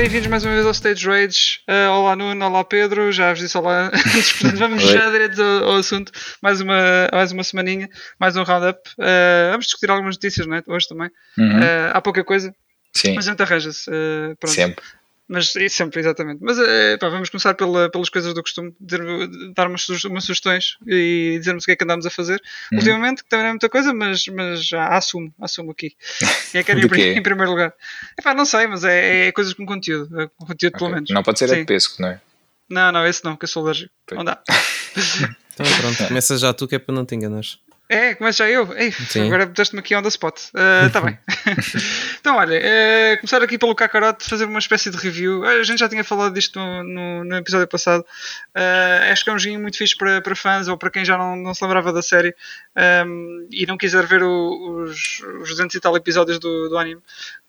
bem-vindos mais uma vez ao Stage Rage. Uh, olá Nuno, olá Pedro, já vos disse olá antes, portanto vamos Oi. já direto ao, ao assunto. Mais uma, mais uma semaninha, mais um roundup. Uh, vamos discutir algumas notícias, não é? Hoje também. Uhum. Uh, há pouca coisa, Sim, mas a gente arranja-se. Uh, pronto. sempre. Mas é sempre, exatamente. Mas eh, pá, vamos começar pela, pelas coisas do costume, dizer, dar umas, umas sugestões e dizermos o que é que andamos a fazer. Uhum. Ultimamente, que também não é muita coisa, mas, mas já assumo, assumo aqui. E é que era em, em primeiro lugar. Epá, não sei, mas é, é coisas com conteúdo. é com conteúdo, pelo Ok. menos. Não pode ser a Sim. de pesco, não é? Não, não, esse não, que eu sou alérgico. Não dá. Então pronto, começa já tu que é para não te enganar. É, começa já eu. Ei, Sim. agora puseste-me aqui on the spot. Está bem. então, olha, eh, começar aqui pelo Kakarot, fazer uma espécie de review. Eh, A gente já tinha falado disto no, no- no episódio passado. Eh, acho que é um joguinho muito fixe para, para fãs ou para quem já não, não se lembrava da série ehm, e não quiser ver o- os, os 200 e tal episódios do, do anime.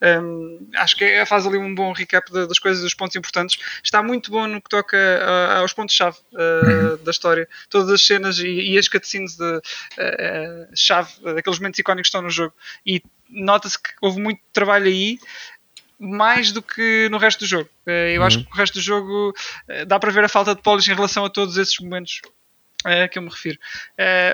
Ehm, acho que é, faz ali um bom recap da- das coisas, dos pontos importantes. Está muito bom no que toca aos pontos-chave eh, da história. Todas as cenas e, e as cutscenes de chave, daqueles momentos icónicos que estão no jogo. E nota-se que houve muito trabalho aí, mais do que no resto do jogo. Eh, Eu acho que o resto do jogo eh, dá para ver a falta de polish em relação a todos esses momentos. eh, que eu me refiro.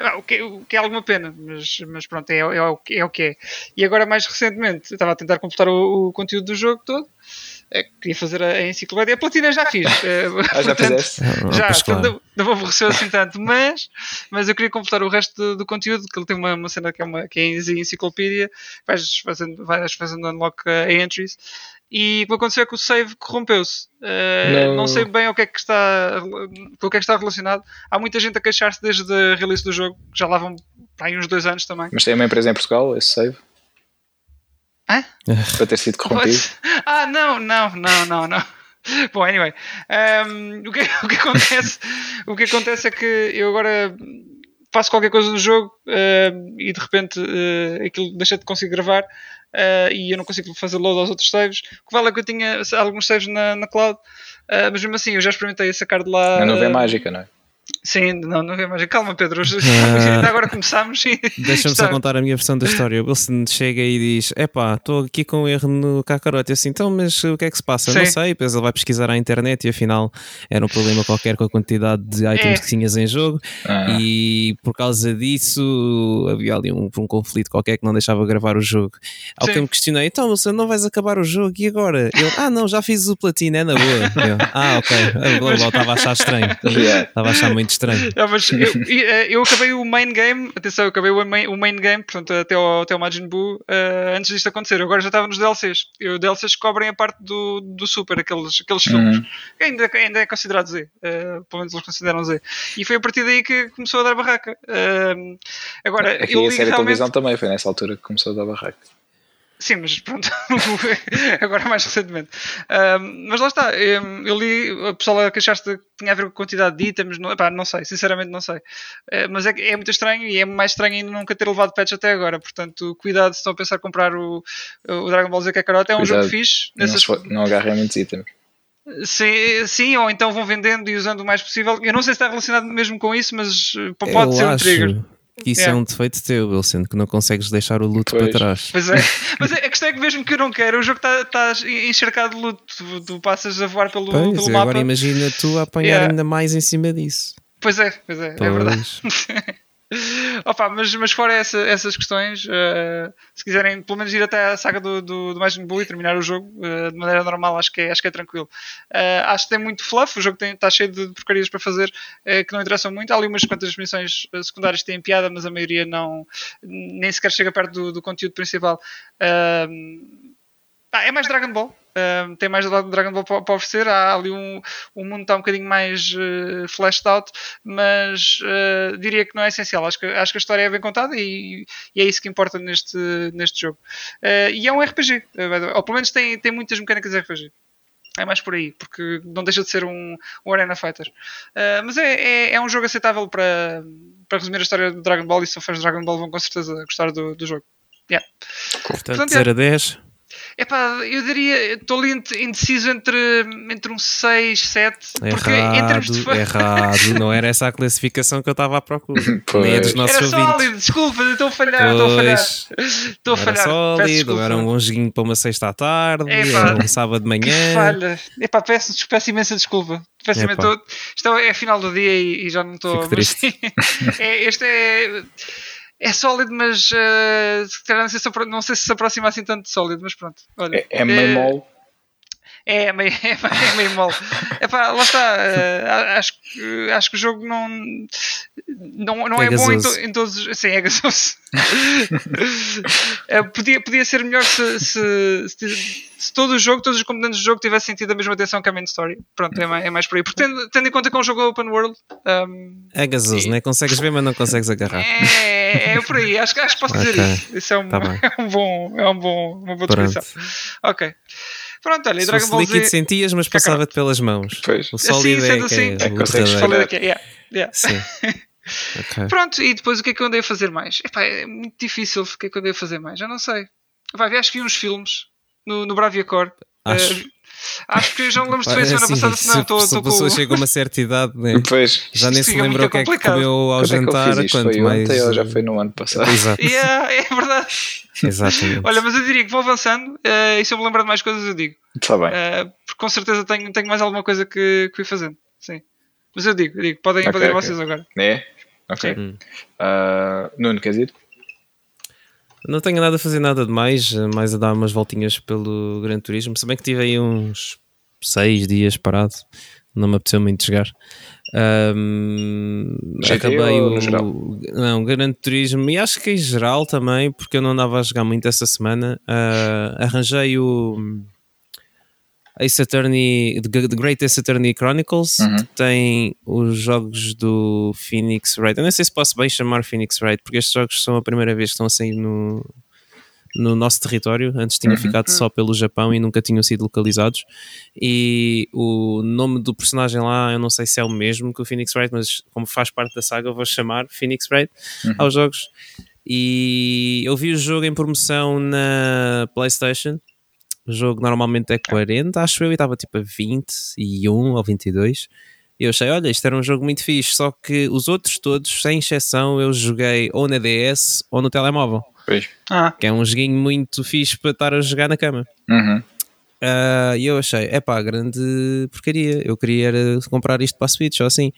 Ah, o, que, o que é alguma pena, mas, mas pronto, é, é, o, que- é o que é. E agora, mais recentemente, estava a tentar completar o, o conteúdo do jogo todo. Eh, queria fazer a, a enciclopédia. A platina já fiz. eh, Ah, já portanto, fizeste? Ah, já, portanto, claro. não, não vou aborrecer assim tanto, mas, mas eu queria completar o resto do, do conteúdo, que ele tem uma, uma cena que é, uma, que é em enciclopédia, vais fazendo, vais fazendo unlock a entries, e o que aconteceu é que o save corrompeu-se. Eh, Não. não sei bem o que, é que está, com o que é que está relacionado. Há muita gente a queixar-se desde a release do jogo, que já lá vão para aí uns dois anos também. Mas tem uma empresa em Portugal, esse save, Hã? para ter sido corrompido. Ah, não, não, não, não, não. Bom, anyway, um, o, que, o que acontece, o que acontece é que eu agora faço qualquer coisa no jogo um, e de repente uh, aquilo deixa de conseguir gravar uh, e eu não consigo fazer load aos outros saves. O que vale é que eu tinha alguns saves na, na cloud, uh, mas mesmo assim eu já experimentei sacar de lá. Na nuvem uh, mágica, não é? Sim, não, não mágica. Calma, Pedro, Ah. ainda agora começámos. Deixa-me só contar a minha versão da história. O Wilson chega e diz: Epá, estou aqui com um erro no Kakarot. Eu assim, então, mas o que é que se passa? Sim. Não sei. Depois ele vai pesquisar à internet e afinal era um problema qualquer com a quantidade de items É. que tinhas em jogo. Ah, E por causa disso havia ali um, um conflito qualquer que não deixava gravar o jogo. Ao Sim. que eu me questionei: Então, Wilson, não vais acabar o jogo e agora? Ele: Ah, não, já fiz o platino, é na boa. Eu, ah, ok. Eu estava a achar estranho. Yeah. Estava a achar muito estranho. Ah, mas eu, eh, eu acabei o main game, atenção, eu acabei o main, o main game, portanto, até ao, até ao Majin Buu, eh, antes disto acontecer. Eu agora já estava nos DLCs. E os DLCs cobrem a parte do, do Super, aqueles, aqueles filmes. Que Ainda, ainda é considerado Z, eh, pelo menos eles consideram Z. E foi a partir daí que começou a dar barraca. Eh, agora, Aqui eu a série realmente. televisão também foi nessa altura que começou a dar barraca. Sim, mas pronto, agora mais recentemente. Ahm, mas lá está, em, eu li a pessoa de que tinha a ver com a quantidade de itens, não, epá, não sei, sinceramente não sei. Eh, mas é, é muito estranho e é mais estranho ainda nunca ter levado patch até agora, portanto, cuidado se estão a pensar em comprar o, o Dragon Ball Z Kakarot, é um Cuidado, jogo fixe. Não, nessas- for- não agarrem muitos itens. Sim, sim, ou então vão vendendo e usando o mais possível. Eu não sei se está relacionado mesmo com isso, mas eh, pode Eu ser um acho trigger. Que isso Yeah. é um defeito teu, Wilson, que não consegues deixar o luto Pois. para trás. Pois é, mas a questão é que mesmo que eu não quero, o jogo está tá encharcado de luto. Tu, tu passas a voar pelo, Pois, pelo e mapa. agora imagina tu a apanhar Yeah. ainda mais em cima disso. Pois é, pois é, é Pois. verdade. Opa, mas, mas fora essa- essas questões, eh, se quiserem pelo menos ir até a saga do, do, do e terminar o jogo eh, de maneira normal, acho que é, acho que é tranquilo. Eh, acho que tem muito fluff, o jogo está cheio de porcarias para fazer que não interessam muito. Há ali umas quantas missões secundárias que têm piada, mas a maioria não nem sequer chega perto do, do conteúdo principal. Eh, pá, é mais Dragon Ball. Um, tem mais Dragon Ball para para oferecer. Há ali um, o mundo está um bocadinho mais uh, fleshed out, mas uh, diria que não é essencial. Acho que, acho que a história é bem contada e, e é isso que importa neste, neste jogo. Uh, e é um RPG, ou pelo menos tem, tem muitas mecânicas de RPG. É mais por aí, porque não deixa de ser um, um Arena Fighter. Uh, mas é, é, é um jogo aceitável para, para resumir a história do Dragon Ball e se são fãs de Dragon Ball vão com certeza gostar do, do jogo. Yeah. Portanto, Portanto, 0 a 10. Epá, eu diria, estou ali inde- indeciso entre, entre um 6, 7. Porque em termos de. Errado, errado. Não era essa a classificação que eu estava à procura. Pois. Nem é dos nossos Era ouvintes. sólido, desculpa, estou a falhar, estou a falhar. Estou a falhar. sólido, era um bom joguinho para uma sexta à tarde, Epá, era um sábado de Que manhã. falha. Epá, peço, peço imensa desculpa. Peço imensa- tô- Isto é final do dia e, e já não estou. Triste. é, este é. É sólido, mas eh, se calhar não sei, se, não sei se se aproxima assim tanto de sólido, mas pronto. Olha, É, é meio mole. É, meio, é meio mole. Epá, lá está. eh, acho, que- acho que o jogo não, não, não É é, bom em, to- em todos os. Sim, é gasoso. Eh, podia, podia ser melhor se, se, se, se todo o jogo, todos os componentes do jogo tivessem tido a mesma atenção que a main story. Pronto, é mais, é mais por aí. Porque tendo, tendo em conta que é um jogo open world, um, É gasoso, né? Consegues ver, mas não consegues agarrar. é, é por aí. Acho, que- acho que posso dizer Ok. isso. Isso é, um, Tá é um bom, é um bom, uma boa Pronto. descrição. Ok. Pronto, olha, Se Dragon Ball líquido Z. sentias, mas passava-te pelas mãos. Pois. O sólido Assim, é, assim, é, é o consegues falar. Yeah, yeah. Sim. Ok. Pronto, e depois o que é que eu andei a fazer mais? Epá, é muito difícil o que é que eu andei a fazer mais, já não sei. Vai ver, acho que vi uns filmes no, no Braviacor. Acho. Eh, acho que já não lembro se foi a semana Assim, passada, se não, se- estou se a pessoa com. chega a uma certa idade, né? Pois. já nem se fica lembra o que é que comeu ao é que eu jantar, isto? quanto Foi mais. ontem ou já foi no ano passado? Exato, Yeah, é verdade. exatamente. Olha, mas eu diria que vou avançando eh, e se eu me lembrar de mais coisas eu digo. Está bem. Eh, porque com certeza tenho, tenho mais alguma coisa que, que fui fazendo. Sim. Mas eu digo, eu digo, podem Ok, invadir ok. vocês agora. É? Ok. Hum. Ah, Nuno, queres ir? Não tenho nada a fazer nada de mais, eh, mais a dar umas voltinhas pelo Gran Turismo. Se bem que tive aí uns seis dias parado, não me apeteceu muito jogar. Ahm, GTA acabei o um no geral? não, Gran Turismo e acho que em geral também, porque eu não andava a jogar muito essa semana. Ah, arranjei o Ace Attorney, The Great Ace Attorney Chronicles, Uhum. que tem os jogos do Phoenix Wright. Eu não sei se posso bem chamar Phoenix Wright, porque estes jogos são a primeira vez que estão a sair no, no nosso território. Antes tinha Uhum. ficado só pelo Japão e nunca tinham sido localizados. E o nome do personagem lá, eu não sei se é o mesmo que o Phoenix Wright, mas como faz parte da saga, eu vou chamar Phoenix Wright Uhum. aos jogos. E eu vi o jogo em promoção na PlayStation. O jogo normalmente é 40, acho eu, e estava tipo a 21 ou 22. E eu achei, olha, isto era um jogo muito fixe, só que os outros todos, sem exceção, eu joguei ou na DS ou no telemóvel, Pois. Ah, que é um joguinho muito fixe para estar a jogar na cama. Uhum. Ah, E eu achei, é pá, grande porcaria. Eu queria comprar isto para a Switch ou assim.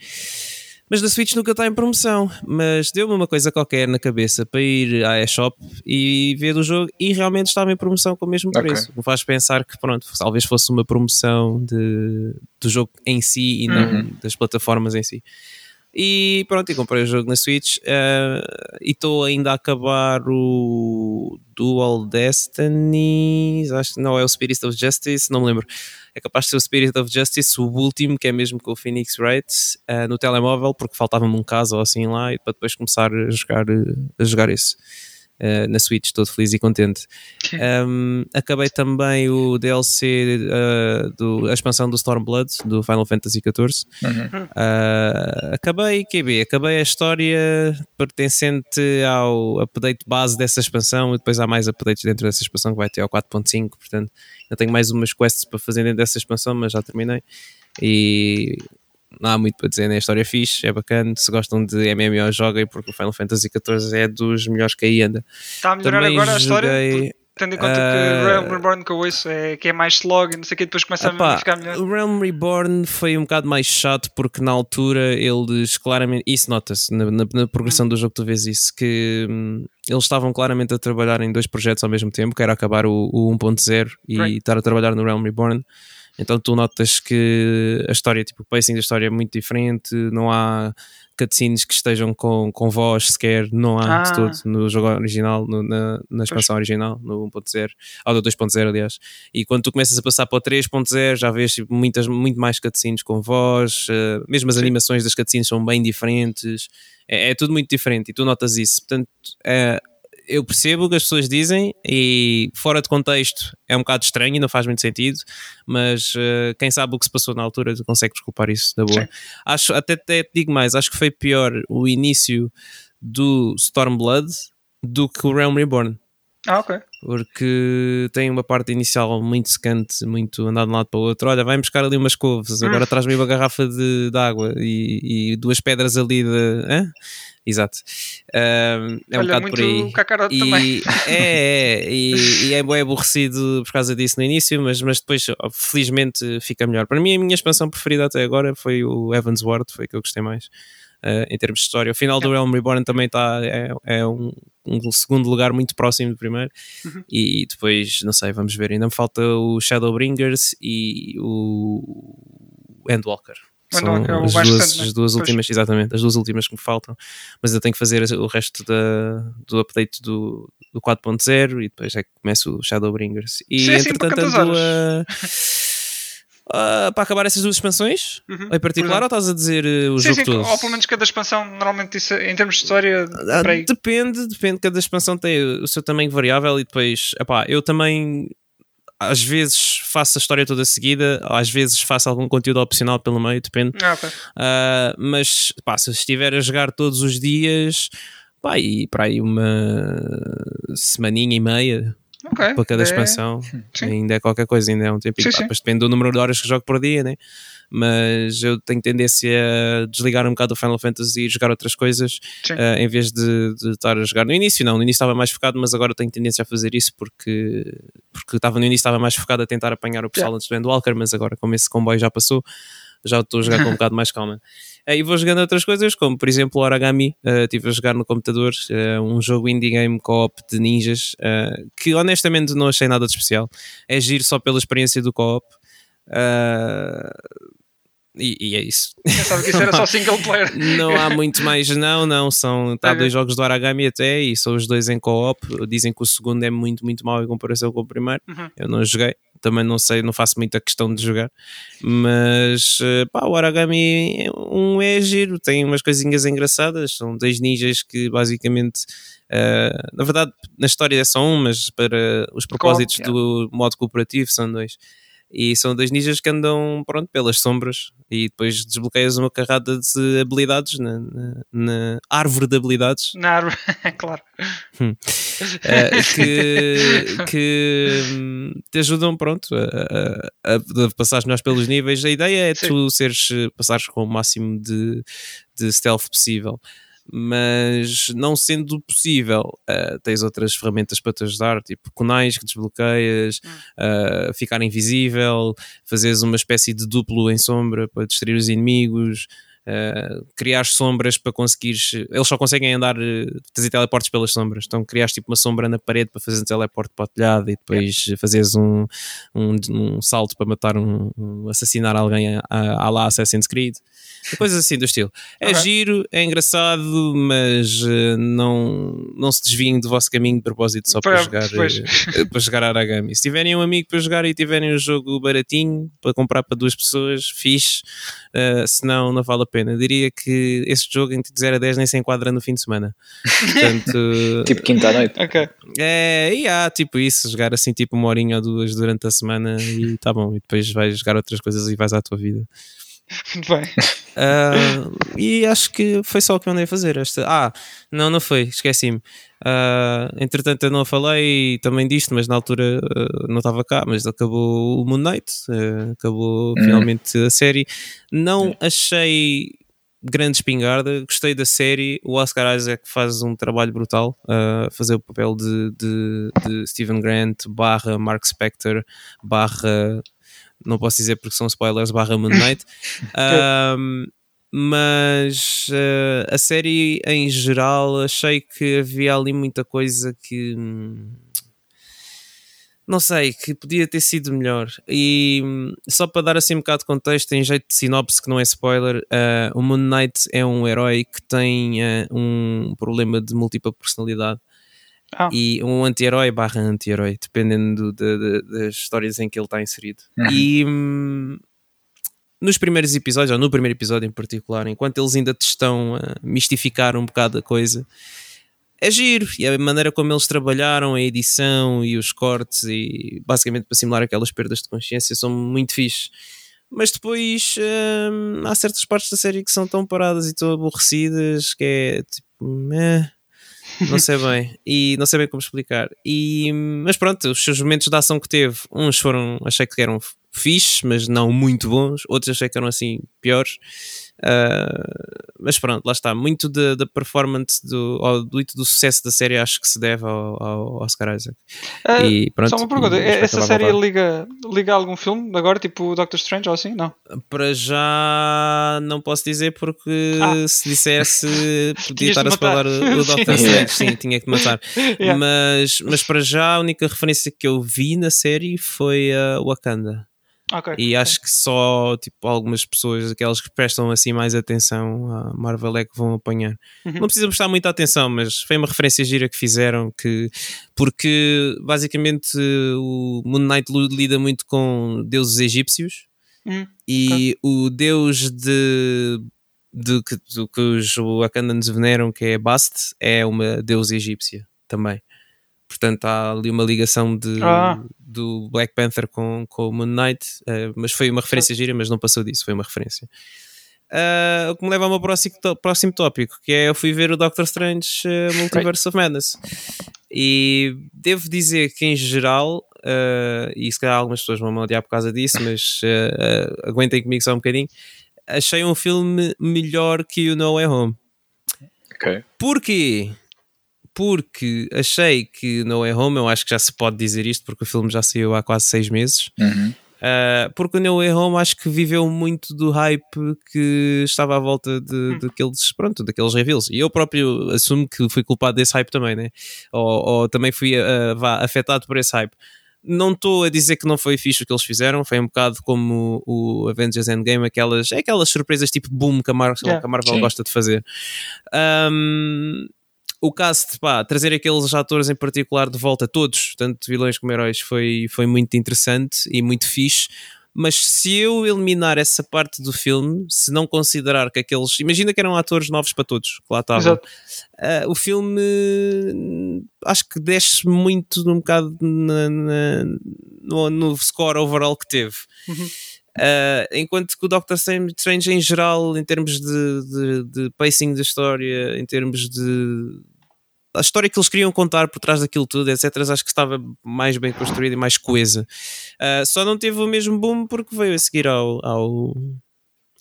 Mas da Switch nunca está em promoção. Mas deu-me uma coisa qualquer na cabeça para ir à eShop e ver o jogo e realmente estava em promoção com o mesmo preço. Me faz pensar que, pronto, talvez fosse uma promoção de, do jogo em si e não das plataformas em si. E pronto, e comprei o jogo na Switch eh, e estou ainda a acabar o Dual Destinies, acho que não é o Spirit of Justice, não me lembro. É capaz de ser o Spirit of Justice, o último, que é mesmo com o Phoenix Wright, eh, no telemóvel, porque faltava-me um caso ou assim lá, e para depois começar a jogar, eh, a jogar esse. Eh, na Switch, todo feliz e contente. Um, acabei também o DLC uh, do, a expansão do Stormblood do Final Fantasy XIV. Uhum. Uh, acabei, QB, acabei a história pertencente ao update base dessa expansão e depois há mais updates dentro dessa expansão que vai ter ao 4.5, portanto eu tenho mais umas quests para fazer dentro dessa expansão, mas já terminei e não há muito para dizer, né? a história é fixe, é bacana, se gostam de MMO joguem porque o Final Fantasy XIV é dos melhores que aí anda. está a melhorar Também agora a história? joguei- Tendo em conta que Ah, Realm Reborn que eu ouço é que é mais slog e não sei o que, depois começa a ficar melhor. o Realm Reborn foi um bocado mais chato porque na altura eles claramente, isso nota-se na, na- na progressão do jogo, tu vês isso, que hum, eles estavam claramente a trabalhar em dois projetos ao mesmo tempo, que era acabar o, o 1.0 e Right. estar a trabalhar no Realm Reborn. Então tu notas que a história, tipo, o pacing da história é muito diferente, não há cutscenes que estejam com, com voz sequer, não há de Ah. todo no jogo original, no- na, na expansão original, no 1.0, ou no 2.0 aliás. E quando tu começas a passar para o 3.0 já vês tipo, muitas, muito mais cutscenes com voz, eh, mesmo as animações das cutscenes são bem diferentes, é, é tudo muito diferente e tu notas isso. Portanto, é, eu percebo o que as pessoas dizem e fora de contexto é um bocado estranho e não faz muito sentido, mas eh, quem sabe o que se passou na altura consegue desculpar isso da boa. Sim. Acho, até, até te digo mais, acho que foi pior o início do Stormblood do que o Realm Reborn. Ah, ok. porque tem uma parte inicial muito secante, muito andado de um lado para o outro. Olha, vai buscar ali umas couves, agora Hum. traz-me uma garrafa de, de água e, e duas pedras ali de. Hã? Exato. Um, é um bocado por aí. Kakarote também. E, é, é, e, e é bem aborrecido por causa disso no início, mas, mas depois, felizmente, fica melhor. Para mim, a minha expansão preferida até agora foi o Evans Ward, foi que eu gostei mais. uh, em termos de história, o final do Realm Reborn também está é, é um, um segundo lugar muito próximo do primeiro. Uhum. E depois, não sei, vamos ver. Ainda me falta o Shadowbringers e o Endwalker. São Endwalker é as duas, né? as duas Pois. últimas, exatamente, as duas últimas que me faltam. Mas eu tenho que fazer o resto da, do update do, do 4.0 e depois é que começo o Shadowbringers. E Sim, sim, entretanto quantas ando a. a- para acabar essas duas expansões Uhum, em particular ou estás a dizer uh, o Sim, jogo sim, todo? ou pelo menos cada expansão, normalmente isso, em termos de história, Ah. Depende, depende, cada expansão tem o seu tamanho variável e depois, epá, eu também às vezes faço a história toda seguida, às vezes faço algum conteúdo opcional pelo meio, depende. Ah, ok. Ah, mas pá, se eu estiver a jogar todos os dias, pá, e para aí uma semaninha e meia Ok. para cada É- expansão, Sim. ainda é qualquer coisa, ainda é um tempinho. Sim, sim. Depois depende do número de horas que jogo por dia, né? Mas eu tenho tendência a desligar um bocado o Final Fantasy e jogar outras coisas ah, em vez de, de estar a jogar. No início, não, no início estava mais focado, mas agora tenho tendência a fazer isso porque, porque estava no início estava mais focado a tentar apanhar o pessoal antes do Endwalker, mas agora, como esse comboio já passou, já estou a jogar com um bocado mais calma. Eh, E vou jogando outras coisas, como por exemplo o Origami, eh, estive a jogar no computador, eh, um jogo indie game co-op de ninjas, eh, que honestamente não achei nada de especial. É giro só pela experiência do co-op. eh, e, e é isso. Pensava que isso era só single player. Não há muito mais, não, não. São tá, dois jogos do Aragami até e são os dois em co-op. Dizem que o segundo é muito, muito mau em comparação com o primeiro. Uhum. Eu não joguei, também não sei, não faço muita questão de jogar. Mas eh, pá, o Aragami é um é giro, tem umas coisinhas engraçadas. São dois ninjas que basicamente. eh, na verdade, na história é só um, mas para os propósitos yeah. do modo cooperativo são dois. E são dois ninjas que andam pronto, pelas sombras e depois desbloqueias uma carrada de habilidades na, na- na árvore de habilidades Na árvore, claro. eh, que, que hum, te ajudam pronto, a, a, a- passares melhores pelos níveis. A ideia é Sim. tu seres, eh, passares com o máximo de, de stealth possível. Mas não sendo possível, eh, tens outras ferramentas para te ajudar, tipo kunais que desbloqueias, eh, ficar invisível, fazeres uma espécie de duplo em sombra para distrair os inimigos, uh, criar sombras para conseguires. Eles só conseguem andar, uh, fazer teleportes pelas sombras. Então crias tipo uma sombra na parede para fazer um teleporte para o telhado e depois fazeres um, um, um salto para matar um, um- assassinar alguém à, à lá Assassin's Creed. Coisas assim do estilo. É Ok. giro, é engraçado, mas uh, não, não se desviem do vosso caminho de propósito só para, Para- jogar, uh, para jogar Aragami. Se tiverem um amigo para jogar e tiverem um jogo baratinho para comprar para duas pessoas, fixe. Uh, senão não vale a pena. Eu diria que esse jogo entre 0 a 10 nem se enquadra no fim de semana. Portanto, Tipo quinta à noite. Ok. é, e há tipo isso, jogar assim tipo uma horinha ou duas durante a semana e tá bom, e depois vais jogar outras coisas e vais à tua vida. Muito bem. Ah, e acho que foi só o que eu andei a fazer. Esta... Ah, não, não foi, esqueci-me. Ah, entretanto, eu não falei também disto, mas na altura ah, não estava cá. Mas acabou o Moon Knight, acabou Hum. finalmente a série. Não achei grande espingarda, gostei da série. O Oscar Isaac faz um trabalho brutal a fazer o papel de, de, de Stephen Grant, barra Mark Spector, barra não posso dizer porque são spoilers barra Moon Knight. Um, mas uh, a série em geral achei que havia ali muita coisa que hum, não sei, que podia ter sido melhor. E hum, só para dar assim um bocado de contexto, em jeito de sinopse que não é spoiler, uh, o Moon Knight é um herói que tem uh, um problema de múltipla personalidade Ah. e um anti-herói barra anti-herói, dependendo de- de- das histórias em que ele está inserido. Uhum. E hum, nos primeiros episódios, ou no primeiro episódio em particular, enquanto eles ainda te estão a mistificar um bocado a coisa, é giro. E a maneira como eles trabalharam, a edição e os cortes, e basicamente para simular aquelas perdas de consciência, são muito fixe. Mas depois hum, há certas partes da série que são tão paradas e tão aborrecidas que é tipo. meh. Não sei bem. E não sei bem como explicar. E, mas pronto, os seus momentos de ação que teve, uns foram, achei que eram fixe, mas não muito bons. Outros achei que eram assim piores. Uh, mas pronto, lá está. Muito da, da performance do, do, do sucesso da série acho que se deve ao, ao Oscar Isaac. Uh, e pronto, só uma pergunta: essa série liga, liga a algum filme agora, tipo Doctor Strange ou assim? Não? Para já não posso dizer porque ah. se dissesse podia estar a spoiler o Doctor Strange, sim, tinha que matar. yeah. mas, mas para já a única referência que eu vi na série foi a Wakanda. Okay, e acho que só tipo, algumas pessoas, aquelas que prestam assim mais atenção à Marvel é que vão apanhar. Uhum. Não precisa prestar muita atenção, mas foi uma referência gira que fizeram que porque basicamente o Moon Knight lida muito com deuses egípcios uhum. e okay. o deus de de que, que os Wakandans veneram, que é Bast, é uma deusa egípcia também. Portanto, há ali uma ligação de, ah. do Black Panther com, com o Moon Knight, uh, mas foi uma referência gira, mas não passou disso, foi uma referência. Uh, o que me leva ao meu próximo, próximo tópico, que é eu fui ver o Doctor Strange uh, Multiverse right. of Madness. E devo dizer que, em geral, uh, e se calhar algumas pessoas vão me odiar por causa disso, mas aguentem comigo só um bocadinho, achei um filme melhor que o No Way Home. Okay. Porquê? Porque achei que No Way Home, eu acho que já se pode dizer isto porque o filme já saiu há quase seis meses. Uhum. Uh, porque o No Way Home acho que viveu muito do hype que estava à volta de, hum. daqueles, pronto, daqueles reveals. E eu próprio assumo que fui culpado desse hype também, né? Ou, ou também fui uh, vá, afetado por esse hype. Não estou a dizer que não foi fixe o que eles fizeram, foi um bocado como o, Avengers Endgame, aquelas, é aquelas surpresas tipo boom que a Marvel, yeah. que a Marvel gosta de fazer. Um, o cast, pá, trazer aqueles atores em particular de volta, todos, tanto vilões como heróis, foi, foi muito interessante e muito fixe. Mas se eu eliminar essa parte do filme, se não considerar que aqueles. Imagina que eram atores novos para todos, que lá estavam. Uh, o filme acho que desce muito um bocado na, na, no, no, score overall que teve. Uhum. Uh, enquanto que o Doctor Strange, em geral, em termos de, de, de pacing da história, em termos de, a história que eles queriam contar por trás daquilo tudo, etc., acho que estava mais bem construída e mais coesa. Uh, só não teve o mesmo boom porque veio a seguir ao, ao,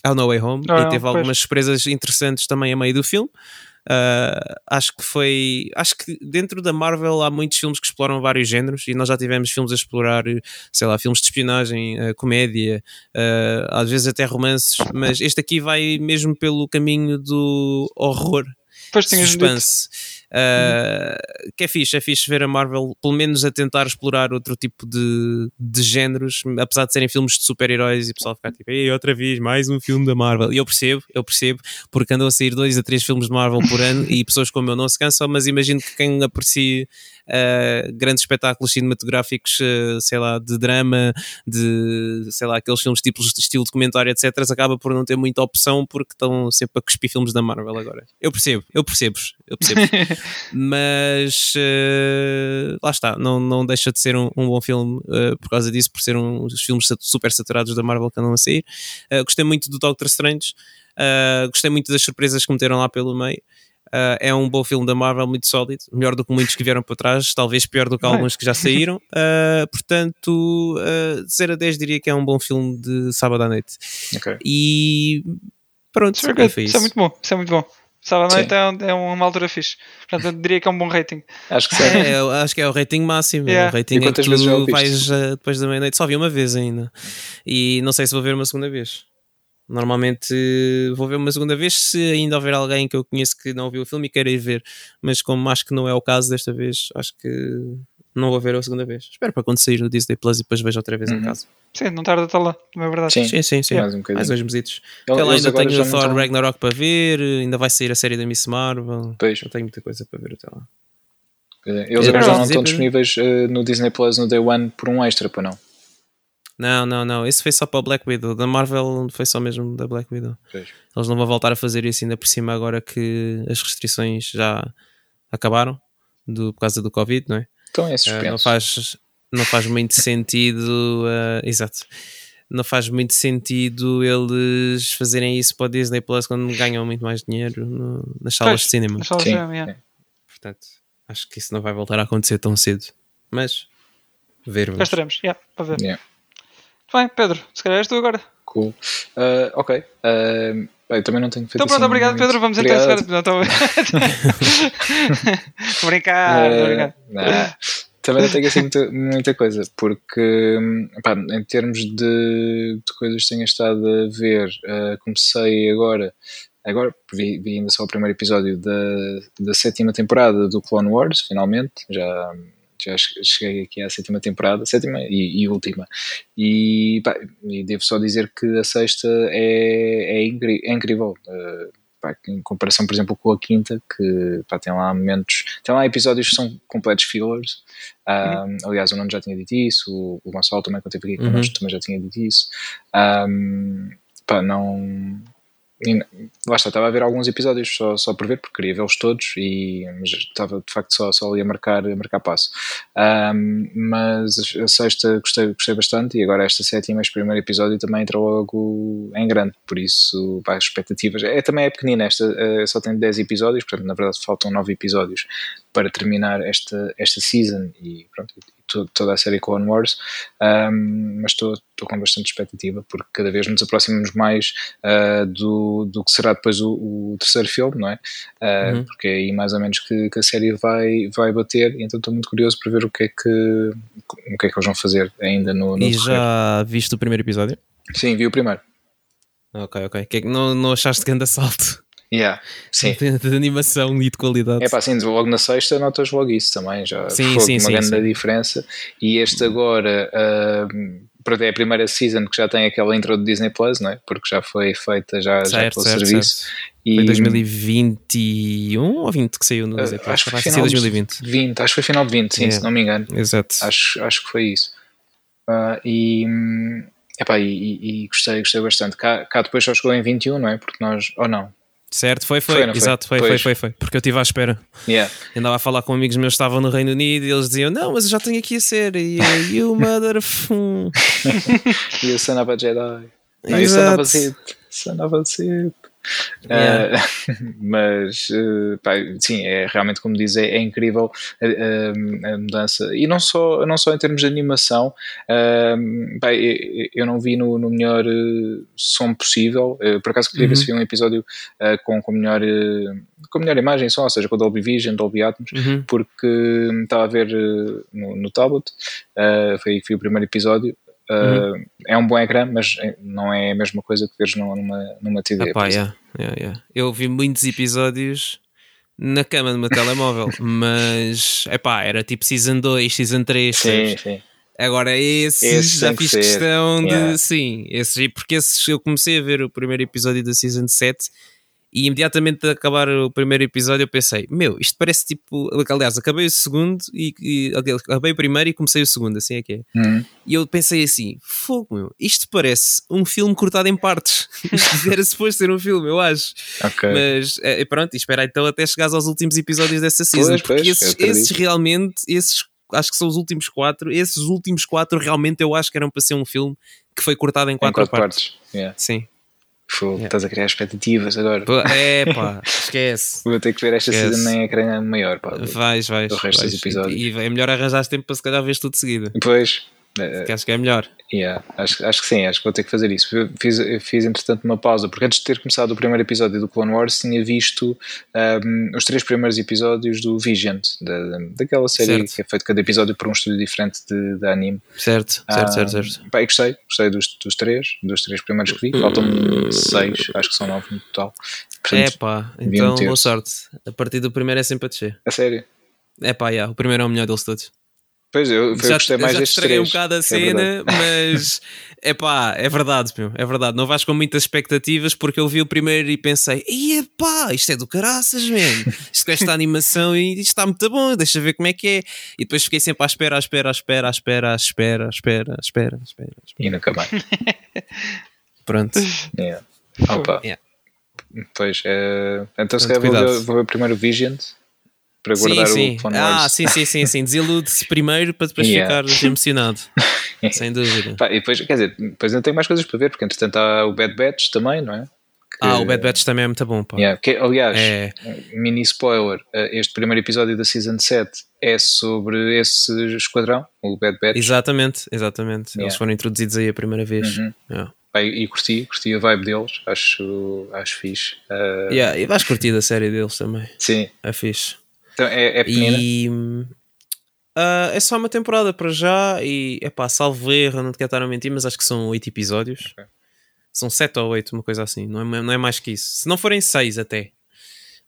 ao No Way Home ah, e teve pois. algumas surpresas interessantes também a meio do filme. Uh, acho que foi. Acho que dentro da Marvel há muitos filmes que exploram vários géneros e nós já tivemos filmes a explorar, sei lá, filmes de espionagem, uh, comédia, uh, às vezes até romances, mas este aqui vai mesmo pelo caminho do horror, pois suspense. Uh, que é fixe, é fixe ver a Marvel pelo menos a tentar explorar outro tipo de, de géneros, apesar de serem filmes de super-heróis e o pessoal ficar tipo, Ei, outra vez, mais um filme da Marvel. E eu percebo, eu percebo, porque andam a sair dois a três filmes de Marvel por ano e pessoas como eu não se cansam, mas imagino que quem aprecia uh, grandes espetáculos cinematográficos, uh, sei lá, de drama, de sei lá, aqueles filmes tipos de estilo documentário, etc., acaba por não ter muita opção porque estão sempre a cuspir filmes da Marvel agora. Eu percebo, eu percebo, eu percebo. mas uh, lá está, não, não deixa de ser um, um bom filme por causa disso, por ser um dos filmes super saturados da Marvel que andam a sair. gostei muito do Doctor Strange. gostei muito das surpresas que meteram lá pelo meio. Uh, é um bom filme da Marvel, muito sólido, melhor do que muitos que vieram para trás, talvez pior do que alguns que já saíram. Uh, portanto, uh, de 0 a 10 diria que é um bom filme de sábado à noite. Okay. E pronto, isso é, isso. isso é muito bom. Isso é muito bom. Sábado à noite é, é, uma altura fixe. Portanto, eu diria que é um bom rating. Acho que sim. É, acho que é o rating máximo. Yeah. O rating é que tu vais depois da meia-noite. Só vi uma vez ainda. E não sei se vou ver uma segunda vez. Normalmente vou ver uma segunda vez se ainda houver alguém que eu conheço que não viu o filme e queira ir ver, mas como acho que não é o caso desta vez, acho que não vou ver a segunda vez. Espero para quando sair no Disney Plus e depois vejo outra vez uhum. em casa. Sim, não tarda a estar lá, não é verdade? Sim, sim, sim. sim. Mais, um mais dois mesitos. Eu, ainda tenho o Thor estão... Ragnarok para ver, ainda vai sair a série da Miss Marvel. Pois. Eu tenho muita coisa para ver até lá. Eles agora já não estão disponíveis uh, no Disney Plus no Day One por um extra, para não? Não, não, não. Isso foi só para o Black Widow. Da Marvel foi só mesmo da Black Widow. Pois. Eles não vão voltar a fazer isso ainda por cima agora que as restrições já acabaram do, por causa do Covid, não é? Então é uh, não faz Não faz muito sentido. Uh, exato. Não faz muito sentido eles fazerem isso para o Disney Plus quando ganham muito mais dinheiro no, nas salas pois, de cinema. Salas Sim. de cinema, yeah. Portanto, acho que isso não vai voltar a acontecer tão cedo. Mas, ver. Já estaremos, yeah, para ver. Yeah. Bem, Pedro, se calhar és tu agora. Cool. Uh, ok. Uh, eu também não tenho feito Então pronto, assim obrigado muito. Pedro, vamos então Obrigado. encerrar. Não, estou Estou a brincar, a. Uh, nah, também não tenho assim muita, muita coisa, porque pá, em termos de, de coisas que tenho estado a ver, uh, comecei agora, agora vi, vi ainda só o primeiro episódio da, da sétima temporada do Clone Wars, finalmente, já, já cheguei aqui à sétima temporada, sétima e, e última, e, pá, e devo só dizer que a sexta é, é, é incrível. uh, pá, em comparação, por exemplo, com a quinta, que pá, tem lá momentos, tem lá episódios que são completos fillers. Um, aliás, o Nuno já tinha dito isso, o, o Gonçalo também, quando esteve aqui Uhum. connosco, também já tinha dito isso. Um, pá, não. Lá está, estava a ver alguns episódios só, só por ver, porque queria vê-los todos, e, estava de facto só, só ali a marcar, a marcar passo. Um, mas a sexta gostei, gostei bastante, e agora esta sétima, este primeiro episódio também entrou logo em grande, por isso, pá, as expectativas. É, também é pequenina, esta eh, só tem 10 episódios, portanto, na verdade, faltam 9 episódios para terminar esta, esta season e pronto, to- toda a série Clone Wars. Um, mas estou com bastante expectativa, porque cada vez nos aproximamos mais uh, do, do que será depois o, o terceiro filme, não é? Uh, Uhum. Porque é aí mais ou menos que, que a série vai, vai bater, e então estou muito curioso para ver o que é que, o que, é que eles vão fazer ainda no, no E já viste o primeiro episódio? Sim, vi o primeiro. Ok, ok. Que é que não, não achaste grande assalto Yeah, sim. de, animação e de qualidade? É pá, sim, logo na sexta notas logo isso também, já Sim, foi sim, uma sim, grande sim. diferença. E este agora, pronto, é a primeira season que já tem aquela intro do Disney Plus, não é? Porque já foi feita já, já certo, pelo certo, serviço. certo. E, Foi 2021 ou 20 que saiu no ah, Disney Plus? acho que foi final de 2020. 20, acho que foi final de 20, sim, Yeah. se não me engano. Exato. Acho, acho que foi isso. Ah, e, epá, e, e- e gostei, gostei bastante. Cá, cá depois só chegou em 21, não é? Porque nós, ou não? Certo, foi, foi. Foi, não? Exato, foi, foi, foi, foi. Porque eu estive à espera. Yeah. Andava a falar com amigos meus que estavam no Reino Unido e eles diziam: Não, mas eu já tenho aqui a série. E eu, you mother. f-" E o Son of a Jedi. Não, e o Son of a Exato. Sith. Son of a Sith. Yeah. Ah, mas eh, pá, sim, é realmente como diz, é, é incrível a, a- a mudança e não só, não só em termos de animação. ah, pá, eu, eu não vi no, no melhor eh, som possível. Eh, por acaso queria ver Uhum. se vi um episódio com, com, melhor, eh, com melhor imagem som, ou seja, com Dolby Vision, Dolby Atmos Uhum. porque estava a ver eh, no, no tablet, eh, foi vi o primeiro episódio. Eh, É um bom ecrã, mas não é a mesma coisa que veres numa, numa, TV. Epá, yeah, yeah, yeah. Eu vi muitos episódios na cama do meu telemóvel, mas epá, era tipo Season 2, Season 3. Sim, sim. Agora esses Esses já que fiz ser, questão de. Sim, esses, porque esses eu comecei a ver o primeiro episódio da Season 7 e imediatamente a acabar o primeiro episódio eu pensei: Meu, isto parece tipo. Aliás, acabei o segundo e, e acabei o primeiro e comecei o segundo, assim é que é. Hum, E eu pensei assim: Fogo, meu, isto parece um filme cortado em partes. Isto era suposto ser um filme, eu acho. ok. Mas eh, pronto, espera então até chegares aos últimos episódios dessa season. Pois, porque pois, eu esses, esses realmente, esses acho que são os últimos quatro. Esses últimos quatro realmente eu acho que eram para ser um filme que foi cortado em em quatro, quatro partes. partes. Yeah. Sim. Fogo, Yeah. Estás a criar expectativas agora. É pá, esquece. Vou ter que ver esta Esquece. season em ecrã maior. Pá. Vais, vais. O resto vais. dos episódios. E, e é melhor arranjar tempo para se calhar ver tudo de seguida. Depois, eh, Que acho que é melhor. Yeah, acho, acho que sim, acho que vou ter que fazer isso. Eu Fiz, eu fiz entretanto uma pausa, porque antes de ter começado o primeiro episódio do Clone Wars, tinha visto um, os três primeiros episódios do Vigiant, da, daquela série Certo. que é feito cada episódio por um estúdio diferente de, de anime. Certo, certo, certo, certo. Pá, gostei, gostei dos, dos três, dos três primeiros que vi, faltam seis, acho que são nove no total. É Portanto, pá, deviam então boa sorte. A partir do primeiro é sempre a descer. a sério. É pá, yeah, o primeiro é o melhor deles todos. Pois eu, eu gostei mais já te destes três. um bocado a é cena, mas é pá, é verdade, meu, é verdade. Não vais com muitas expectativas porque eu vi o primeiro e pensei, e pá, isto é do caraças, man. Isto com esta animação e isto está muito bom, deixa ver como é que é. E depois fiquei sempre à espera, à espera, à espera, à espera, à espera, à espera, à espera, à espera. à espera. E nunca mais. Pronto. Yeah. Opa. Yeah. Pois, é, então se calhar vou ver, cuidado. vou ver primeiro o Vigiant para guardar sim, sim. o Clone Ah, Wars. sim, sim, sim, sim. Desilude-se primeiro para depois Yeah. ficares emocionado. Sem dúvida. Pá, e depois, quer dizer, depois ainda tenho mais coisas para ver, porque entretanto há o Bad Batch também, não é? ah, o Bad Batch também é muito bom, pá. Yeah, que, aliás, É. mini spoiler, eh, este primeiro episódio da Season 7 é sobre esse esquadrão, o Bad Batch. Exatamente, exatamente. Yeah. Eles foram introduzidos aí a primeira vez. Uhum. Yeah. Pá, e curti, curti a vibe deles, acho, acho fixe. Eh, Yeah, e vais curtir a série deles também. Sim, É fixe. Então é, é pequenina. E ah, é só uma temporada para já. E é pá, salvo erro, não te quero estar a mentir, mas acho que são 8 episódios. Ok. São 7 ou 8, uma coisa assim. Não é, não é mais que isso. Se não forem 6 até.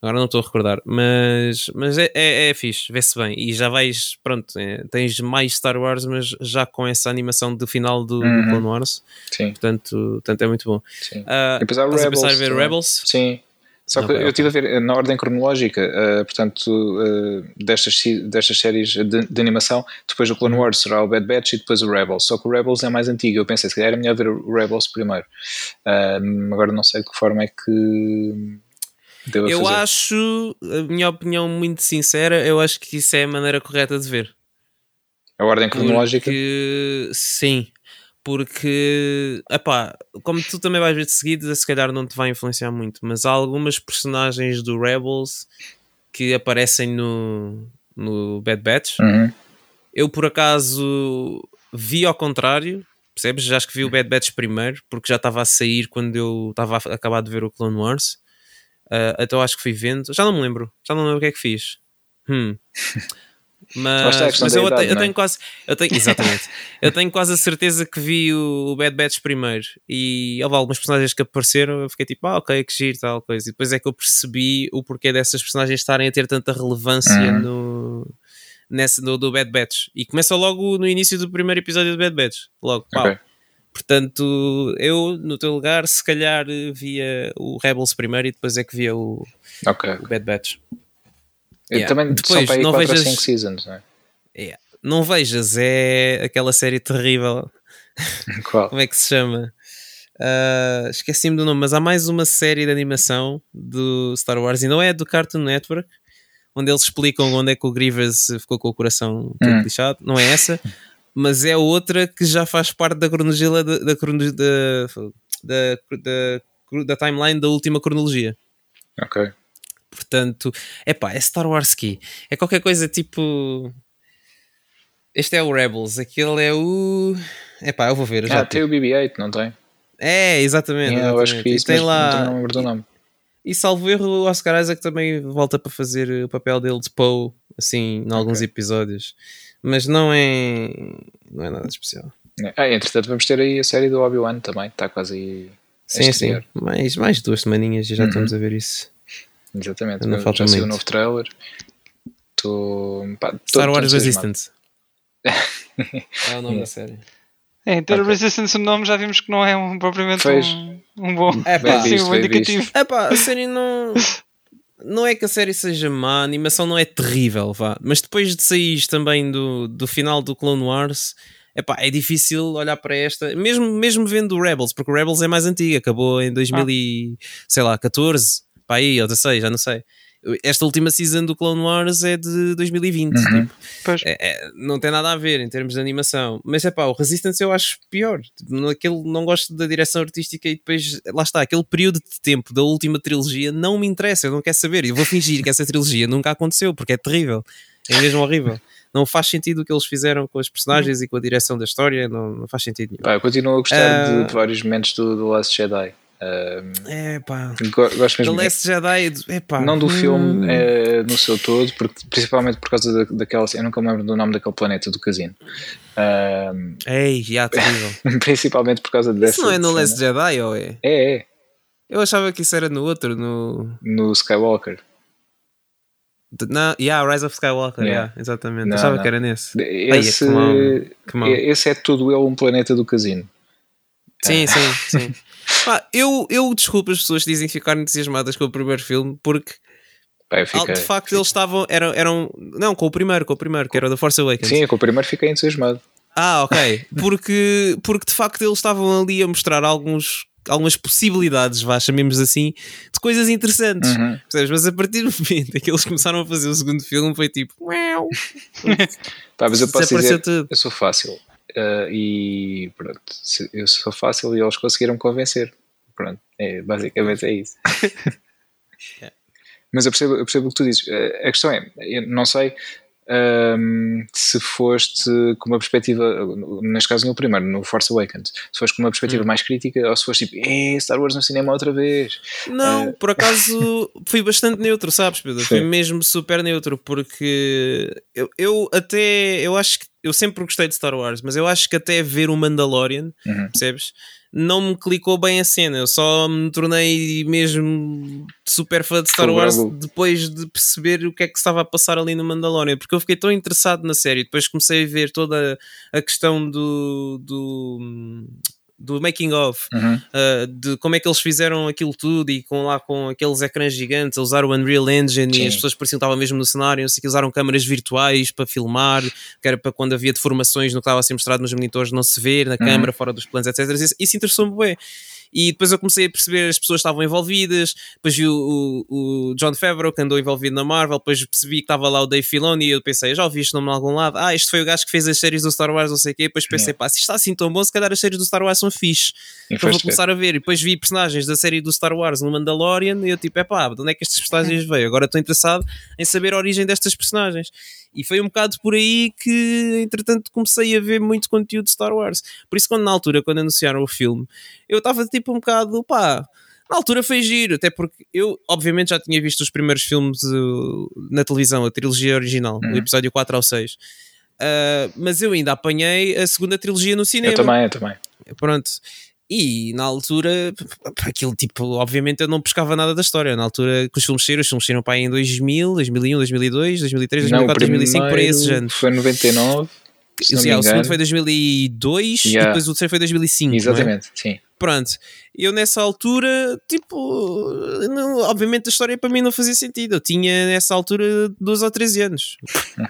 Agora não estou a recordar. Mas, mas é, é, é fixe, vê-se bem. E já vais, pronto, é, tens mais Star Wars, mas já com essa animação do final do, do Uhum. Clone Wars. Sim, Portanto, portanto é muito bom. sim. Ah, E depois há estás a pensar Rebels ver também. Rebels? Sim. Só que Ok, eu estive a ver eh, na ordem cronológica, eh, portanto, eh, destas, destas séries de, de animação, depois o Clone Wars será o Bad Batch e depois o Rebels. Só que o Rebels é mais antigo. Eu pensei, se calhar era melhor ver o Rebels primeiro. Ah, agora não sei de que forma é que devo Eu fazer. acho, a minha opinião muito sincera, eu acho que isso é a maneira correta de ver. A ordem cronológica? Porque, sim, porque, epá, como tu também vais ver de seguida, se calhar não te vai influenciar muito, mas há algumas personagens do Rebels que aparecem no, no Bad Batch. Uhum. Eu, por acaso, vi ao contrário, percebes? Já acho que vi o Bad Batch primeiro, porque já estava a sair quando eu estava a acabar de ver o Clone Wars. Ah, então acho que fui vendo. Já não me lembro. Já não lembro o que é que fiz. Hum. Mas, mas eu, idade, eu é? tenho quase. Eu tenho, exatamente. eu tenho quase a certeza que vi o, Bad Batch primeiro. E houve algumas personagens que apareceram. Eu fiquei tipo, ah, ok, que giro, tal coisa. E depois é que eu percebi o porquê dessas personagens estarem a ter tanta relevância Uhum. no, nesse, no, do Bad Batch. E começa logo no início do primeiro episódio do Bad Batch. Logo, pau. Ok. Portanto, eu, no teu lugar, se calhar via o Rebels primeiro e depois é que via o, Ok. o Bad Batch. Yeah. Também são Depois, para aí não 4 vejas- ou 5 seasons, não é? Yeah. Não vejas, é aquela série terrível. Qual? Como é que se chama? Ah, Esqueci-me do nome, mas há mais uma série de animação do Star Wars e não é do Cartoon Network, onde eles explicam onde é que o Grievous ficou com o coração Hum. lixado. Não é essa, mas é outra que já faz parte da cronologia da, da, da, da, da timeline da última cronologia. Ok. Portanto, é pá, é Star Wars Key. É qualquer coisa tipo. Este é o Rebels, aquele é o. É pá, eu vou ver. eu já Ah, tem o BB-8, não tem? É, exatamente. Yeah, eu acho que exatamente. E isso, tem lá. não me lembro do nome. E salvo erro, o Oscar Isaac também volta para fazer o papel dele de Poe, assim, em alguns Ok. episódios. Mas não é. Não é nada especial. Ah, entretanto, vamos ter aí a série do Obi-Wan também, está quase aí. Sim, sim. Mais, mais duas semaninhas e já Uhum. estamos a ver isso. Exatamente. Ainda Já falta saiu o novo trailer. Tô, pá, tô- Star tô Wars. Resistance. é o nome da série. É, ter Ok. Resistance no nome já vimos que não é um, propriamente um, um bom, É pá. sim, Bem visto, um indicativo. É pá, a série não. Não é que a série seja má, a animação não é terrível, vá. Mas depois de sair também do, do final do Clone Wars, epá, é difícil olhar para esta, mesmo, mesmo vendo o Rebels, porque o Rebels é mais antigo, acabou em 2000 e, sei lá, 14, pá aí, ou 16, já não sei. Esta última season do Clone Wars é de 2020, Uhum. tipo, Pois. é- é- não tem nada a ver em termos de animação. Mas é pá, o Resistance eu acho pior. Tipo, naquele, não gosto da direção artística e depois, lá está, aquele período de tempo da última trilogia não me interessa, eu não quero saber. Eu vou fingir que essa trilogia nunca aconteceu porque é terrível, é mesmo horrível. Não faz sentido o que eles fizeram com os personagens e com a direção da história, não, não faz sentido nenhum. Pá, eu continuo a gostar Ah. de, de vários momentos do, do Last Jedi. Ah, É pá, go- gosto The mesmo. Last Jedi, é pá. não do hum, filme eh, no seu todo, porque, principalmente por causa da, daquela. Eu nunca me lembro do nome daquele planeta do casino. Ah, Ei, já, terrível. principalmente por causa dessa. Isso não é no cena. Last Jedi, ou é? É, é. Eu achava que isso era no outro, no. No Skywalker. Na, yeah, Rise of Skywalker, Yeah. yeah, exatamente. Não, Achava não. que era nesse. Esse, que que mau. esse é todo ele um planeta do casino. Sim, sim, sim. Pá, eu, eu desculpo as pessoas que dizem que ficaram entusiasmadas com o primeiro filme porque Pá, ah, fiquei- de facto eles estavam. Eram, eram. Não, com o primeiro, com o primeiro, que era o da Force Awakens. Sim, com o primeiro fiquei entusiasmado. Ah, ok. Porque, porque de facto eles estavam ali a mostrar alguns, algumas possibilidades, vá, chamemos assim, de coisas interessantes. Uhum. Mas a partir do momento em que eles começaram a fazer o segundo filme, foi tipo. Mas eu posso dizer, tudo. eu sou fácil. Ah, e pronto, se- eu sou fácil e eles conseguiram convencer. Pronto, é, basicamente é isso. Mas eu percebo, eu percebo o que tu dizes. A questão é, eu não sei um, se foste com uma perspectiva, neste caso no primeiro, no Force Awakens, se foste com uma perspectiva hum. mais crítica ou se foste tipo, eh, Star Wars no cinema outra vez. Não, uh... por acaso fui bastante neutro, sabes, Pedro? Fui mesmo super neutro, porque eu, eu até, eu acho que eu sempre gostei de Star Wars, mas eu acho que até ver o Mandalorian, uhum. percebes? não me clicou bem a cena. Eu só me tornei mesmo super fã de Star Wars depois de perceber o que é que estava a passar ali no Mandalorian, porque eu fiquei tão interessado na série. Depois comecei a ver toda a questão do, do do making of, uhum. uh, de como é que eles fizeram aquilo tudo e com lá com aqueles ecrãs gigantes, a usar o Unreal Engine Sim. e as pessoas pareciam que estavam mesmo no cenário, não sei que usaram câmaras virtuais para filmar, que era para quando havia deformações no que estava a ser mostrado nos monitores não se ver na uhum. câmara, fora dos planos, etc. Isso, isso interessou-me bem. E depois eu comecei a perceber as pessoas estavam envolvidas, depois vi o, o, o John Favreau que andou envolvido na Marvel, depois percebi que estava lá o Dave Filoni e eu pensei, já ouvi este nome em algum lado, ah, este foi o gajo que fez as séries do Star Wars, não sei o quê, depois pensei, pá, se está assim tão bom, se calhar as séries do Star Wars são fixe. Então vou começar a ver. E depois vi personagens da série do Star Wars no Mandalorian e eu tipo, é pá, de onde é que estes personagens veio? Agora estou interessado em saber a origem destas personagens. E foi um bocado por aí que, entretanto, comecei a ver muito conteúdo de Star Wars. Por isso, quando na altura, quando anunciaram o filme, eu estava tipo um bocado, pá, na altura foi giro, até porque eu, obviamente, já tinha visto os primeiros filmes uh, na televisão, a trilogia original, uhum. o episódio 4 ao 6. Uh, mas eu ainda apanhei a segunda trilogia no cinema. Eu também, eu também. Pronto. E na altura, aquilo tipo, obviamente eu não pescava nada da história. Na altura que os filmes saíram, os filmes saíram para aí em 2000, 2001, 2002, 2003, 2004, 2005, por aí esses anos. Foi 99. Se não o segundo foi 2002 yeah. e depois o terceiro foi 2005. Exatamente, é? sim. Pronto, eu nessa altura, tipo, não, obviamente a história para mim não fazia sentido. Eu tinha nessa altura 12 ou 13 anos.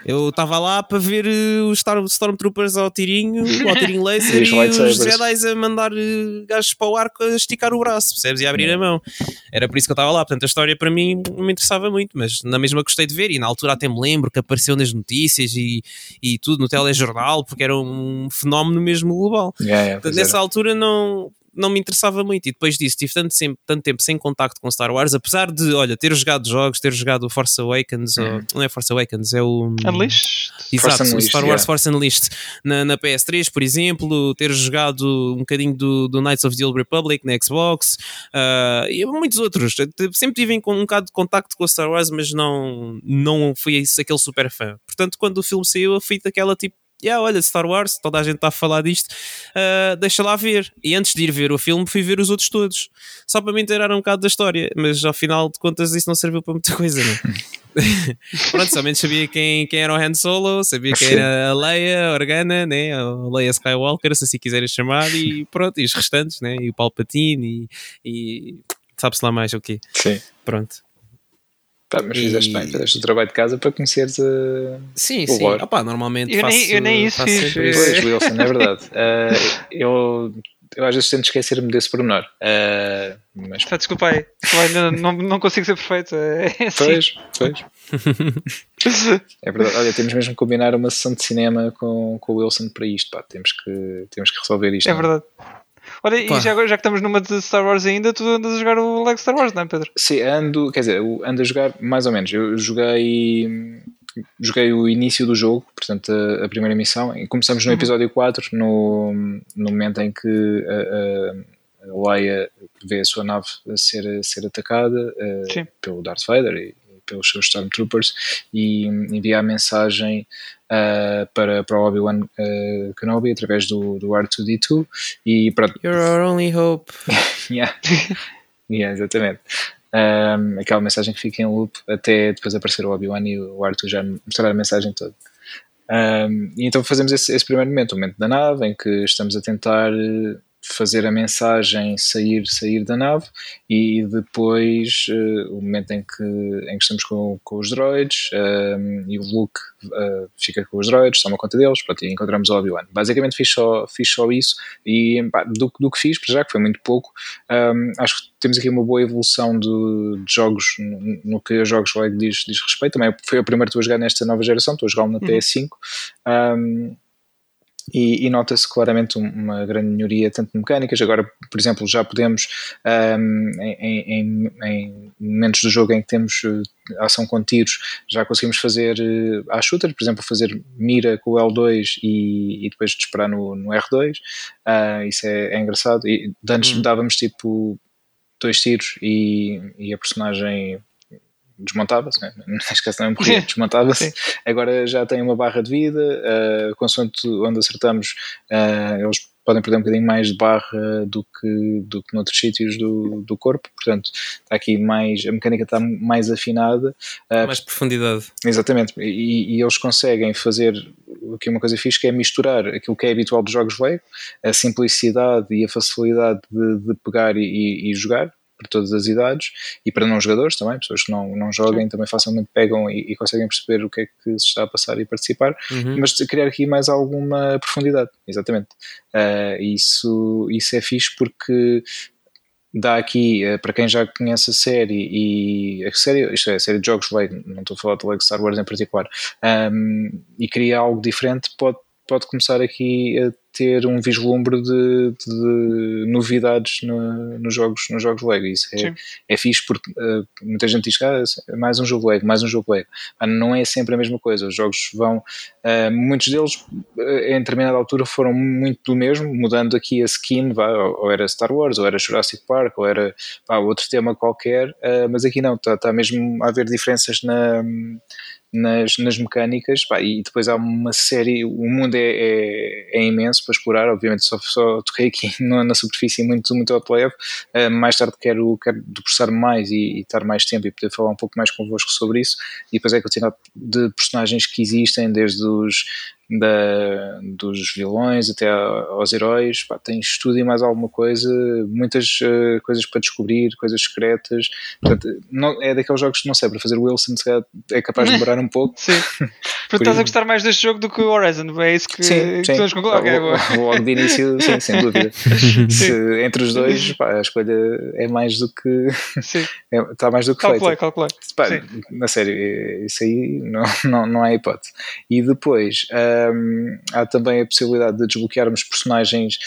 Eu estava lá para ver eh, os Star, Stormtroopers ao tirinho, ao tirinho laser e, os Jedi a mandar eh, gajos para o arco a esticar o braço, percebes? E a abrir a mão. Era por isso que eu estava lá. Portanto, a história para mim não me interessava muito, mas na mesma gostei de ver. E na altura até me lembro que apareceu nas notícias e, e tudo no telejornal, porque era um fenómeno mesmo global. Yeah, yeah, Portanto, nessa altura não não me interessava muito. E depois disso, tive tanto, sempre, tanto tempo sem contacto com Star Wars, apesar de, olha, ter jogado jogos, ter jogado Force Awakens, ou, uhum. não é Force Awakens, é o. Unleashed? Exato, Force Unleashed, Star Wars yeah. Force Unleashed na, na PS3, por exemplo, ter jogado um bocadinho do, do Knights of the Old Republic na Xbox uh, e muitos outros. Sempre tive um bocado de contacto com Star Wars, mas não, não fui aquele super fã. Portanto, quando o filme saiu, eu fui daquela tipo yeah, olha, Star Wars, toda a gente está a falar disto, uh, deixa lá ver. E antes de ir ver o filme, fui ver os outros todos, só para me inteirar um bocado da história, mas ao final de contas isso não serviu para muita coisa, não Pronto, somente sabia quem, quem era o Han Solo, sabia quem era a Leia, a Organa, né? a Leia Skywalker, se assim quiserem chamar, e pronto, e os restantes, né? e o Palpatine, e, e sabe-se lá mais o quê. Sim. Pronto. Pá, mas e... fizeste bem, fizeste o trabalho de casa para conheceres a. Sim, sim. Opa, normalmente eu faço, nem, eu nem isso fiz. Pois, Wilson, é verdade. Uh, eu, eu às vezes tento esquecer-me desse pormenor. Uh, mas... Tá, desculpa aí, ainda não, não consigo ser perfeito. É assim. Pois, pois. é verdade. Olha, temos mesmo que combinar uma sessão de cinema com, com o Wilson para isto. Pá. Temos, que, temos que resolver isto. É verdade. Olha, e já, já que estamos numa de Star Wars ainda, tu andas a jogar o Lego Star Wars, não é, Pedro? Sim, ando, quer dizer, ando a jogar mais ou menos. Eu joguei joguei o início do jogo, portanto a, a primeira missão, e começamos no uhum. episódio 4, no, no momento em que a, a, a Leia vê a sua nave a ser, a ser atacada uh, pelo Darth Vader e, e, pelos seus Stormtroopers e envia a mensagem uh, para, para o Obi-Wan uh, Kenobi através do, do R2D2 e pronto. You're our only hope. yeah. yeah, exatamente. Um, aquela mensagem que fica em loop até depois aparecer o Obi-Wan e o Arthur já mostrar a mensagem toda. Um, e então fazemos esse, esse, primeiro momento, o momento da nave, em que estamos a tentar fazer a mensagem sair, sair da nave e depois uh, o momento em que, em que estamos com, com os droids um, ehm, e o Luke uh, fica com os droids, toma conta deles pronto, e encontramos o Obi-Wan. Basicamente fiz só, fiz só isso e pá, do, do que fiz, já que foi muito pouco, um, ehm, acho que temos aqui uma boa evolução de, de jogos no, no, que a jogos Lego diz, diz respeito. Também foi o primeiro que estou a jogar nesta nova geração, estou a jogar na uhum. PS5. Um, ehm, e, e nota-se claramente uma grande melhoria, tanto mecânicas. Agora, por exemplo, já podemos, um, em, em, em, momentos do jogo em que temos uh, ação com tiros, já conseguimos fazer uh, a shooter, por exemplo, fazer mira com o L2 e, e depois disparar no, no R2. Uh, isso é, é, engraçado. E antes hum. dávamos tipo dois tiros e, e a personagem desmontava-se, né? neste caso não morria, desmontava-se. Agora já tem uma barra de vida, uh, consoante onde acertamos, uh, eles podem perder um bocadinho mais de barra do que, do que noutros sítios do, do corpo, portanto está aqui mais, a mecânica está mais afinada. Uh, mais profundidade. Exatamente, e, e, eles conseguem fazer aqui uma coisa fixe que é misturar aquilo que é habitual dos jogos Lego, a simplicidade e a facilidade de, de pegar e, e jogar, para todas as idades e para não jogadores também, pessoas que não, não joguem também facilmente pegam e, e, conseguem perceber o que é que se está a passar e participar, uhum. mas criar aqui mais alguma profundidade, exatamente. Uh, isso, isso é fixe porque dá aqui, uh, para quem já conhece a série e a série, isto é, a série de jogos Lego, não estou a falar de Lego Star Wars em particular, um, e cria algo diferente, pode pode começar aqui a ter um vislumbre de, de novidades no, nos, jogos, nos jogos Lego. Isso é, é fixe porque uh, muita gente diz que ah, é mais um jogo Lego, mais um jogo Lego. Ah, não é sempre a mesma coisa. Os jogos vão, uh, muitos deles uh, em determinada altura foram muito do mesmo, mudando aqui a skin, vá, ou, ou, era Star Wars, ou era Jurassic Park, ou era outro tema qualquer, mas aqui não, está tá mesmo a haver diferenças na nas, nas mecânicas pá, e depois há uma série, o mundo é, é, é imenso para explorar, obviamente só, só toquei aqui na, na superfície muito, muito ao leve, uh, mais tarde quero, quero debruçar mais e, e, estar mais tempo e poder falar um pouco mais convosco sobre isso. E depois é a quantidade de personagens que existem desde os da, dos vilões até aos heróis, pá, tens tudo e mais alguma coisa, muitas uh, coisas para descobrir, coisas secretas. Portanto, não, é daqueles jogos que não sei, para fazer o Wilson é capaz de demorar um pouco. Sim. Porque estás a gostar mais deste jogo do que o Horizon, é isso que, sim, sim. tu concluir? Okay, Logo de início, sim, sem dúvida. Se, entre os dois, pá, a escolha é mais do que. Sim. É, está mais do que calculei, feita. Calculei, calculei. Na sério, isso aí não, não, não há hipótese. E depois. Uh, há também a possibilidade de desbloquearmos personagens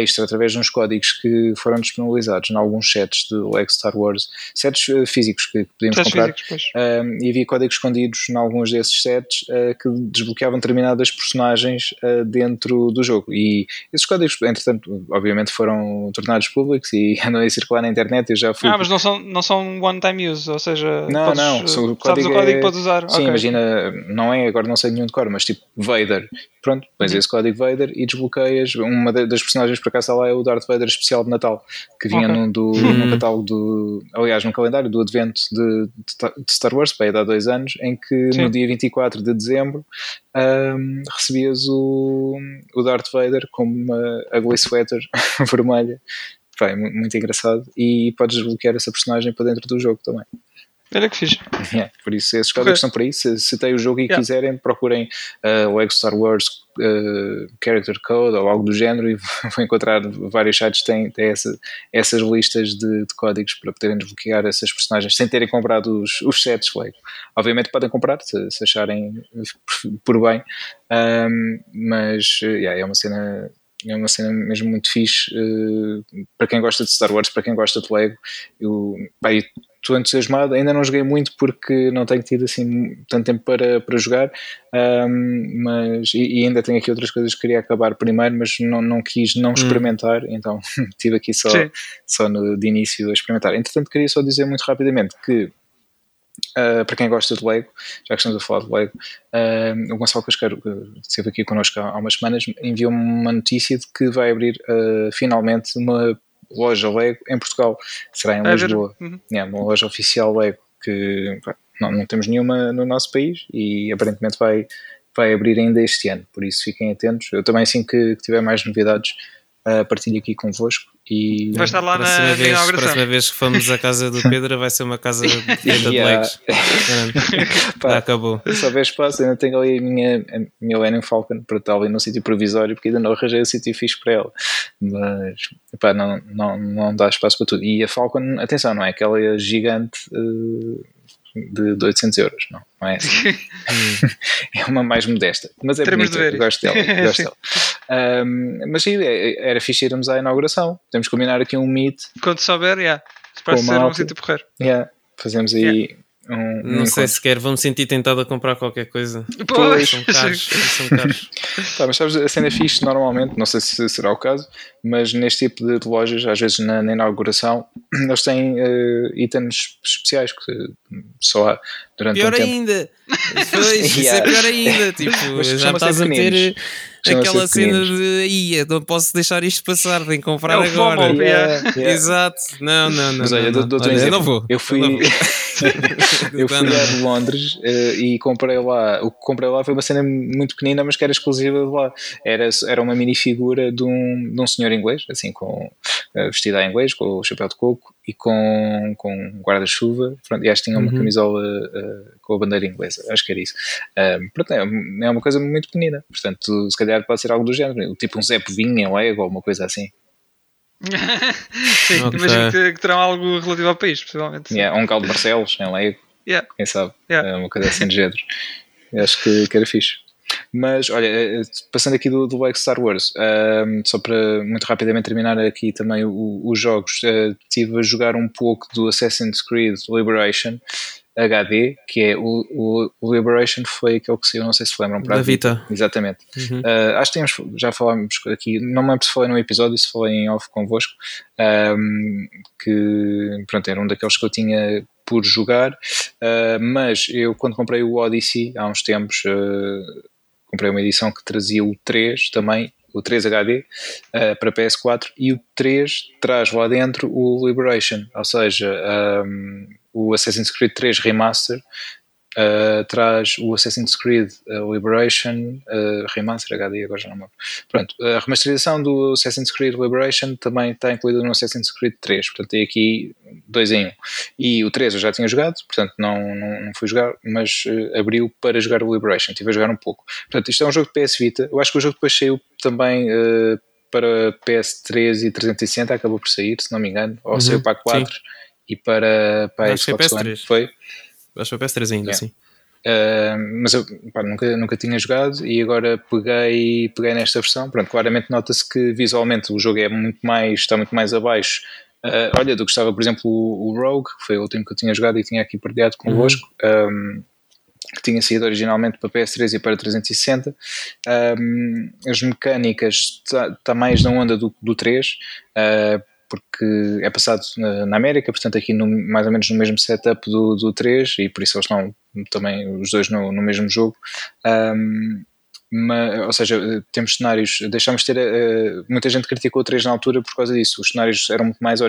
extra através de uns códigos que foram disponibilizados em alguns sets de Lego Star Wars, sets uh, físicos que, podíamos sets comprar. Físicos, um, e havia códigos escondidos em alguns desses sets uh, que desbloqueavam determinadas personagens uh, dentro do jogo. E esses códigos, entretanto, obviamente foram tornados públicos e andam a circular na internet. Eu já fui... Ah, mas não são, não são one-time use, ou seja, não, podes, não, o código, o código é... podes usar. Sim, okay. imagina, não é, agora não sei nenhum de cor, mas tipo Vader. Pronto, pões uhum. esse código Vader e desbloqueias. Uma das personagens para cá está lá é o Darth Vader especial de Natal, que vinha okay. num, do, uhum. num catálogo do. Aliás, num calendário do Advento de, de Star Wars, para há dois anos, em que Sim. no dia 24 de dezembro um, recebias o, o Darth Vader com uma ugly sweater vermelha. Vai, muito engraçado. E podes desbloquear essa personagem para dentro do jogo também. Era que fiz. Yeah, por isso, esses códigos estão por aí. Se, se têm o jogo e yeah. quiserem, procurem uh, o Lego Star Wars uh, Character Code ou algo do género e vão encontrar vários sites que têm, têm essa, essas listas de, de, códigos para poderem desbloquear essas personagens sem terem comprado os, os sets Lego. Obviamente podem comprar se, se acharem por bem, um, mas yeah, é uma cena é uma cena mesmo muito fixe uh, para quem gosta de Star Wars, para quem gosta de Lego. Eu, estou entusiasmado. Ainda não joguei muito porque não tenho tido assim tanto tempo para, para jogar, um, mas e, e, ainda tenho aqui outras coisas que queria acabar primeiro, mas não, não quis não hum. experimentar, hum. então estive aqui só, só no, de início a experimentar. Entretanto, queria só dizer muito rapidamente que Uh, para quem gosta de Lego, já que estamos a falar de Lego, uh, o Gonçalo Casqueiro, que esteve aqui connosco há, há umas semanas, enviou-me uma notícia de que vai abrir uh, finalmente uma loja Lego em Portugal, que será em é Lisboa. Uhum. É, uma loja oficial Lego que não, não temos nenhuma no nosso país e aparentemente vai, vai abrir ainda este ano, por isso fiquem atentos. Eu também, assim que, que tiver mais novidades, uh, partilho aqui convosco e vai estar lá próxima na, vez, na inauguração. próxima vez que fomos à casa do Pedro vai ser uma casa de venda de legs. Pá, acabou. Se houver espaço, ainda tenho ali a minha, a minha Lennon Falcon para estar ali num sítio provisório porque ainda não arranjei o sítio fixe para ela. Mas pá, não, não, não dá espaço para tudo. E a Falcon, atenção, não é aquela gigante. Uh, de, de 800 euros, não, não é é uma mais modesta, mas é bonita, gosto dela. Gosto dela. Um, mas sim, é, era fixe irmos à inauguração. Podemos combinar aqui um meet. Quando souber, yeah. parece ser um sítio porreiro. Yeah. Fazemos aí yeah. Um, não um sei sequer, vou-me sentir tentado a comprar qualquer coisa. Pois, são caros. são caros. tá, mas sabes, a cena fixe normalmente, não sei se será o caso, mas neste tipo de lojas, às vezes na, na inauguração, eles têm uh, itens especiais que só há durante pior um tempo. ainda! Pois, isso é pior ainda! Tipo, já estás a ter aquela cena de ia, não posso deixar isto passar, tenho que comprar é agora. FOMO, yeah, yeah. Exato, não, não, não. Mas olha, não, não. olha, eu não vou. Eu fui. eu fui a Londres uh, e comprei lá. O que comprei lá foi uma cena muito pequenina, mas que era exclusiva de lá. Era, era uma minifigura de um, de um senhor inglês, assim, com uh, vestido em inglês, com o chapéu de coco e com, com guarda-chuva. E acho que tinha uma uhum. camisola uh, com a bandeira inglesa. Acho que era isso. pronto, é, é uma coisa muito pequenina. Portanto, se calhar pode ser algo do género. Tipo um Zé Povinho em Lego ou uma coisa assim. Sim, okay. imagino que, que, terão algo relativo ao país, possivelmente. Yeah, um caldo de Barcelos em Lego. Yeah. Quem sabe? Yeah. É uma coisa assim de género. acho que, que era fixe. Mas olha, eh, passando aqui do, do Lego Star Wars, um, só para muito rapidamente terminar aqui também os jogos, uh, estive a jogar um pouco do Assassin's Creed Liberation. HD, que é o, o, Liberation foi aquele que saiu, não sei se lembram para da Vita. Exatamente. Uhum. Uh, acho que temos, já falámos aqui, não me lembro se falei no episódio, se falei em off convosco, um, que pronto, era um daqueles que eu tinha por jogar, uh, mas eu quando comprei o Odyssey há uns tempos, uh, comprei uma edição que trazia o 3 também o 3 HD uh, para PS4 e o 3 traz lá dentro o Liberation, ou seja, um, o Assassin's Creed 3 Remaster uh, traz o Assassin's Creed uh, Liberation uh, Remaster HD, agora já não me Pronto, a remasterização do Assassin's Creed Liberation também está incluída no Assassin's Creed 3, portanto tem aqui dois em um. E o 3 eu já tinha jogado, portanto não, não, não fui jogar, mas abriu para jogar o Liberation, estive a jogar um pouco. Portanto, isto é um jogo de PS Vita, eu acho que o jogo depois saiu também para PS3 e 360, acabou por sair, se não me engano, ou uhum, saiu para a 4. Sim e para, para a Xbox foi One. Foi? Acho que foi PS3 ainda, yeah. sim. Uh, mas eu pá, nunca, nunca tinha jogado e agora peguei, peguei nesta versão. Pronto, claramente nota-se que visualmente o jogo é muito mais, está muito mais abaixo. Uh, olha, do que estava, por exemplo, o, o, Rogue, que foi o último que eu tinha jogado e tinha aqui partilhado convosco, uhum. um, que tinha saído originalmente para PS3 e para 360. Um, as mecânicas está tá mais na onda do, do 3. Uh, porque é passado na, América, portanto aqui no, mais ou menos no mesmo setup do, do 3 e por isso eles estão também os dois no, no mesmo jogo. Um, ou seja, temos cenários, deixámos de ter, uh, muita gente criticou o 3 na altura por causa disso, os cenários eram muito mais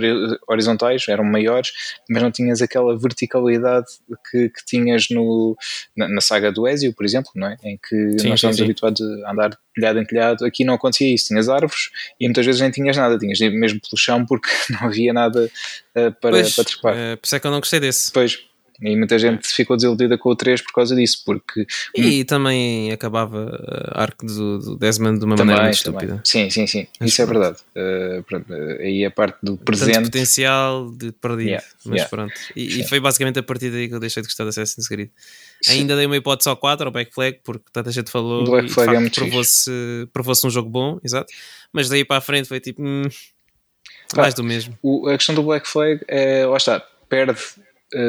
horizontais, eram maiores, mas não tinhas aquela verticalidade que, que tinhas no, na, na, saga do Ezio, por exemplo, não é? em que sim, nós estamos sim, habituados a andar telhado em telhado, aqui não acontecia isso, tinhas árvores e muitas vezes nem tinhas nada, tinhas mesmo pelo chão porque não havia nada uh, para, pois, para trepar. Uh, por isso é que eu não gostei desse. Pois, e muita gente ficou desiludida com o 3 por causa disso. Porque... E hum, também acabava a arco do, do Desmond de uma também, maneira muito estúpida. Sim, sim, sim. Acho isso é verdade. Uh, pronto, aí a parte do presente. Tanto potencial de perdido. Yeah, mas yeah. pronto. E, e, foi basicamente a partir daí que eu deixei de gostar de Assassin's Creed. Sim. Ainda dei uma hipótese ao 4, ao Black Flag, porque tanta gente falou Black e Flag é provou-se provou um jogo bom, exato. Mas daí para a frente foi tipo. Hum, mais do mesmo. O, a questão do Black Flag é, lá está, perde eh,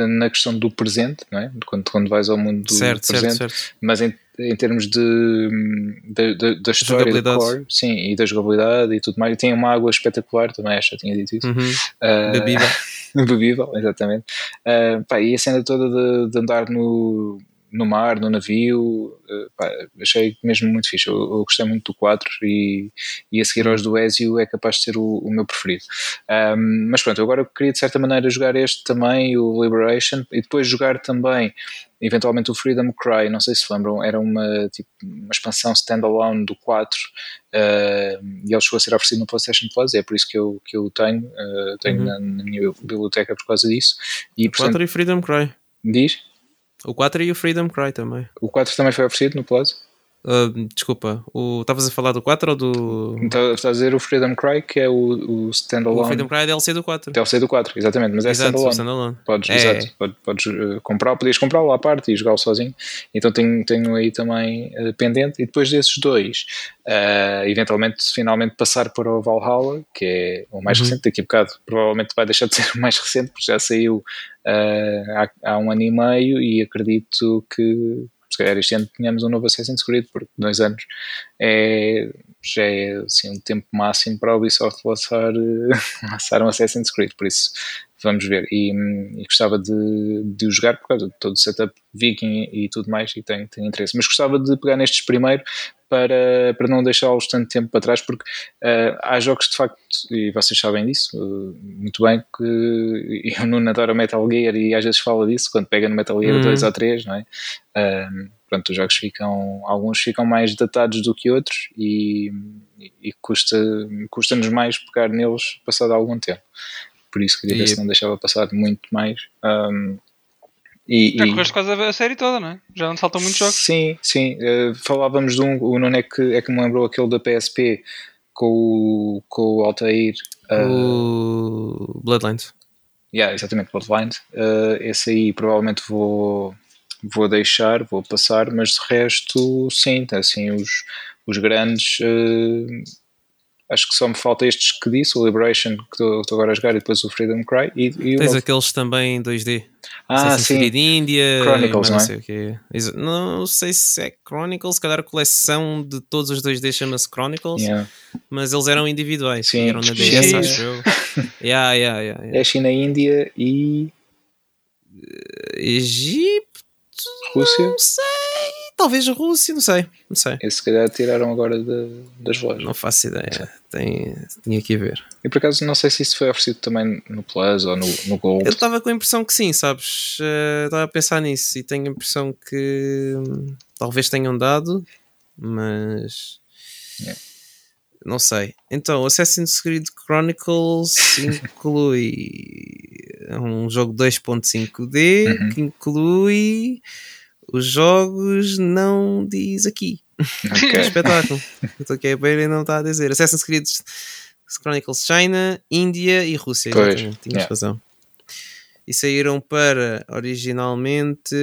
na questão do presente, não é? quando, quando vais ao mundo do certo, presente, certo, certo. mas em, em termos de, de, de da história do core, sim, e da jogabilidade e tudo mais, tem uma água espetacular também, acho que já tinha dito isso. Uhum. Uh, bebível. bebível, exatamente. Uh, pá, e a cena toda de, de andar no no mar, no navio, uh, pá, achei mesmo muito fixe. Eu, eu, gostei muito do 4 e, e a seguir aos do Ezio é capaz de ser o, o meu preferido. Um, mas pronto, agora queria de certa maneira jogar este também, o Liberation, e depois jogar também eventualmente o Freedom Cry, não sei se lembram, era uma, tipo, uma expansão standalone do 4 uh, e ele chegou a ser oferecido no PlayStation Plus, é por isso que eu, que eu tenho, uh, tenho uhum. na, na, minha biblioteca por causa disso. E, 4 e Freedom Cry. Diz? O 4 e o Freedom Cry também. O 4 também foi oferecido no Plus? Uh, desculpa, estavas a falar do 4 ou do. Então, estás a dizer o Freedom Cry, que é o, o standalone. O Freedom Cry é DLC do 4. DLC do 4, exatamente, mas é Exato, standalone. standalone. Podes, É. exato, podes, podes, uh, comprar, podias comprá-lo à parte e jogá-lo sozinho. Então tenho, tenho aí também uh, pendente. E depois desses dois, uh, eventualmente, finalmente passar para o Valhalla, que é o mais Uhum. recente, daqui a bocado provavelmente vai deixar de ser o mais recente, porque já saiu uh, há, há um ano e meio e acredito que se calhar este ano tenhamos um novo Assassin's Creed, porque dois anos é, já é assim, um tempo máximo para a Ubisoft lançar, lançar um Assassin's Creed, por isso vamos ver. E, e gostava de, de o jogar por causa de todo o setup viking e tudo mais, e tenho, tenho interesse. Mas gostava de pegar nestes primeiro para, para não deixá-los tanto tempo para trás, porque eh, há jogos de facto, e vocês sabem disso eh, muito bem, que eu no adoro Metal Gear e às vezes fala disso, quando pega no Metal Gear Hum. 2 ou 3, não é? Um, pronto, os jogos ficam, alguns ficam mais datados do que outros e, e custa, custa-nos mais pegar neles passado algum tempo. Por isso queria ver se não deixava passar muito mais. Um, e, Já e- correste quase a série toda, não é? Já não faltam muitos jogos. Sim, sim. eh, falávamos de um, o Nuno é que, é que me lembrou aquele da PSP com o, com o Altair. eh, O Bloodlines. Yeah, exatamente, Bloodlines. Uh, esse aí provavelmente vou, vou deixar, vou passar, mas de resto, sim, assim, os, os grandes. uh, acho que só me falta estes que disse, o Liberation, que estou agora a jogar, e depois o Freedom Cry. E, e Tens aqueles também em 2D. ah, Assassin's sim, Creed India. Chronicles, mais não é? sei o quê. Não sei se é Chronicles, se calhar a coleção de todos os 2D chama-se Chronicles, yeah. mas eles eram individuais. Sim, eram na DS, acho eu. yeah, yeah, yeah, yeah. é China, Índia e Egito, Rússia. não sei. Talvez a Rússia, não sei. Não sei. Esse se calhar tiraram agora da- das lojas. Não faço ideia. Tem, tinha que ver. E por acaso não sei se isso foi oferecido também no Plus ou no, no Gold. Eu estava com a impressão que sim, sabes? Eh, Estava a pensar nisso e tenho a impressão que hum, talvez tenham dado, mas Yeah. não sei. Então, Assassin's Creed Chronicles inclui um jogo 2.5D Uhum. que inclui os jogos não diz aqui. Ok. Espetáculo. Eu estou aqui a ver e não está a dizer. Assassin's Creed Chronicles China, Índia e Rússia. Pois, Exatamente, tinhas yeah. razão. E saíram para originalmente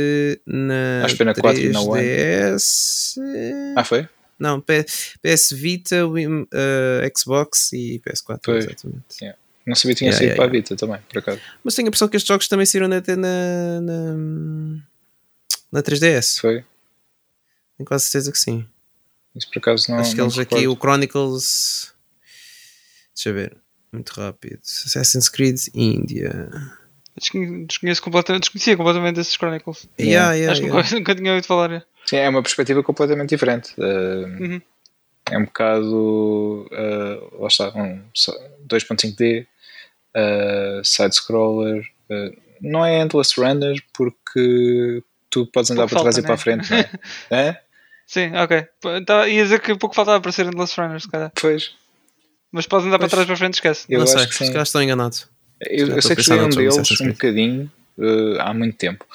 na Acho que foi na 4 e na One. 3DS. Ah, foi? Não, PS Vita, eh, Xbox e PS4. Pois. Exatamente. Não sabia que tinha Yeah, saído yeah, para a yeah. Vita também, por acaso. Mas tenho a impressão que estes jogos também saíram na, na, na, na 3DS. Foi? Tenho quase certeza que sim. Isso por acaso não. Acho que não eles aqui, o Chronicles. Deixa eu ver. Muito rápido. Assassin's Creed Índia. Desconhe- Desconheço completamente, desconhecia completamente esses Chronicles. Yeah, yeah, Acho que yeah. nunca, nunca tinha ouvido falar. Sim, é uma perspectiva completamente diferente. Uh, Uhum. É um bocado. Uh, lá está, um so- 2.5D, uh, side-scroller. uh, não é endless runner porque tu podes andar Pouco para trás e para a né? frente, não é? é? Sim, ok. Tá, ia dizer que pouco faltava para ser Endless Runners, se calhar. Pois, Mas podes andar Pois. para trás para a frente, esquece. eu não acho sei, que se calhar estou enganado. Eu, eu sei que joguei um deles um bocadinho uh, há muito tempo,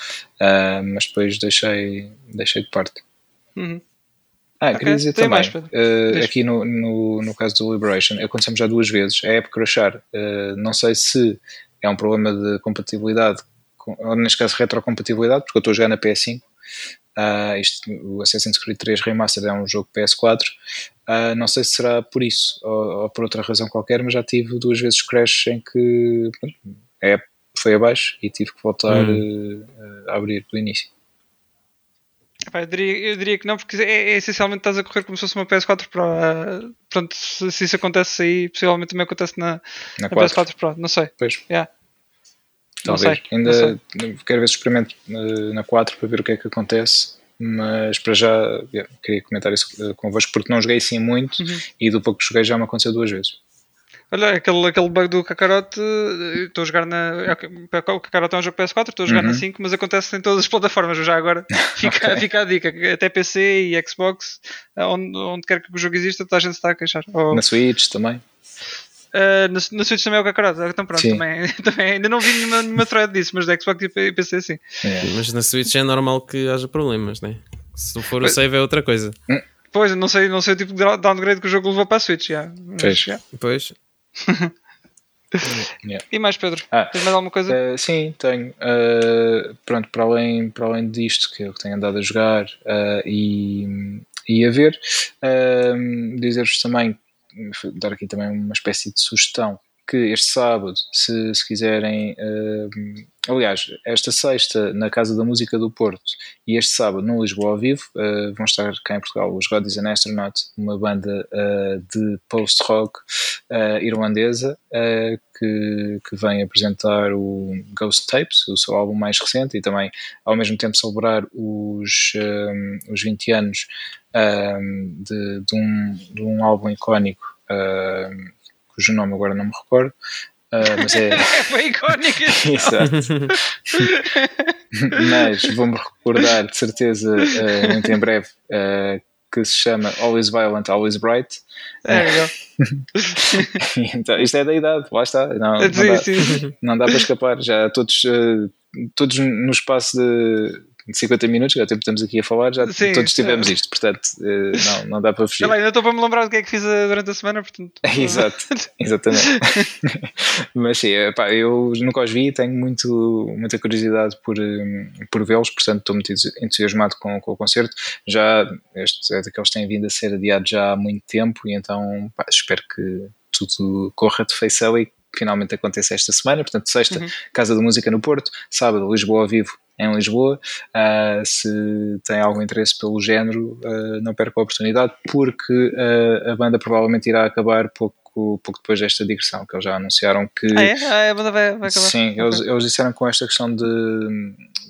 uh, mas depois deixei, deixei de parte. Uhum. Ah, Ok, queria dizer tem também, mais, uh, Diz. aqui no, no, no caso do Liberation, aconteceu já duas vezes, a época crashar, uh, não sei se é um problema de compatibilidade, neste caso retrocompatibilidade, porque eu estou a jogar na PS5, uh, isto, o Assassin's Creed 3 Remastered é um jogo PS4, uh, não sei se será por isso ou, ou por outra razão qualquer, mas já tive duas vezes crash em que a app foi abaixo e tive que voltar Hum. uh, a abrir do início. Eu, diria, eu diria que não, porque é, é essencialmente estás a correr como se fosse uma PS4 Pro. Ah, pronto, se, se isso acontece aí, possivelmente também acontece na, Na na 4, PS4 Pro. Não sei. pois. Yeah. Talvez. sei, Ainda quero ver se experimento eh, na 4 para ver o que é que acontece. Mas para já yeah, queria comentar isso eh, convosco porque não joguei assim muito Uhum. e do pouco que joguei já me aconteceu duas vezes. Olha, aquele, aquele bug do Kakarote, eh, estou a jogar na. é, O Kakarote é um jogo PS4, estou a jogar Uhum. na 5, mas acontece em todas as plataformas. Já agora fica, Ok. fica a dica, até PC e Xbox, eh, onde, onde quer que o jogo exista, toda a gente está a queixar. Ou, Na Switch também. Eh, na, na Switch também é o Kakarote, então pronto, também, também ainda não vi nenhuma, nenhuma thread disso, mas da Xbox e PC sim. Yeah. Mas na Switch é normal que haja problemas, né? Se não for o save é outra coisa. Pois, não sei, não sei o tipo de downgrade que o jogo levou para a Switch. já. Mas, Pois. já. Pois. E mais, Pedro? Ah, Tens mais alguma coisa? Uh, sim, tenho. Uh, pronto, para além, para além disto que eu tenho andado a jogar uh, e, e a ver, uh, dizer-vos também, dar aqui também uma espécie de sugestão, que este sábado, se, se quiserem, uh, aliás, esta sexta na Casa da Música do Porto e este sábado no Lisboa ao vivo, uh, vão estar cá em Portugal os God is an Astronaut, uma banda uh, de post-rock irlandesa que, que vem apresentar o Ghost Tapes, o seu álbum mais recente, e também ao mesmo tempo celebrar os, os 20 anos um, de, de, um, de um álbum icónico, um, cujo nome agora não me recordo. Uh, mas é, Foi icónico. Exato. Mas vou-me recordar de certeza uh, muito em breve uh, que se chama Always Violent, Always Bright. É então, isto é da idade, lá está. Não, não, Sim, dá, sim, não dá para escapar. Já todos, todos no espaço de, de 50 minutos, já tempo estamos aqui a falar, já Sim, todos tivemos é. isto, portanto uh, não, não dá para fugir. Lá, ainda estou para me lembrar do que é que fiz uh, durante a semana, portanto. Exato, exatamente. Mas sim, epá, eu nunca os vi e tenho muito, muita curiosidade por, hum, por vê-los, portanto estou muito entusiasmado com, com o concerto. Já este é daqueles que têm vindo a ser adiados já há muito tempo e então pá, espero que tudo corra de feição e finalmente aconteça esta semana. Portanto, sexta, Uhum. Casa da Música no Porto, sábado, Lisboa ao vivo em Lisboa. Ah, se tem algum interesse pelo género, ah, não perca a oportunidade, porque ah, a banda provavelmente irá acabar pouco, pouco depois desta digressão, que eles já anunciaram que. Ah, é? Ah, a banda vai, vai acabar. Sim, Ok. eles, eles disseram que com esta questão de,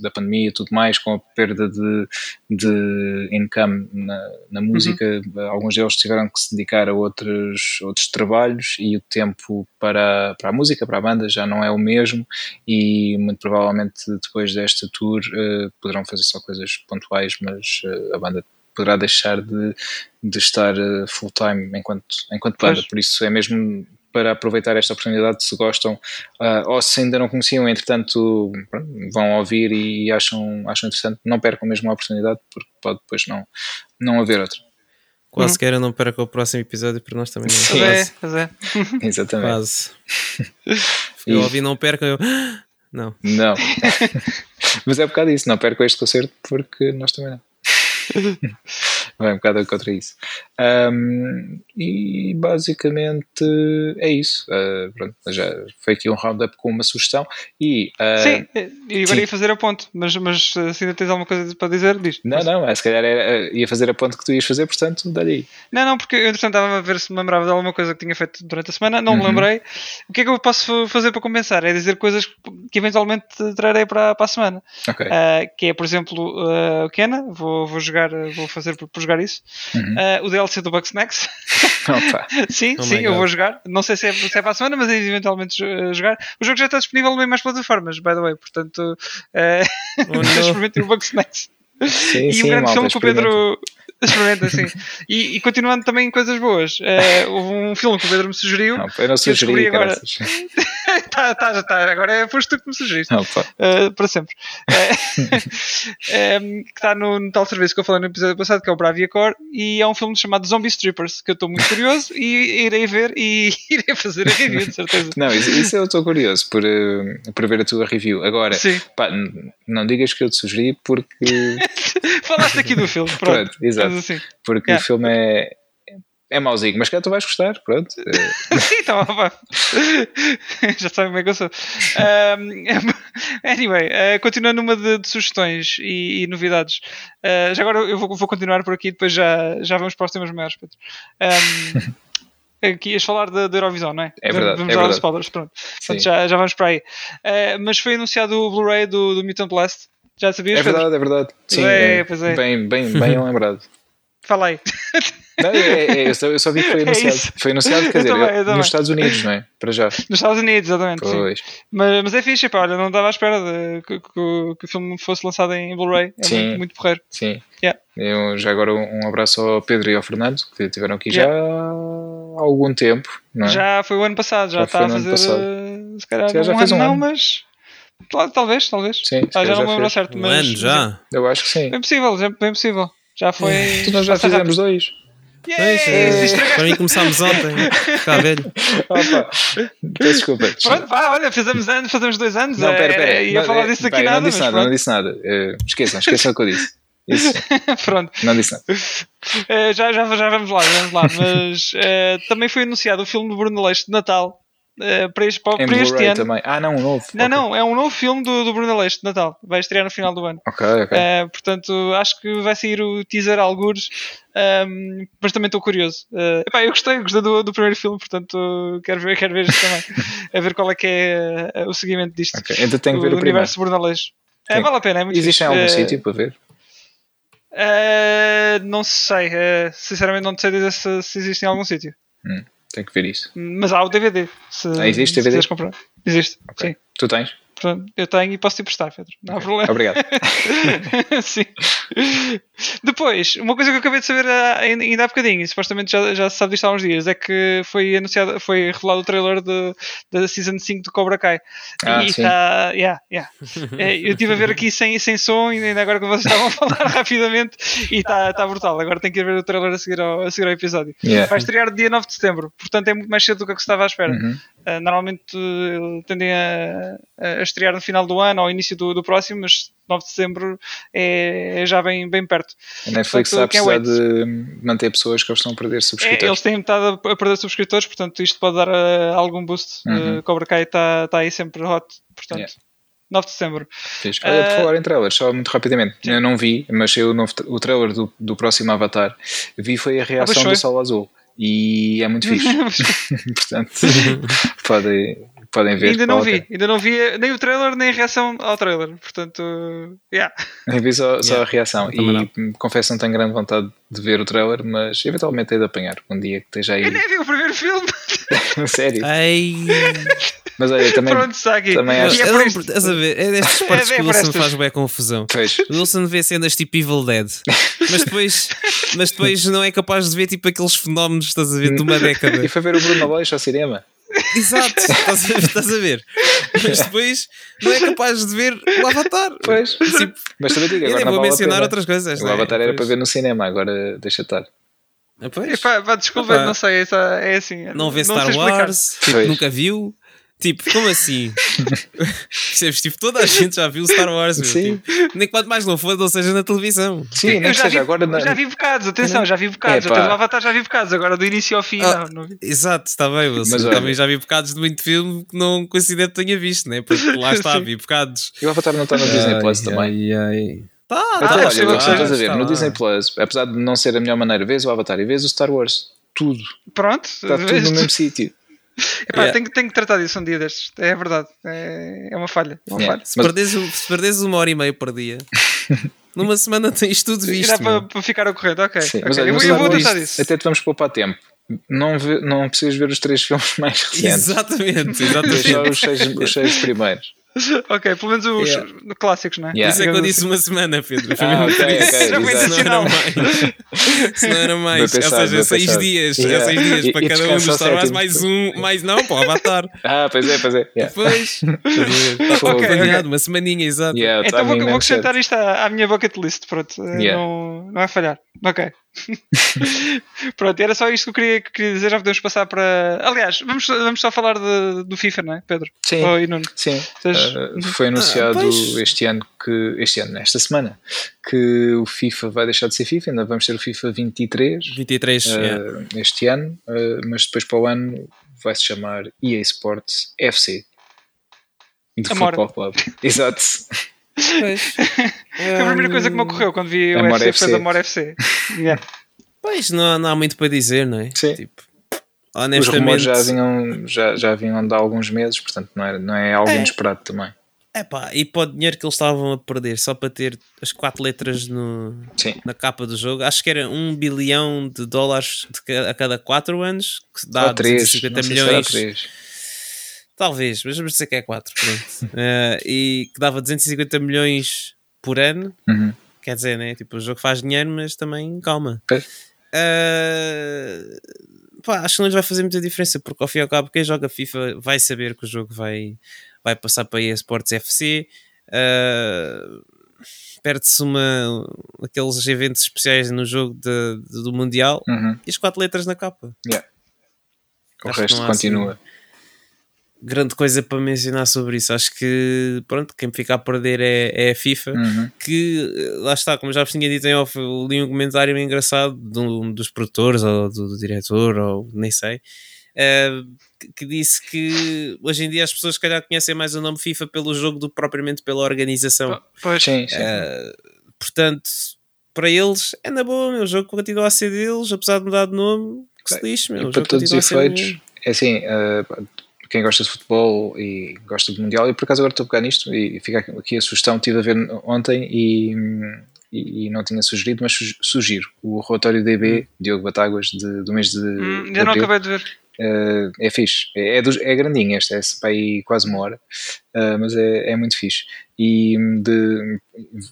da pandemia e tudo mais, com a perda de, de income na, na música, alguns deles tiveram que se dedicar a outros, outros trabalhos e o tempo para, para a música, para a banda, já não é o mesmo. E muito provavelmente depois desta tour eh, poderão fazer só coisas pontuais, mas eh, a banda poderá deixar de, de estar eh, full time enquanto, enquanto banda, por isso é mesmo para aproveitar esta oportunidade se gostam ah, ou se ainda não conheciam, entretanto vão ouvir e acham, acham interessante, não percam mesmo a oportunidade porque pode depois não, não haver outra. Quase Uhum. que era não perca o próximo episódio para nós também. Pois Não. é, pois é. Exatamente. Quase. Eu ouvi não perca. Eu... Não. Não. Mas é um bocado isso, não percam este concerto porque nós também não. Vai um bocado contra isso. Ahm, e basicamente é isso. Ah, pronto, já foi aqui um roundup com uma sugestão. E ah, Sim, e agora sim. ia fazer a ponte, mas, mas eh, se ainda tens alguma coisa para dizer, diz. não, não, é, se calhar era, ia fazer a ponte que tu ias fazer, portanto, dá-lhe aí. Não, não, porque eu entretanto estava a ver se me lembrava de alguma coisa que tinha feito durante a semana, não me Uhum. lembrei. O que é que eu posso fazer para compensar? É dizer coisas que eventualmente trarei para, para a semana. Ok. Ah, que é, por exemplo, ah, o Kena, vou, vou jogar, vou fazer por, por jogar isso. Uhum. Ah, o DLC do Bugsnax. Sim, Oh sim, eu vou jogar. Não sei se é, se é para a semana, mas é eventualmente jo- jogar. O jogo já está disponível em mais plataformas, by the way, portanto, ah, Oh, experimentem o Bugsnax. Sim, E sim, um grande malta, filme que o Pedro. Experimenta, sim. E, e continuando também em coisas boas. eh, houve um filme que o Pedro me sugeriu. Não, eu não eu sugeri, descobri agora. tá, tá, já está. Agora é, foste tu que me sugeriste. Opa. Uh, para sempre. Uh, um, que está no, no tal serviço que eu falei no episódio passado, que é o Bravia Core, e é um filme chamado Zombie Strippers, que eu estou muito curioso e irei ver e irei fazer a review, de certeza. Não, isso, isso eu estou curioso por, eh, por ver a tua review. Agora, pá, não digas que eu te sugeri porque, Falaste aqui do filme, pronto. Pronto, exato. Assim. porque Yeah. o filme é, é mauzinho, mas que tu vais gostar, pronto. Eh, Sim, então, vá. já sabem como é que eu sou. Um, anyway, uh, continuando numa de, de sugestões e, e novidades. Uh, já agora eu vou, vou continuar por aqui, depois já, já vamos para os temas maiores, Pedro. Um, aqui ias falar da, da Eurovisão, não é? É verdade, Vamos é dar verdade. os spoilers, pronto. Portanto, já, já vamos para aí. Uh, mas foi anunciado o Blu-ray do, do Mutant Blast. Já sabias? É Pedro? verdade, é verdade. Sim, é, é. Bem, bem, bem lembrado. Fala aí. Não, é, é, eu, só, eu só vi que foi É anunciado. isso. foi anunciado, quer Eu dizer, também, eu também. nos Estados Unidos, não é? Para já. Nos Estados Unidos, exatamente. sim. Pois. Mas, mas é fixe, pá, olha, não estava à espera de, que, que, que o filme fosse lançado em Blu-ray. É Sim. muito, muito porreiro. Sim. Yeah. Eu, já agora um abraço ao Pedro e ao Fernando, que estiveram aqui Yeah. já há algum tempo, não é? Já foi o ano passado, já, Já está a fazer. se calhar Se calhar já um fez ano um não, ano. mas. tal- Talvez, talvez. Sim, Ah, já calhar não já me lembro certo, Um mas. ano já. Eu acho que sim. Bem possível, já- bem possível. Já foi. Tu nós já passa fizemos dois. Pois, Yeah! eh, Estragaste- para mim começámos ontem. Está velho. Opa, desculpa. Pronto, vá, olha, fazemos anos, fazemos dois anos. Não, pera, eh, pera. Ia Não, falar disso aqui nada, Não disse nada, não disse nada. Esqueçam, esqueçam o que eu disse. Isso, pronto. não disse nada. Eh, já, já, já vamos lá, vamos lá. Mas eh, também foi anunciado o filme do Bruno Leix de Natal eh, para este, para Em este ano. também. Ah, não, um novo. Não, Ok. não, é um novo filme do, do Bruno Leix de Natal. Vai estrear no final do ano. Ok, ok. Eh, portanto, acho que vai sair o teaser algures, ehm, mas também estou curioso. Eh, epá, eu gostei, gostei do, do primeiro filme, portanto, quero ver, quero ver isto também. a ver qual é que é o seguimento disto. Ok, Ainda tenho que ver o primeiro. universo Bruno Leix. Eh, Sim. vale a pena, é muito Existe em algum sítio para ver? não sei, sinceramente não sei dizer se, se existe em algum sítio. Tenho que ver isso. Mas há o DVD. Se, Ah, existe se DVD? comprar. Existe, Ok. sim. Tu tens? Portanto, eu tenho e posso te emprestar, Pedro. Não há problema. Obrigado. Sim. Depois, uma coisa que eu acabei de saber ah, ainda há bocadinho, e supostamente já, já se sabe disto há uns dias, é que foi anunciado, foi revelado o trailer de, da Season 5 do Cobra Kai. Ah, e está. Yeah, yeah. É, eu estive a ver aqui sem, sem som, e ainda agora que vocês estavam a falar rapidamente, e está está brutal. Agora tenho que ir ver o trailer a seguir ao, a seguir ao episódio. Yeah. Vai estrear dia 9 de setembro, portanto é muito mais cedo do que eu estava à espera. Uhum. Uh, normalmente uh, tendem a, a estrear no final do ano ou início do, do próximo, mas 9 de setembro é, é já bem, bem perto. A Netflix Portanto, está a quem precisar de manter pessoas que eles estão a perder É, subscritores. eles têm estado a perder subscritores, portanto isto pode dar uh, algum boost. Uhum. Uh, Cobra Kai está tá aí sempre hot, portanto. Yeah. 9 de setembro. Fixe. Olha, por Ah, falar em trailers, só muito rapidamente. sim. Eu não vi, mas o, novo, o trailer do, do próximo Avatar. Vi foi a reação foi. do Sol Azul. E é muito fixe. Portanto, podem, podem ver. ainda não vale a vi, ainda não vi nem o trailer nem a reação ao trailer, portanto, yeah. pena. Eu vi só, só Yeah. a reação. E hum, confesso que não tenho grande vontade de ver o trailer, mas eventualmente hei de apanhar um dia que esteja aí. eu nem vi o primeiro filme. Sério. Ai. Mas olha, também. Pronto, Sagi. também acho- é não- isto. Estás a ver? É destas É, partes é que o Wilson faz bem confusão. Pois. O Wilson vê cenas tipo Evil Dead, mas depois, mas depois não é capaz de ver tipo aqueles fenómenos, estás a ver, de uma década. E foi ver o Bruno Leix ao cinema. Exato, estás a, ver, estás a ver. Mas depois não é capaz de ver o Avatar. Pois. Tipo, Mas também digo, eu agora nem não vou mencionar outras coisas. O não é? Avatar era Pois. para ver no cinema, agora deixa estar. Ah, pois. Epá, pá, desculpa, Epá. não sei, essa- é assim. Não vê Star explicar. Wars, tipo, nunca viu. Tipo, como assim? Percebes? Tipo, toda a gente já viu Star Wars. meu. Sim. Tipo, nem quanto mais não for, não seja na televisão. Sim, nem Eu que já seja vi, agora. na- já vi bocados, atenção, já vi bocados. Até do Avatar já vi bocados, agora do início ao fim, Ah. não, não vi. Exato, está bem, Wilson. Mas olha- Também já vi bocados de muito filme que não considero que tenha visto, né? Porque lá está, vi bocados. E o Avatar não está no Disney Plus também. Ai, ai. Tá, Até tá, olha, possível o que que seja. estás a ver, no. Disney Plus, apesar de não ser a melhor maneira, vês o Avatar e vês o Star Wars, tudo. Pronto, Está tudo no mesmo sítio. Epá, Yeah. tenho, tenho que tratar disso um dia destes. É verdade. É, é uma falha. É uma Yeah. falha. Se, Mas- perdes, se perdes uma hora e meia por dia, numa semana tens tudo E visto. dá para, ficar ao corrente, ok. Sim, ok. mas olha, eu, eu vou Wars, tratar disso. Até te vamos poupar tempo. Não, vê, não precisas ver os três filmes mais recentes. Exatamente, só exatamente. os seis, os seis primeiros. ok, pelo menos os Yeah. clássicos, não é? Yeah. Isso é que eu disse uma semana, Pedro. Foi Ah, mesmo ok, por isso. ok, Já foi exato. Se não era mais. Se não era mais. Bem pensado, Ou seja, seis dias. É Yeah. seis dias E- para e cada um dos Star Wars, mais um. Mais, não, para o Avatar. Ah, pois é, pois é. Yeah. Depois. Está Fogo. acompanhado, uma semaninha, exato. Yeah, Então vou, timing vou acrescentar isto à, à minha bucket list, pronto. Yeah. Não, não vai falhar. Ok. pronto, era só isto que eu queria, que eu queria dizer. Já podemos passar para. Aliás, vamos, vamos só falar de- do FIFA, não é, Pedro? Sim. Nuno. Sim, Tens- uh, foi anunciado Ah, este ano que este ano, esta semana, que o FIFA vai deixar de ser FIFA, ainda vamos ter o FIFA 23 23. uh, yeah. este ano, uh, mas depois para o ano vai se chamar EA Sports FC do Amor. Football Club. Exato. Pois. Foi a primeira coisa que me ocorreu quando vi o FC, FC. foi da Amor FC. Yeah. Pois, não, há- não há muito para dizer, não é? Sim. Tipo, Os honestamente. rumores já vinham, já, já vinham de há alguns meses, portanto não é, não é algo É. inesperado também. Epá, e para o dinheiro que eles estavam a perder só para ter as quatro letras no, Sim. na capa do jogo, acho que era um bilhão de dólares de a cada quatro anos, que dá Ou três, 250 não sei se será milhões. Talvez, mas vamos dizer que é 4. e que dava 250 milhões por ano. Uhum. Quer dizer, né? Tipo, o jogo faz dinheiro, mas também calma. Ah, pá, acho que não lhes vai fazer muita diferença, porque ao fim e ao cabo, quem joga FIFA vai saber que o jogo vai, vai passar para a eSports FC. Ah, perde-se uma aqueles eventos especiais no jogo de, de, do Mundial Uhum. e as quatro letras na capa. O Acho que resto assim, continua. Grande coisa para mencionar sobre isso. Acho que pronto, quem fica a perder é, é a FIFA. Uhum. Que eh, lá está, como já vos tinha dito em off, eu li um comentário engraçado de um dos produtores ou do, do diretor, ou nem sei, eh, que, que disse que hoje em dia as pessoas, se calhar, conhecem mais o nome FIFA pelo jogo do que propriamente pela organização. Pois, Sim, sim. Eh, portanto, para eles é na boa, meu, o jogo continua a ser deles, apesar de mudar de nome, que se lixe, meu, E o para jogo todos os efeitos, é assim, eh, quem gosta de futebol e gosta do Mundial, eu por acaso agora estou a pegar nisto e fica aqui a sugestão, estive a ver ontem e, e, e não tinha sugerido, mas su- sugiro. O relatório DB, Diogo Batáguas, de- do mês de, Hum, de ainda não acabei de ver. Eh, é fixe, é, é, dos- é grandinho este, é para aí quase uma hora, eh, mas é, é muito fixe. E de-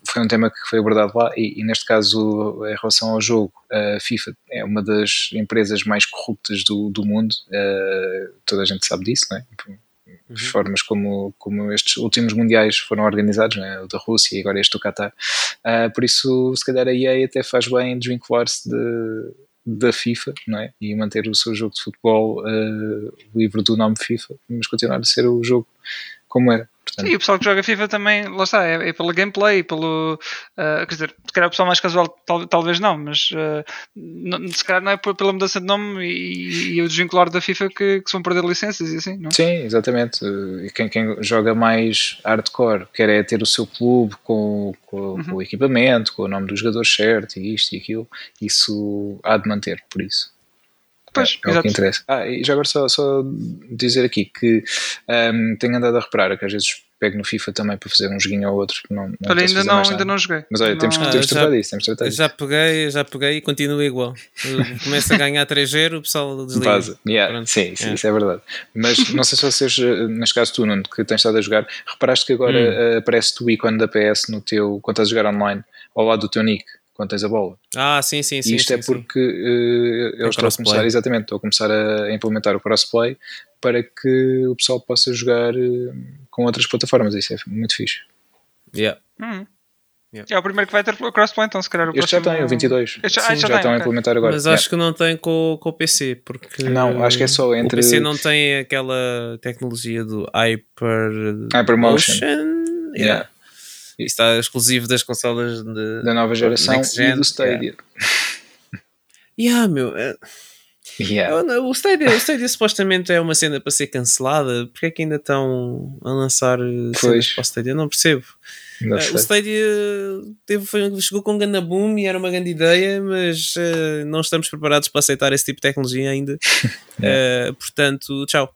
foi um tema que foi abordado lá, e, e neste caso, em relação ao jogo, a FIFA é uma das empresas mais corruptas do, do mundo, eh, toda a gente sabe disso, não é? As formas como, como estes últimos mundiais foram organizados, né? o da Rússia e agora este do Qatar. Por isso, se calhar a EA até faz bem desvincular-se de, da FIFA não é? e manter o seu jogo de futebol ah, livre do nome FIFA, mas continuar a ser o jogo como era. Portanto, E o pessoal que joga FIFA também, lá está, é, é pelo gameplay, pelo. ah, quer dizer, se calhar o pessoal mais casual tal- talvez não, mas ah, não- se calhar não é pela mudança de nome e, e o desvincular da FIFA que, que se vão perder licenças e assim, não? Sim, exatamente. E quem, quem joga mais hardcore quer é ter o seu clube com, com, com o equipamento, com o nome do jogador certo e isto e aquilo. Isso há de manter, por isso. Pois, é, é o que interessa. Ah, e já agora só, só dizer aqui que ahm, tenho andado a reparar que às vezes pego no FIFA também para fazer um joguinho ou outro. Não, não Olha, ainda não, ainda não joguei. Mas olha, temos, Não- que temos já- tratar disso. Temos tratar disso. já peguei, já peguei e continua igual. Eu começo a ganhar 3-0, o pessoal desliga. Vaza. Yeah, sim, sim, É. isso é verdade. Mas não sei se vocês, eh, neste caso tu, Nuno, que tens estado a jogar, reparaste que agora Hum. eh, aparece-te o ícone da PS no teu, quando estás a jogar online, ao lado do teu nick, quando tens a bola. Ah, sim, sim, sim. e isto sim, é porque eh, eu estou a começar, exatamente, estou a começar a implementar o crossplay para que o pessoal possa jogar eh, com outras plataformas. Isso é muito fixe. Yeah. Hum. Yeah. É o primeiro que vai ter crossplay, então se calhar o Este já próximo- tem, o 22. Este já- Sim, ah, já já, estão a implementar agora. Mas Yeah. acho que não tem com, com o PC, porque Não, acho que é só entre- o PC não tem aquela tecnologia do Hyper Hypermotion. Motion. Yeah. Yeah. Está exclusivo das consolas de Da nova geração e do Stadia. Yeah, meu. é- Yeah. O Stadia, o Stadia supostamente é uma cena para ser cancelada. Porque é que ainda estão a lançar eh, cenas Pois. para o Stadia? Eu não percebo. Não sei. o Stadia teve, foi- chegou com um grande boom e era uma grande ideia, mas eh, não estamos preparados para aceitar esse tipo de tecnologia ainda. Eh, portanto, tchau.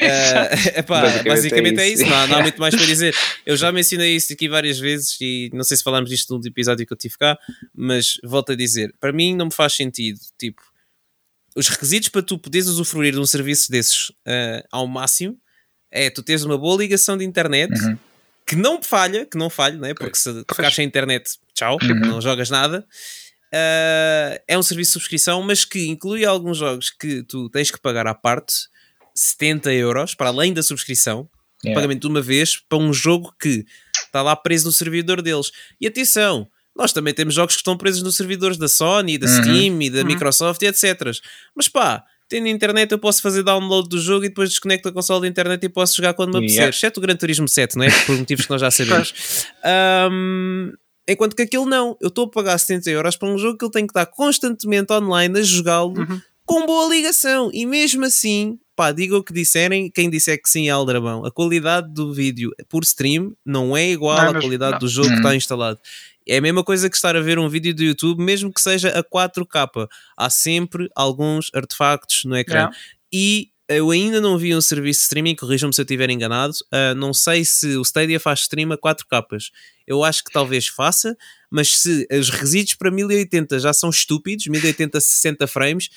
Eh, epá, Basicamente basicamente, é é isso. isso, não, há- não há muito mais para dizer. Eu já mencionei isso aqui várias vezes e não sei se falámos disto no episódio que eu tive cá, mas volto a dizer: para mim não me faz sentido. Tipo, os requisitos para tu poderes usufruir de um serviço desses eh, ao máximo é tu teres uma boa ligação de internet Uhum. que não falha, que não falha, né? porque se ficares sem internet, tchau, Uhum. não jogas nada. Uh, é um serviço de subscrição, mas que inclui alguns jogos que tu tens que pagar à parte 70 euros para além da subscrição, Yeah. pagamento de uma vez para um jogo que está lá preso no servidor deles. E atenção, nós também temos jogos que estão presos nos servidores da Sony, da Uhum. Steam e da Microsoft e etc. Mas pá, tendo internet eu posso fazer download do jogo e depois desconecto a console da internet e posso jogar quando me apetecer. Yeah. Exceto o Gran Turismo 7, não é? Por motivos que nós já sabemos. Ahm, enquanto que aquilo não. Eu estou a pagar 70 euros para um jogo que ele tem que estar constantemente online a jogá-lo Uhum. com boa ligação. E mesmo assim, pá, diga o que disserem, quem disser que sim é Aldrabão. A qualidade do vídeo por stream não é igual Não é à qualidade não. do jogo que Uhum. está instalado. É a mesma coisa que estar a ver um vídeo do YouTube, mesmo que seja a 4K. Há sempre alguns artefactos no ecrã. Yeah. E eu ainda não vi um serviço de streaming, corrijam-me se eu estiver enganado. ah, não sei se o Stadia faz stream a 4K. Eu acho que talvez faça, mas se os requisitos para 1080 já são estúpidos, 1080 60 frames,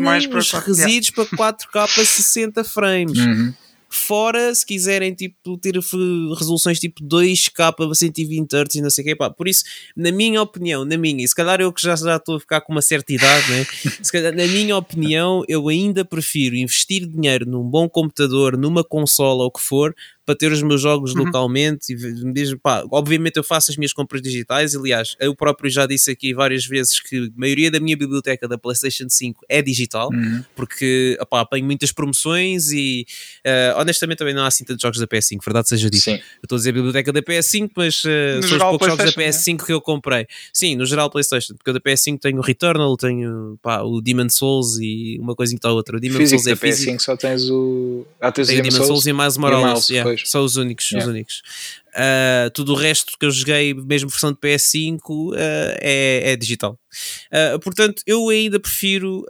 mais para os 4K. requisitos para 4K 60 frames. Uhum. Fora, se quiserem tipo, ter resoluções tipo 2K 120 Hz e não sei o quê, pá. Por isso, na minha opinião, na minha, e se calhar eu que já, já estou a ficar com uma certa idade, né? se calhar, na minha opinião, eu ainda prefiro investir dinheiro num bom computador, numa consola ou o que for, para ter os meus jogos uhum. localmente. E mesmo, pá, obviamente eu faço as minhas compras digitais. Aliás, eu próprio já disse aqui várias vezes que a maioria da minha biblioteca da PlayStation 5 é digital, uhum. porque opá, apanho muitas promoções e uh, honestamente também não há assim tantos jogos da PS5, verdade seja dito. Eu estou a dizer a biblioteca da PS5, mas uh, são os poucos jogos da PS5 né? que eu comprei. Sim, no geral PlayStation, porque eu da PS5 tenho o Returnal, tenho pá, o Demon Souls e uma coisa que está outra. O Demon Souls é físico. PS5 só tens o. Ah, tens o Demon Souls, Souls e mais Morales. Yeah, são os únicos. Yeah. Os únicos. Uh, tudo o resto que eu joguei, mesmo versão de PS5, uh, ah, é, é, digital. Uh, portanto, eu ainda prefiro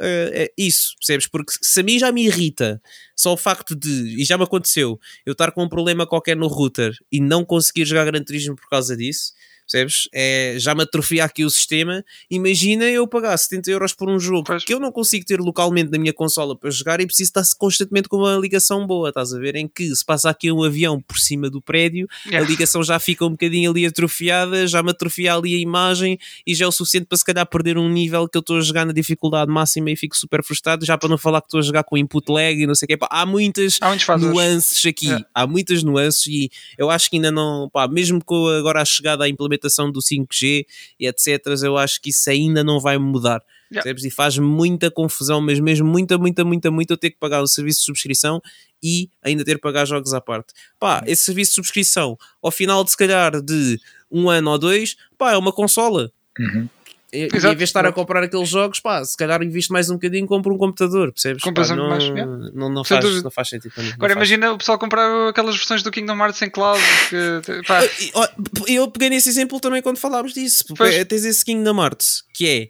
isso, percebes? Porque se a mim já me irrita só o facto de, e já me aconteceu, eu estar com um problema qualquer no router e não conseguir jogar Gran Turismo por causa disso, percebes? É, já me atrofia aqui o sistema. Imagina eu pagar 70 euros por um jogo pois. que eu não consigo ter localmente na minha consola para jogar e preciso estar constantemente com uma ligação boa, estás a ver? Em que se passa aqui um avião por cima do prédio, yeah. a ligação já fica um bocadinho ali atrofiada, já me atrofia ali a imagem e já é o suficiente para se calhar perder um nível que eu estou a jogar na dificuldade máxima e fico super frustrado, já para não falar que estou a jogar com input lag e não sei o. Pá, há muitas há nuances aqui, yeah. há muitas nuances e eu acho que ainda não, pá, mesmo com agora a chegada à implementação implementação do 5G e etc. Eu acho que isso ainda não vai mudar. Yeah. E faz muita confusão, mas mesmo muita, muita, muita, muita eu ter que pagar o serviço de subscrição e ainda ter que pagar jogos à parte. Pá, esse serviço de subscrição, ao final de se calhar de um ano ou dois, pá, é uma consola. Uhum. E, Exato, em vez de estar a comprar aqueles jogos, pá, se calhar invisto mais um bocadinho compro um computador, percebes? Pá, não, mais, não, não, faz, não faz sentido. Não, Agora imagina o pessoal comprar aquelas versões do Kingdom Hearts em cloud. Que, pá. Eu peguei nesse exemplo também quando falámos disso. Pois. Tens esse Kingdom Hearts que é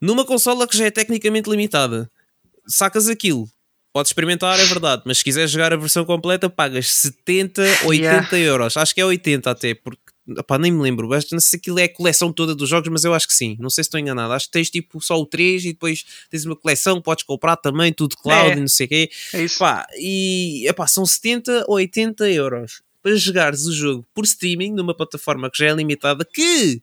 numa consola que já é tecnicamente limitada, sacas aquilo. Podes experimentar, é verdade, mas se quiseres jogar a versão completa, pagas 70, 80 yeah. euros. Acho que é 80 até, porque Opá, nem me lembro, não sei se aquilo é a coleção toda dos jogos, mas eu acho que sim, não sei se estou enganado. Acho que tens tipo só o 3 e depois tens uma coleção, podes comprar também, tudo cloud é. e não sei o quê. É isso. Pá, e epá, são 70 ou 80 euros para jogares o jogo por streaming numa plataforma que já é limitada. Que,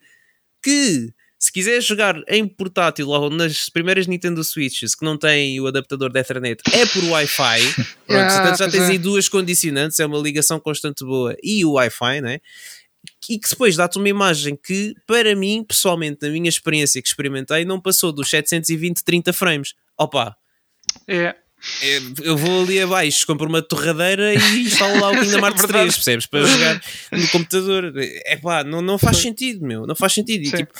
que se quiseres jogar em portátil ou nas primeiras Nintendo Switches que não têm o adaptador de Ethernet, é por Wi-Fi. Pronto, ah, portanto, já tens é. aí duas condicionantes: é uma ligação constante boa e o Wi-Fi, né? E que depois dá-te uma imagem que, para mim, pessoalmente, na minha experiência que experimentei, não passou dos 720, 30 frames. Opa! É. é. Eu vou ali abaixo, compro uma torradeira e instalo lá o Kingdom Hearts 3, percebes? Para jogar no computador. É pá, não, não faz sentido, meu. Não faz sentido. E, tipo,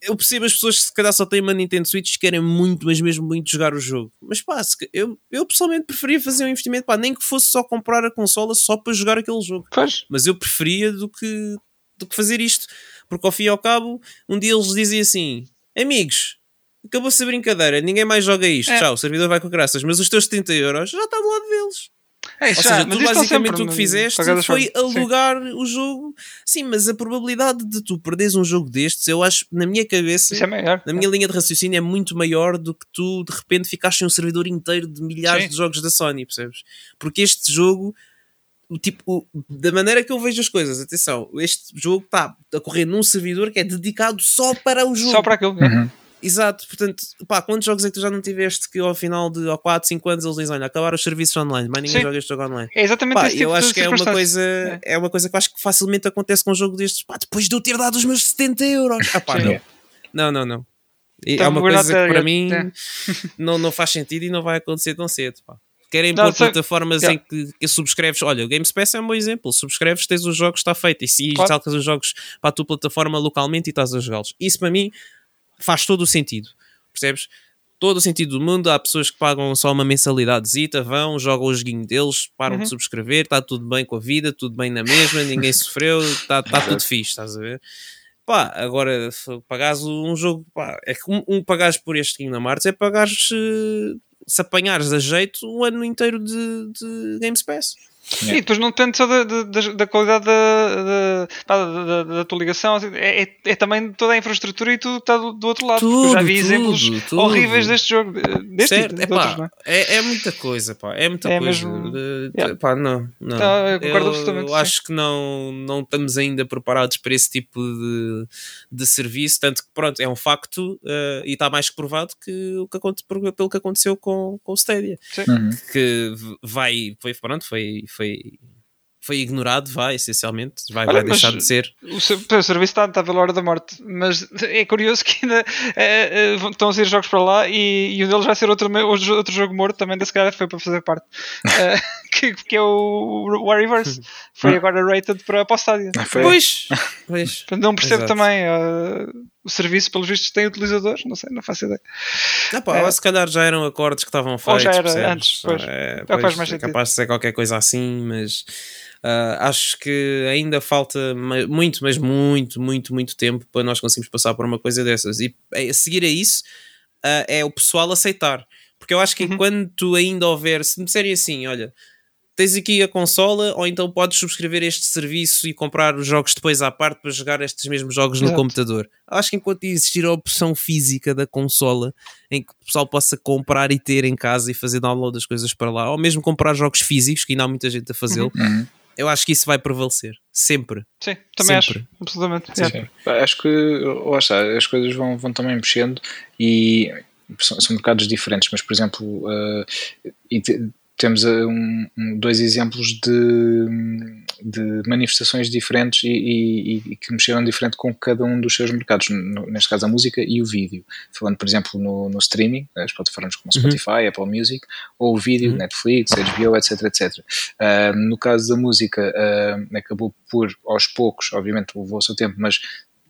eu percebo as pessoas que se calhar só têm uma Nintendo Switch querem muito, mas mesmo muito jogar o jogo. Mas pá, eu, eu pessoalmente preferia fazer um investimento, pá, nem que fosse só comprar a consola só para jogar aquele jogo. Pois. Mas eu preferia do que, do que fazer isto. Porque ao fim e ao cabo, um dia eles dizem assim: Amigos, acabou-se a brincadeira, ninguém mais joga isto. É. Tchau, o servidor vai com graças, mas os teus 70 euros já está do lado deles. É, Ou seja, tu basicamente sempre, o que fizeste foi alugar sim. o jogo. Sim, mas a probabilidade de tu perderes um jogo destes, eu acho, na minha cabeça, é maior, na minha linha de raciocínio, é muito maior do que tu de repente ficaste sem um servidor inteiro de milhares sim. de jogos da Sony, percebes? Porque este jogo tipo, da maneira que eu vejo as coisas, atenção, este jogo está a correr num servidor que é dedicado só para o jogo. Só para aquilo. Uhum. Exato, portanto, pá, quantos jogos é que tu já não tiveste que ao final de ou 4, 5 anos eles dizem, olha, acabaram os serviços online, mas ninguém Sim. joga este jogo online. É exatamente pá, esse tipo Eu acho que é uma coisa, é. é. uma coisa que eu acho que facilmente acontece com um jogo destes, pá, depois de eu ter dado os meus 70 euros. Ah, pá, não. não, não, não. Então, é uma coisa que para mim é. não, não faz sentido e não vai acontecer tão cedo, pá. Querem pôr plataformas yeah. em que, que, subscreves. Olha, o Game Pass é um bom exemplo. Subscreves, tens os jogos, está feito. E se claro. saltas os jogos para a tua plataforma localmente e estás a jogá-los. Isso para mim faz todo o sentido percebes? Todo o sentido do mundo, há pessoas que pagam só uma mensalidadezita, vão, jogam o joguinho deles, param uhum. de subscrever, está tudo bem com a vida, tudo bem na mesma, ninguém sofreu, está tá tudo fixe, estás a ver? Pá, agora pagares um jogo, pá, é que um, um pagares por este Kingdom Hearts é pagares se, se apanhares a jeito um ano inteiro de, de Games Pass. Yeah. E depois não depende só da, da, da qualidade da, da, da, tua ligação, assim, é, é, é, também toda a infraestrutura e tudo está do, do outro lado. Tudo, já vi tudo, exemplos tudo. horríveis deste jogo. Deste certo, tipo, é, outros, é? é, muita coisa, pá, é muita é coisa. Mesmo... Yeah. Pá, não, não. Tá, eu concordo eu, absolutamente. Eu acho que não, não estamos ainda preparados para esse tipo de, de serviço, tanto que pronto, é um facto uh, e está mais que provado que o que pelo que aconteceu com, com o Stadia. Uhum. Que vai, foi, pronto, foi foi foi ignorado, vai, essencialmente, vai, Olha, vai deixar de ser. O, seu- o serviço está, está pela hora da morte, mas é curioso que ainda é, é, vão- estão a sair jogos para lá e, e um deles vai ser outro, outro, jogo morto, também da se calhar foi para fazer parte, Eh, que, que é o Warriors. Foi agora rated para, para o estádio. Ah? Pois, pois. Não percebo Exato. também. eh, o serviço, pelos vistos, tem utilizadores, não sei, não faço ideia. Ah, pá, É. ou se calhar já eram acordes que estavam feitos. já era percebes? antes, pois. É, É pois, faz mais é capaz de ser qualquer coisa assim, mas ah, acho que ainda falta muito, mas muito, muito, muito tempo para nós conseguirmos passar por uma coisa dessas. E eh, a seguir a isso ah, é o pessoal aceitar. Porque eu acho que Uhum. enquanto ainda houver, se me disserem assim, olha. Tens aqui a consola, ou então podes subscrever este serviço e comprar os jogos depois à parte para jogar estes mesmos jogos no Exato. computador. Acho que enquanto existir a opção física da consola, em que o pessoal possa comprar e ter em casa e fazer download das coisas para lá, ou mesmo comprar jogos físicos, que ainda há muita gente a fazê-lo, Uhum. eu acho que isso vai prevalecer. Sempre. Sim, também Sempre. acho, absolutamente. Sim, Yeah. sim. Acho que lá está, as coisas vão, vão também mexendo e são, são mercados diferentes, mas por exemplo, te- temos eh, um- dois exemplos de, de manifestações diferentes e, e- e que mexeram diferente com cada um dos seus mercados, neste caso a música e o vídeo. Falando, por exemplo, no, no streaming, as plataformas como Spotify, Apple Music, ou o vídeo, Uhum. Netflix, HBO, etc, etc. Ah, no caso da música, ah, acabou por, aos poucos, obviamente levou o seu tempo, mas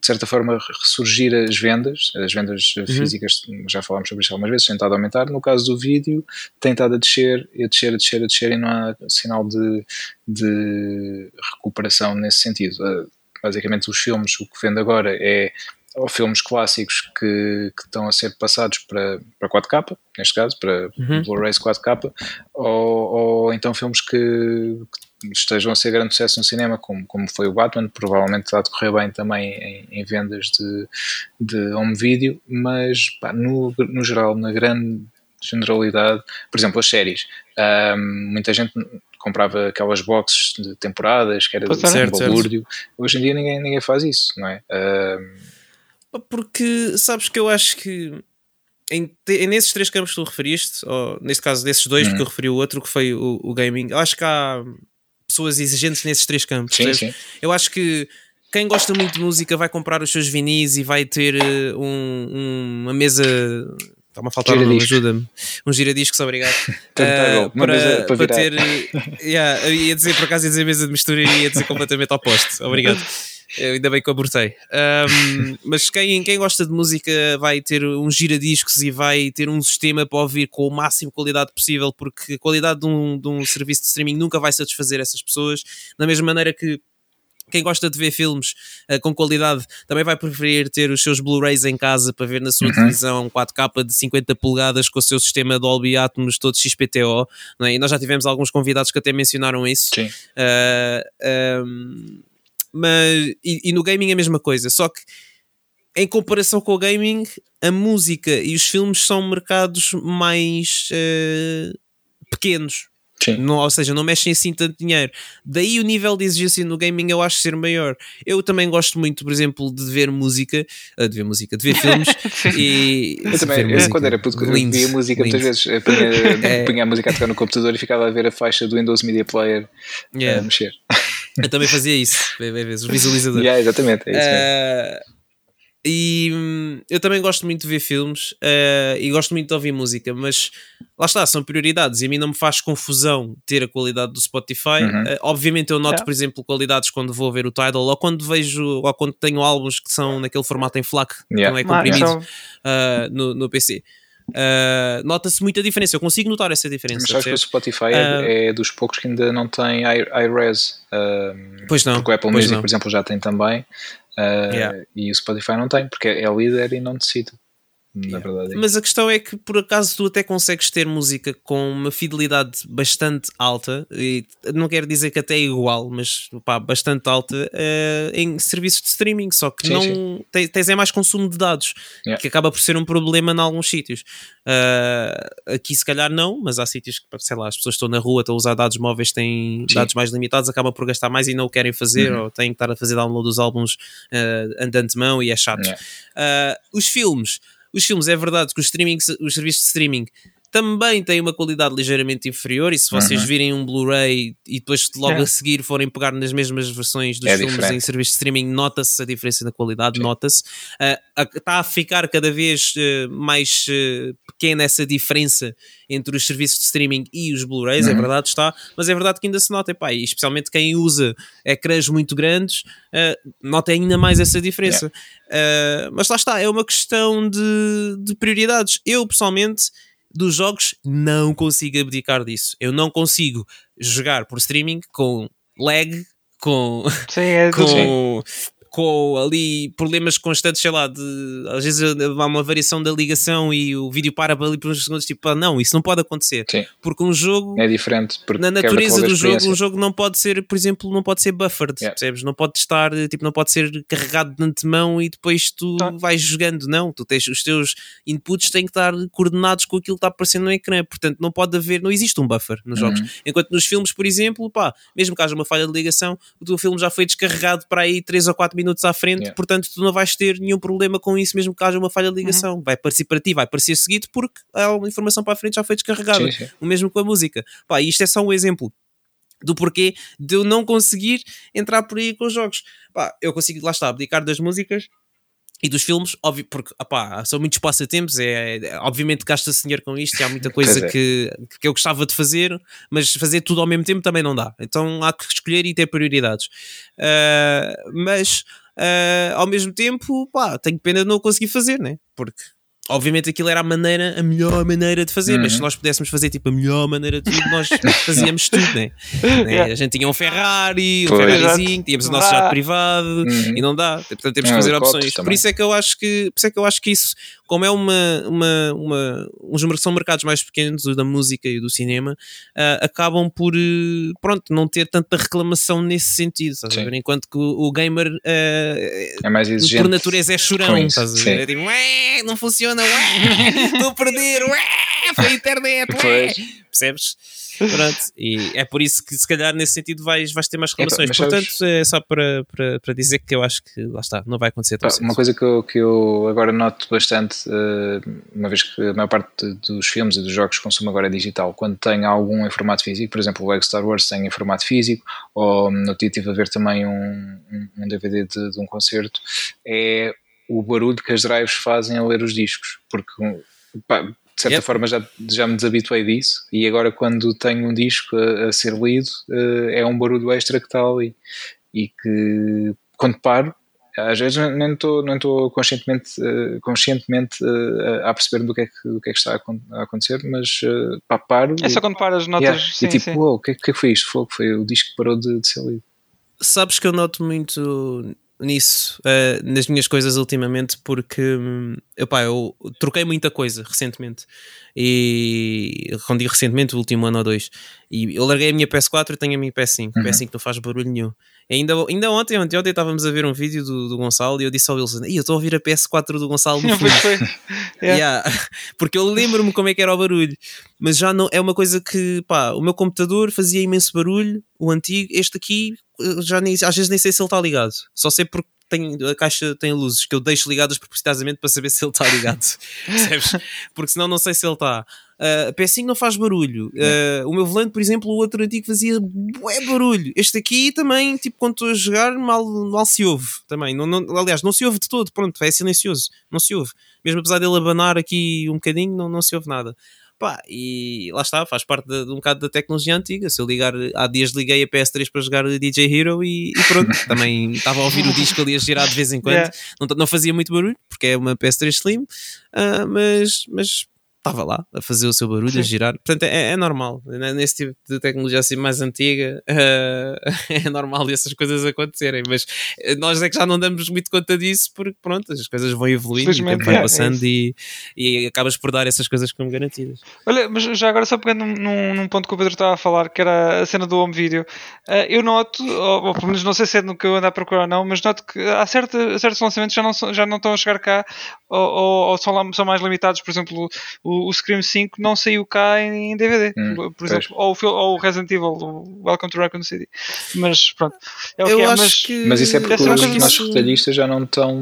de certa forma ressurgir as vendas, as vendas físicas, já falámos sobre isso algumas vezes, tem estado a aumentar. No caso do vídeo, tem estado a descer, a descer, a descer, a descer e não há sinal de, de recuperação nesse sentido. Ah, basicamente, os filmes, o que vende agora é ou filmes clássicos que, que estão a ser passados para, para 4K, neste caso, para Uhum. Blu-rays 4K, ou, ou então filmes que, que estejam a ser grande sucesso no cinema, como, como foi o Batman, provavelmente está a decorrer bem também em, em vendas de, de home video, mas pá, no, no geral, na grande generalidade, por exemplo, as séries, ahm, muita gente comprava aquelas boxes de temporadas, que era de. Certo, balúrdio. Hoje em dia ninguém, ninguém faz isso, não é? Ahm, Porque sabes que eu acho que em, te- nesses três campos que tu referiste, ou neste caso desses dois, Uhum. porque eu referi o outro que foi o, o gaming, eu acho que há pessoas exigentes nesses três campos. sim, sim. Eu acho que quem gosta muito de música vai comprar os seus vinis e vai ter eh, um- um- uma mesa. Está-me a faltar ajuda-me. Um giradiscos, obrigado. Uma para, para para ter. eh, yeah, ia dizer, por acaso, ia dizer mesa de mistura e ia dizer completamente oposto. Obrigado. Eu ainda bem que eu abortei. Ahm, mas quem, quem gosta de música vai ter um giradiscos e vai ter um sistema para ouvir com o máximo de qualidade possível, porque a qualidade de um, de um serviço de streaming nunca vai satisfazer essas pessoas. Da mesma maneira que quem gosta de ver filmes eh, com qualidade também vai preferir ter os seus Blu-rays em casa para ver na sua Uhum. televisão 4K de 50 polegadas com o seu sistema Dolby Atmos todo XPTO. É? E nós já tivemos alguns convidados que até mencionaram isso. Sim. Uh, um, mas e, e no gaming é a mesma coisa, só que em comparação com o gaming, a música e os filmes são mercados mais uh, pequenos. Não, ou seja, não mexem assim tanto dinheiro. Daí o nível de exigência no gaming eu acho ser maior. Eu também gosto muito, por exemplo, de ver música, uh, de ver música, de ver filmes e Eu também, eu, quando era puto, eu Lindo, via música lindo. muitas vezes, eu punha, É. punha a música a tocar no computador e ficava a ver a faixa do Windows Media Player Yeah. a mexer. Eu também fazia isso, bem, bem, vezes, os visualizadores. Yeah, exatamente, é isso mesmo. Eh, e hum, eu também gosto muito de ver filmes eh, e gosto muito de ouvir música, mas lá está, são prioridades e a mim não me faz confusão ter a qualidade do Spotify. Uhum. Eh, obviamente eu noto, Yeah. por exemplo, qualidades quando vou ver o Tidal ou quando vejo ou quando tenho álbuns que são naquele formato em FLAC, que Yeah. não é comprimido no, no PC. Ah, Nota-se muita diferença, eu consigo notar essa diferença. Mas sabes que o? Spotify é- Ah. é, dos poucos que ainda não tem iRes. um, Pois não, Porque o Apple Music, não. por exemplo, já tem também. uh, Yeah. E o Spotify não tem, porque é líder e não necessita. Na verdade. é Mas a questão é que por acaso tu até consegues ter música com uma fidelidade bastante alta, e não quero dizer que até é igual, mas pá, bastante alta eh, em serviços de streaming, só que Sim, não te- tens é mais consumo de dados, Yeah. que acaba por ser um problema em alguns sítios. Ah, aqui se calhar não, mas há sítios que, sei lá, as pessoas estão na rua, estão a usar dados móveis, têm Sim. dados mais limitados, acabam por gastar mais e não o querem fazer, Uhum. ou têm que estar a fazer download dos álbuns ah, andando de mão e é chato. Yeah. Uh, os filmes, os filmes é verdade que os, streaming, os serviços de streaming também tem uma qualidade ligeiramente inferior. E se vocês Uhum. virem um Blu-ray e depois logo É. a seguir forem pegar nas mesmas versões dos É filmes diferente. em serviço de streaming, nota-se a diferença na qualidade, nota-se. Está a ficar cada vez eh, mais eh, pequena essa diferença entre os serviços de streaming e os Blu-rays, é Uhum. verdade, está, mas é verdade que ainda se nota, epá, e especialmente quem usa ecrãs muito grandes, eh, nota ainda mais essa diferença. Eh, mas lá está, é uma questão de, de prioridades. Eu, pessoalmente, dos jogos, não consigo abdicar disso. Eu não consigo jogar por streaming com lag, com Sim, é com, com ali problemas constantes, sei lá, de, às vezes há uma variação da ligação e o vídeo para ali por uns segundos, tipo, pá, não, isso não pode acontecer. Sim. Porque um jogo, É diferente. Porque na natureza do jogo, um jogo não pode ser, por exemplo, não pode ser buffered, Yeah. percebes? Não pode estar, tipo, não pode ser carregado de antemão e depois tu Tá. vais jogando, não. Tu tens, os teus inputs têm que estar coordenados com aquilo que está aparecendo no ecrã, portanto não pode haver, não existe um buffer nos jogos. Uhum. Enquanto nos filmes, por exemplo, pá, mesmo que haja uma falha de ligação, o teu filme já foi descarregado para aí 3 ou 4 minutos à frente, Yeah. portanto tu não vais ter nenhum problema com isso, mesmo que haja uma falha de ligação. Vai aparecer para ti, vai aparecer seguido, porque a informação para a frente já foi descarregada. Sim, sim. O mesmo com a música. Pá, isto é só um exemplo do porquê de eu não conseguir entrar por aí com os jogos. Pá, eu consigo, lá está, abdicar das músicas e dos filmes, óbvio, porque opá, são muitos passatempos, é, é- obviamente gasta-se dinheiro com isto e há muita coisa é. que, que eu gostava de fazer, mas fazer tudo ao mesmo tempo também não dá. Então há que escolher e ter prioridades. Ah, mas ah, ao mesmo tempo, pá, tenho pena de não conseguir fazer, né? Porque obviamente aquilo era a maneira, a melhor maneira de fazer, mas se Uhum. nós pudéssemos fazer tipo a melhor maneira de tudo, nós fazíamos tudo, né? Né? Yeah. A gente tinha um Ferrari, um. Ferrarizinho, tínhamos o nosso jato privado Uhum. e não dá. Portanto, temos que fazer opções. Por também. isso é que eu acho que, por isso é que eu acho que isso, como é uma, uma, uma uns são mercados mais pequenos, o da música e o do cinema, ah, acabam por eh, pronto, não ter tanta reclamação nesse sentido. estás a ver? Enquanto que o, o gamer ah, É mais exigente. por natureza é chorão, estás a ver? É tipo, "Ué, não funciona, ué, estou a perder, ué, foi a internet, ué." Percebes? Pronto, e é por isso que se calhar nesse sentido vais, vais ter mais reclamações. mas sabes- Portanto, é só para, para, para dizer que eu acho que lá está, não vai acontecer tão. Uma coisa que eu, que eu agora noto bastante, eh, uma vez que a maior parte dos filmes e dos jogos que consumo agora é digital, quando tem algum em formato físico, por exemplo, o Lego Star Wars tem em formato físico, ou no dia estive a ver também um, um- um DVD de, de um concerto, é o barulho que as drives fazem ao ler os discos, porque pá, de certa Yep. forma já, já me desabituei disso e agora quando tenho um disco a, a ser lido eh, é um barulho extra que está ali e que quando paro às vezes nem estou nem estou conscientemente eh, conscientemente eh, a perceber do que é que, do que, é que está a, acon- a acontecer mas eh, pá, paro É e, só quando paras, notas. yeah, sim, e tipo o que, é- que é que foi isto? Foi, foi o disco que parou de, de ser lido Sabes que eu noto muito nisso eh, nas minhas coisas ultimamente porque hum, epá, eu troquei muita coisa recentemente e quando digo recentemente o último ano ou dois e eu larguei a minha PS4 e tenho a minha PS5 Uhum. PS5 não faz barulho nenhum E ainda, ainda ontem, ontem, ontem estávamos a ver um vídeo do, do Gonçalo e eu disse ao Wilson "Ih, eu estou a ouvir a PS4 do Gonçalo no fundo. Yeah. Yeah. Porque eu lembro-me como é que era o barulho, mas já não é uma coisa que pá, o meu computador fazia imenso barulho, o antigo, este aqui já nem, às vezes nem sei se ele está ligado, só sei porque tem, a caixa tem luzes que eu deixo ligadas propositadamente para saber se ele está ligado, percebes? Porque senão não sei se ele está. Uh, a PS5 não faz barulho. Uh, o meu volante, por exemplo, o outro antigo fazia bué barulho. Este aqui também, tipo, quando estou a jogar, mal, mal se ouve também. Não, não, aliás, não se ouve de todo, pronto, é silencioso, não se ouve. Mesmo apesar dele abanar aqui um bocadinho, não, não se ouve nada. Pá, e lá está, faz parte de, de um bocado da tecnologia antiga. Se eu ligar, há dias liguei a PS3 para jogar DJ Hero e, e pronto, também estava a ouvir o disco ali a girar de vez em quando. Yeah. Não, não fazia muito barulho, porque é uma PS3 Slim, ah, mas, mas estava lá a fazer o seu barulho, a Sim. girar. Portanto, é, é normal. Né? Nesse tipo de tecnologia assim mais antiga, ah, é normal essas coisas acontecerem. Mas eh, nós é que já não damos muito conta disso, porque pronto, as coisas vão evoluindo, o tempo vai é, é passando isso. e, e acabas por dar essas coisas como garantidas. Olha, mas já agora só pegando num, num, ponto que o Pedro estava a falar, que era a cena do home video, eh, eu noto, ou, ou pelo menos não sei se é no que eu ando a procurar ou não, mas noto que há certa, certos lançamentos já não, já não estão a chegar cá, ou, ou- ou são, lá- são mais limitados, por exemplo, o, o Scream 5 não saiu cá em, em DVD, Hum, por, exemplo, ou ou o Resident Evil, o Welcome to Raccoon City. Mas pronto, é o Eu que é, acho mas que- Mas isso é porque uma os nossos isso- retalhistas já não estão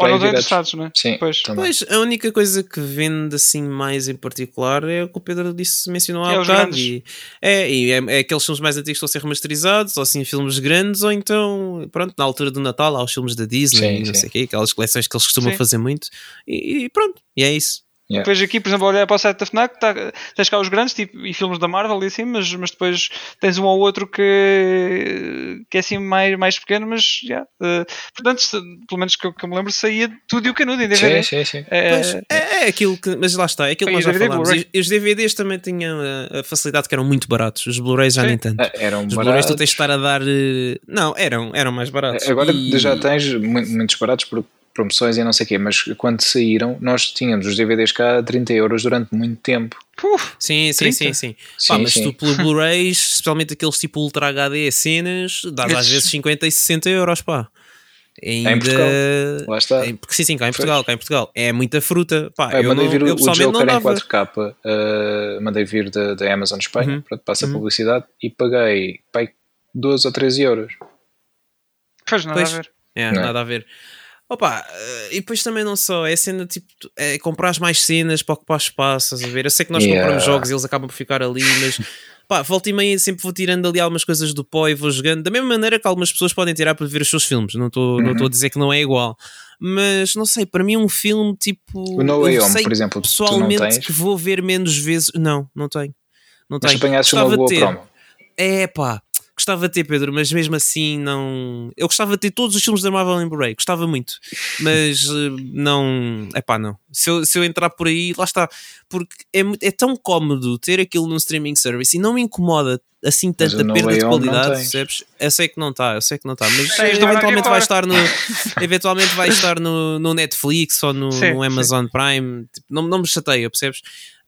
Ou não estão interessados, não é? Sim, Pois. Pois, a única coisa que vende assim mais em particular é o que o Pedro disse, mencionou há É bocado. E, é, e é, é aqueles filmes mais antigos que estão a ser remasterizados, ou assim filmes grandes, ou então, pronto, na altura do Natal há os filmes da Disney, Sim, e não sim. sei o quê, aquelas coleções que eles costumam Sim. fazer muito. E, e pronto, e é isso. Yeah. Depois aqui, por exemplo, olhar para o site da FNAC, tá, tens cá os grandes tipo, e filmes da Marvel e assim, mas, mas depois tens um ou outro que, que é assim mais, mais pequeno, mas yeah, eh, portanto, se- pelo menos que, eu- que eu me lembro, saía tudo e o canudo em DVD. Sim, sim, sim. É, Pois, é, é aquilo que, mas lá está, é aquilo que nós já DVD, falámos. E os DVDs também tinham a, a facilidade que eram muito baratos, os Blu-rays já Sim. nem tanto. Ah, Eram Os Blu-rays tu tens de estar a dar. eh, Não, eram, eram mais baratos. Agora E- já tens mu- muitos baratos por promoções e não sei o quê, mas quando saíram, nós tínhamos os DVDs cá a 30 euros durante muito tempo. Uf, Sim, sim, 30? sim, sim. Sim, Pá, mas sim. tu pelo Blu-rays, especialmente aqueles tipo Ultra HD cenas, dás às vezes 50 e 60 euros, pá. Ainda... Em Portugal. Lá está. Em- Sim, sim, cá em Portugal, cá em Portugal. É muita fruta. Pá, Ah, eu, mandei não, vir eu o, não Joker em dava. 4K, ah, mandei vir da, da Amazon Espanha, Uhum. pronto, passa a Uhum. publicidade e paguei pai, 12 ou 13 euros. pois nada Pois. a ver. É, Não é? nada a ver. Opa, eh, e depois também não só, é cena tipo, é comprar mais cenas para ocupar espaço, a ver? Eu sei que nós Yeah. compramos jogos e eles acabam por ficar ali, mas pá, volta e meia sempre vou tirando ali algumas coisas do pó e vou jogando, da mesma maneira que algumas pessoas podem tirar para ver os seus filmes, não estou Uhum. a dizer que não é igual, mas não sei, para mim um filme tipo. O No Way Home, por exemplo, pessoalmente que vou ver menos vezes, não, não tenho. Não mas se tenho. apanhasses uma Gostava de boa ter. promo. É pá, gostava de ter, Pedro, mas mesmo assim não. Eu gostava de ter todos os filmes da Marvel em Blu-ray, gostava muito, mas eh, não. É pá, não. Se eu, se eu entrar por aí, lá está, porque é, é tão cómodo ter aquilo num streaming service e não me incomoda assim tanta perda de qualidade, percebes? Eu sei que não está, eu sei que não está, mas de eventualmente vai estar no eventualmente vai estar no, no Netflix ou no, Sim, no Amazon Prime, tipo, não, não me chateia, percebes?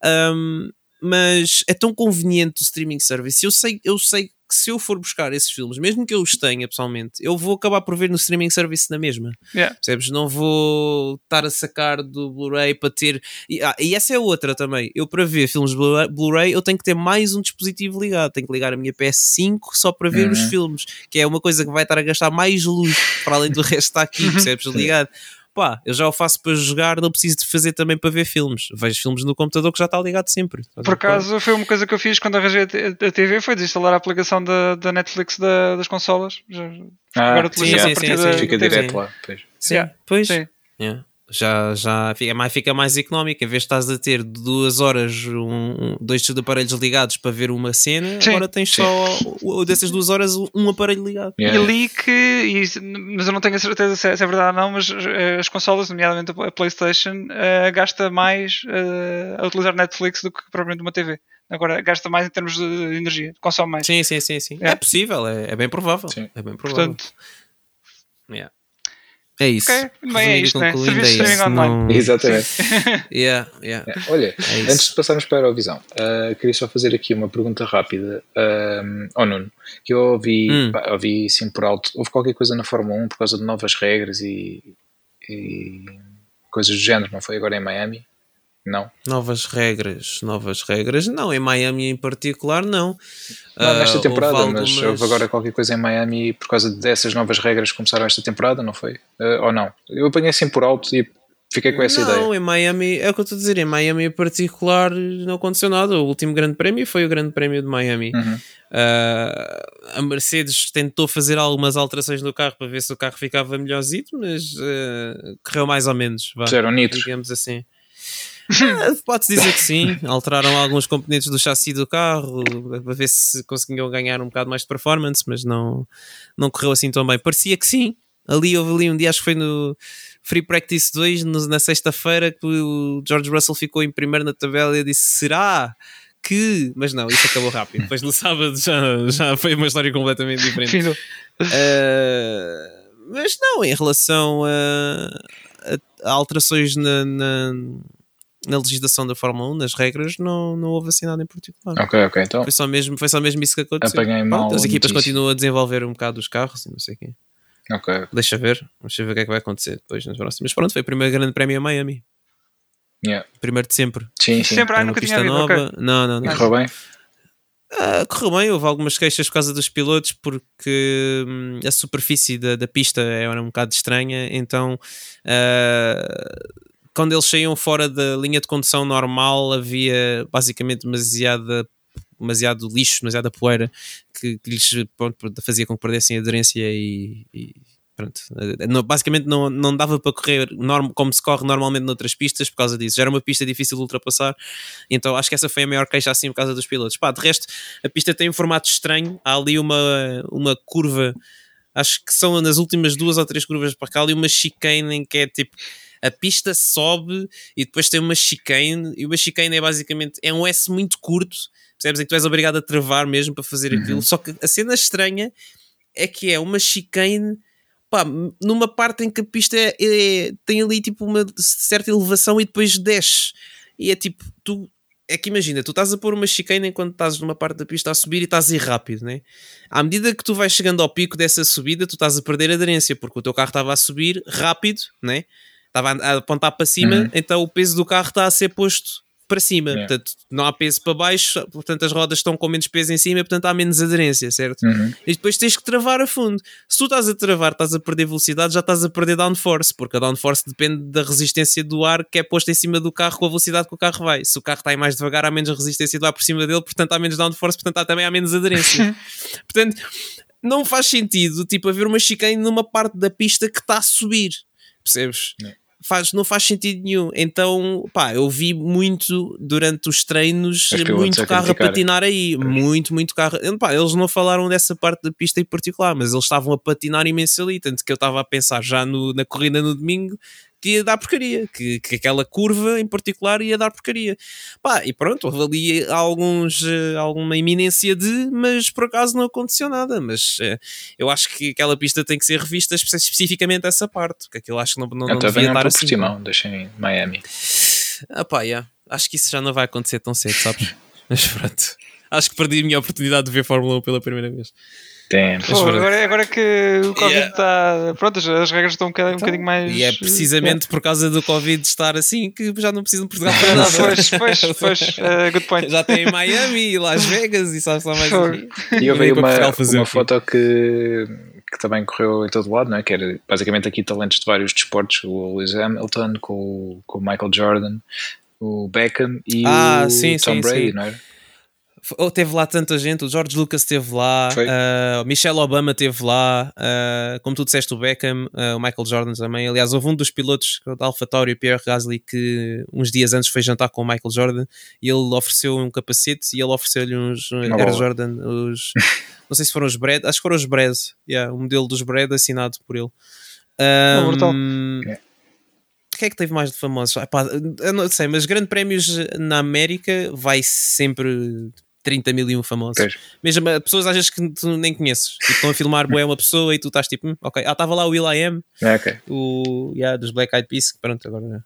Um, mas é tão conveniente o streaming service. Eu sei, eu sei que se eu for buscar esses filmes, mesmo que eu os tenha pessoalmente, eu vou acabar por ver no streaming service na mesma. Yeah. Percebes? Não vou estar a sacar do Blu-ray para ter. E, ah, e essa é outra também. Eu, para ver filmes Blu-ray, Blu-ray, eu tenho que ter mais um dispositivo ligado. Tenho que ligar a minha PS5 só para ver os Uhum. filmes, que é uma coisa que vai estar a gastar mais luz para além do resto está aqui, percebes? Ligado. Pá, eu já o faço para jogar, não preciso de fazer também para ver filmes. Vejo filmes no computador que já está ligado sempre. Por acaso foi uma coisa que eu fiz quando arranjei a TV foi desinstalar a aplicação da, da Netflix da- das consolas. Já- Ah, Agora sim, sim, sim, sim. Fica direto lá. Pois. Sim, Yeah. pois. Sim. Yeah. Já, já fica mais, fica mais económico. Em vez de estás a ter duas horas, um, dois aparelhos ligados para ver uma cena, Sim. agora tens Sim. só o- dessas duas horas um aparelho ligado. E Yeah. ali que, e mas eu não tenho a certeza se é, se é verdade ou não, mas eh, as consolas, nomeadamente a PlayStation, eh, gasta mais eh, a utilizar Netflix do que propriamente uma TV. Agora gasta mais em termos de energia, consome mais. Sim, sim, sim, sim. É. É possível, é, é bem provável. Sim. É bem provável. Portanto, Yeah. É isso. Ok, bem, é isto, né? Serviço de é isso. streaming online. Não... Exatamente. Yeah, yeah. É, Olha, É antes de passarmos para a Eurovisão, ah, queria só fazer aqui uma pergunta rápida ahm, ao Nuno. Que eu ouvi, Hum. pá, ouvi sim por alto, houve qualquer coisa na Fórmula 1 por causa de novas regras e, e coisas do género, não foi agora em Miami? Não. Novas regras, novas regras. Não, em Miami em particular, não. Não nesta Ah, temporada, houve mas algumas- houve agora qualquer coisa em Miami por causa dessas novas regras que começaram esta temporada, não foi? Ah, ou não? Eu apanhei assim por alto e fiquei com essa não, ideia. em Miami, é o que eu estou a dizer, em Miami em particular não aconteceu nada. O último grande prémio foi o grande prémio de Miami. Uhum. Ah, a Mercedes tentou fazer algumas alterações no carro para ver se o carro ficava melhorzito, mas correu mais ou menos. Vá, nitros. digamos assim. Ah, Pode-se dizer que sim, alteraram alguns componentes do chassi do carro para ver se conseguiam ganhar um bocado mais de performance, mas não, não correu assim tão bem. Parecia que sim. Ali houve ali um dia, acho que foi no Free Practice 2, no- na sexta-feira, que o George Russell ficou em primeiro na tabela e disse: será? Que, mas não, isso acabou rápido. Depois no sábado já, já foi uma história completamente diferente. Uh, mas não, em relação a, a- a alterações na, na, na legislação da Fórmula 1, nas regras, não, não houve assim nada em particular. Ok, ok, então Foi, só mesmo, foi só mesmo isso que aconteceu. Apanhei Pronto, mal as equipas notícia. continuam a desenvolver um bocado os carros e não sei o quê. ok. Deixa ver, vamos ver o que é que vai acontecer depois nas próximas. Mas pronto, foi o primeiro grande prémio a Miami. Yeah. Primeiro de sempre. Sim, sim. Sempre, ah, nunca tinha pista havido. ok. nova. Não, não, E não. correu bem? Uh, correu bem, houve algumas queixas por causa dos pilotos porque hum, a superfície da, da pista era um bocado estranha, então uh, quando eles saíam fora da linha de condução normal havia basicamente demasiada, demasiado lixo, demasiada poeira que, que lhes pronto, fazia com que perdessem aderência e, e Pronto, não, basicamente não, não dava para correr norm, como se corre normalmente noutras pistas por causa disso. Já era uma pista difícil de ultrapassar, então acho que essa foi a maior queixa assim por causa dos pilotos. Pá, de resto, a pista tem um formato estranho. Há ali uma, uma curva, acho que são nas últimas duas ou três curvas para cá, ali uma chicane em que é tipo a pista sobe e depois tem uma chicane, e uma chicane é basicamente é um S muito curto, percebes? Em que tu és obrigado a travar mesmo para fazer uhum. aquilo. Só que a cena estranha é que é uma chicane pá, numa parte em que a pista é, é, tem ali tipo uma certa elevação e depois desce. E é tipo, tu é que imagina, tu estás a pôr uma chicane enquanto estás numa parte da pista a subir e estás a ir rápido, né? À medida que tu vais chegando ao pico dessa subida, tu estás a perder aderência, porque o teu carro estava a subir rápido, né? Estava a apontar para cima, uhum. então o peso do carro está a ser posto para cima, yeah. portanto não há peso para baixo, portanto as rodas estão com menos peso em cima, portanto há menos aderência, certo? Uhum. E depois tens que travar a fundo. Se tu estás a travar, estás a perder velocidade, já estás a perder downforce, porque a downforce depende da resistência do ar que é posta em cima do carro com a velocidade que o carro vai. Se o carro está aí mais devagar, há menos resistência do ar por cima dele, portanto há menos downforce, portanto há, também há menos aderência. portanto, não faz sentido, tipo, haver uma chicane numa parte da pista que está a subir, percebes? Yeah faz, não faz sentido nenhum. Então, pá, eu vi muito durante os treinos, muito carro a patinar aí, muito, muito carro. Pá, eles não falaram dessa parte da pista em particular, mas eles estavam a patinar imenso ali, tanto que eu estava a pensar já no, na corrida no domingo ia dar porcaria, que, que aquela curva em particular ia dar porcaria. Pá, e pronto, houve ali alguns, uh, alguma iminência de, mas por acaso não aconteceu nada. Mas uh, eu acho que aquela pista tem que ser revista especificamente essa parte, que aquilo acho que não, não, não devia estar assim. Portimão, deixem em Miami. Ah pá, yeah. acho que isso já não vai acontecer tão cedo, sabes? mas pronto. Acho que perdi a minha oportunidade de ver Fórmula 1 pela primeira vez. Pô, agora, agora que o Covid yeah. está. Pronto, as regras estão um bocadinho, então, um bocadinho mais. E é precisamente por causa do Covid estar assim que já não precisam de Portugal para nada. pois, pois, pois. Uh, good point. Já tem Miami e Las Vegas e sabe lá mais aqui. E eu vi uma, uma foto que, que também correu em todo lado, não é? que era basicamente aqui talentos de vários desportos: o Lewis Hamilton, com, com o Michael Jordan, o Beckham e ah, o sim, Tom sim, Brady, sim. não é? Oh, teve lá tanta gente, o George Lucas esteve lá, uh, Michelle Obama esteve lá, uh, como tu disseste, o Beckham, uh, o Michael Jordan também. Aliás, houve um dos pilotos da AlphaTauri, Pierre Gasly, que uns dias antes foi jantar com o Michael Jordan e ele ofereceu um capacete e ele ofereceu-lhe uns Jordan, os, não sei se foram os Brad, acho que foram os Brad, yeah, o modelo dos Brad assinado por ele. Um, o que é que teve mais de famosos? Epá, eu não sei, mas grandes prémios na América vai sempre 30 mil e um famosos. Pois. Mesmo pessoas às vezes que tu nem conheces. Tipo, estão a filmar boé uma pessoa e tu estás tipo, hum, ok. Ah, estava lá o Will I Am, é, okay. o yeah, dos Black Eyed Peas, pronto, agora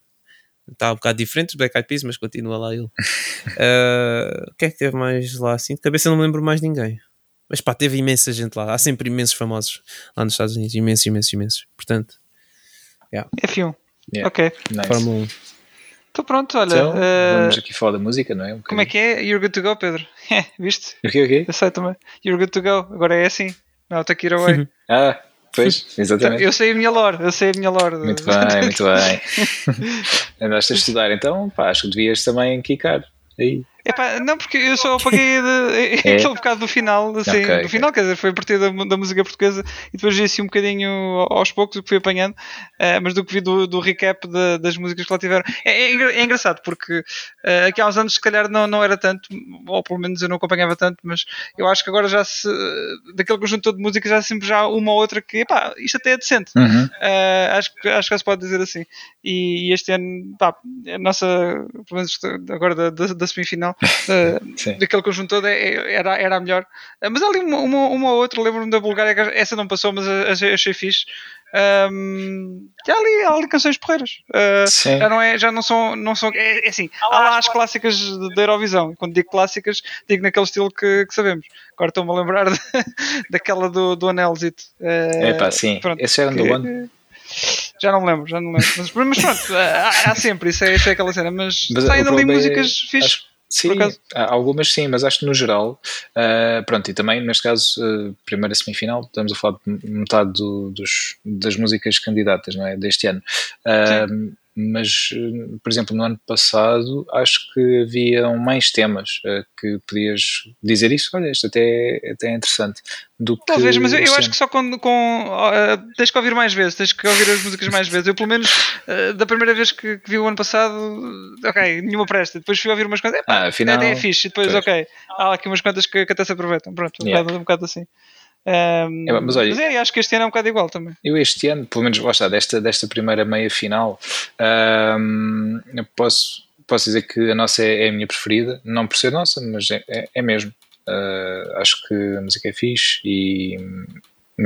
está um bocado diferente dos Black Eyed Peas, mas continua lá ele. uh, o que é que teve mais lá assim? De cabeça não me lembro mais ninguém. Mas pá, teve imensa gente lá. Há sempre imensos famosos lá nos Estados Unidos. Imensos, imensos, imensos. Portanto, yeah. F1. Yeah. Ok. Nice. Fórmula 1. Então pronto, olha. Então, uh, vamos aqui falar da música, não é? Um como é que é? You're good to go, Pedro. É, viste? O quê, o quê? Eu sei também. You're good to go. Agora é assim. Não, take it away. ah, pois, exatamente. Eu sei a minha lore, eu sei a minha lore. Muito bem, muito bem. Andaste a estudar, então pá, acho que devias também quicar aí. Epá, não, porque eu só apaguei de, é. aquele bocado do final, assim, okay, do final, okay. quer dizer, foi a partir da, da, música portuguesa e depois vi assim um bocadinho aos poucos o que fui apanhando, uh, mas do que vi do, do recap de, das músicas que lá tiveram. É, é, é engraçado, porque uh, aqui há uns anos se calhar não, não era tanto, ou pelo menos eu não acompanhava tanto, mas eu acho que agora já se, daquele conjunto todo de músicas, já sempre já uma ou outra que, epá, isto até é decente. Uhum. Uh, acho, acho que já se pode dizer assim. E, e este ano, pá, a nossa, pelo menos agora da, da, da semifinal, uh, daquele conjunto todo é, é, era, era a melhor. Uh, mas ali uma, uma, uma ou outra, lembro-me da Bulgária, essa não passou, mas achei, achei fixe. Um, há, ali, há ali canções porreiras. Uh, já não é, já não são, não são é, é assim, há lá as clássicas da Eurovisão. Quando digo clássicas, digo naquele estilo que, que sabemos. Agora estou-me a lembrar de, daquela do, do Anelzito. Uh, é pá, sim. Pronto, Esse era é do One. Já não me lembro, já não lembro. Mas, mas pronto, há, há, sempre, isso é, isso é aquela cena. Mas, mas saem ali músicas é, fixas Sim, algumas sim, mas acho que no geral, uh, pronto, e também neste caso, uh, primeira semifinal, estamos a falar de metade do, dos, das músicas candidatas não é, deste ano. Uh, mas, por exemplo, no ano passado acho que haviam mais temas uh, que podias dizer isso. Olha, isto até, até é interessante. Do Talvez, mas eu, eu acho que só com. com uh, tens que ouvir mais vezes, tens que ouvir as músicas mais vezes. Eu, pelo menos, uh, da primeira vez que, que, vi o ano passado, ok, nenhuma presta. Depois fui ouvir umas coisas, ah, afinal, até é fixe. E depois, pois. ok, há aqui umas quantas que, que até se aproveitam. Pronto, um, yeah. bocado, um bocado assim. Um, é, mas, olha, mas é, acho que este ano é um bocado igual também. Eu este ano, pelo menos lá está, desta, desta primeira meia final, um, posso, posso dizer que a nossa é, é, a minha preferida, não por ser nossa, mas é, é, é mesmo. Uh, acho que a música é fixe e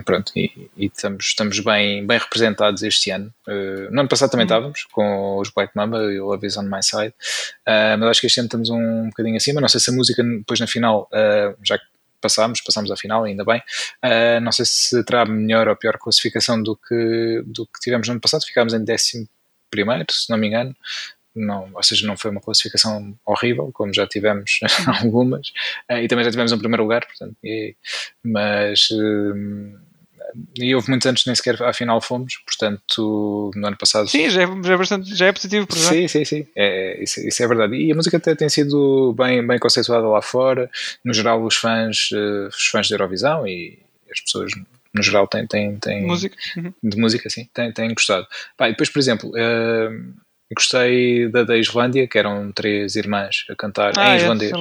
pronto, e, e, estamos, estamos bem, bem representados este ano. Uh, no ano passado também uhum. estávamos com os Black Mamba e o Love is on My Side, uh, mas acho que este ano estamos um, um bocadinho acima. Não sei se a música depois na final, uh, já que passámos, passámos à final, ainda bem. Uh, não sei se terá melhor ou pior classificação do que, do que tivemos no ano passado, ficámos em 11 primeiro, se não me engano. Não, ou seja, não foi uma classificação horrível, como já tivemos algumas, uh, e também já tivemos um primeiro lugar, portanto, e, mas uh, e houve muitos anos nem sequer à final fomos, portanto, no ano passado. Sim, já é, já é, bastante, já é positivo, por Sim, sim, sim, é, isso, isso, é verdade. E a música até tem sido bem, bem conceituada lá fora. No geral, os fãs, uh, os fãs de Eurovisão e as pessoas no geral têm. têm, têm música. Uhum. De música, sim, têm, têm gostado. Pá, e depois, por exemplo. Uh, gostei da da Islândia, que eram três irmãs a cantar ah, em é, islandês.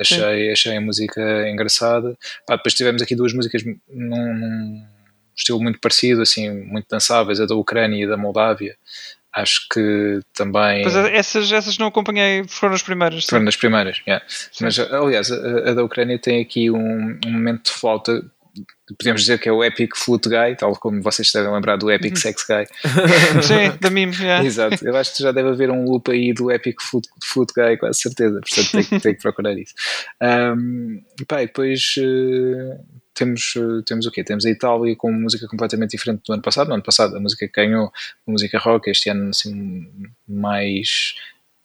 Achei, achei a música engraçada. Pá, depois tivemos aqui duas músicas num, num, estilo muito parecido, assim, muito dançáveis, a da Ucrânia e a da Moldávia. Acho que também. Pois essas, essas não acompanhei, foram as primeiras. Foram as primeiras, yeah. Mas aliás, a, a, da Ucrânia tem aqui um, um momento de flauta podemos dizer que é o Epic Flute Guy, tal como vocês devem lembrar do Epic uhum. Sex Guy. Sim, da meme, yeah. Exato, eu acho que já deve haver um loop aí do Epic Flute, Flute Guy, quase certeza, portanto tenho, tenho que procurar isso. Um, pá, e depois uh, temos, uh, temos o quê? Temos a Itália com música completamente diferente do ano passado. No ano passado a música que ganhou, a música rock, este ano assim mais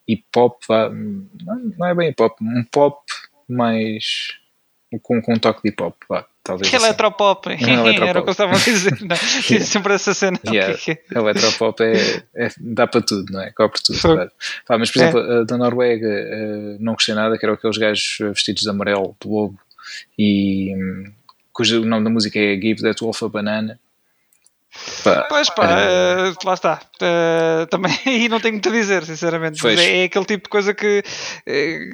hip hop, não, não é bem hip hop, um pop mais com, com um toque de hip hop, vá talvez. Que assim. eletropop, eletropop. era o que eu estava a dizer. Não? yeah. sempre essa cena. Yeah. Que é? Eletropop é, é, dá para tudo, não é? Cobre tudo. Claro. Pá, mas, por é. exemplo, da Noruega uh, não gostei nada, que eram aqueles gajos vestidos de amarelo, de lobo, e um, cujo nome da música é Give That Wolf a Banana. Pá, pois pá, uh, lá está. Uh, também aí não tenho muito a dizer, sinceramente. É, é, aquele tipo de coisa que,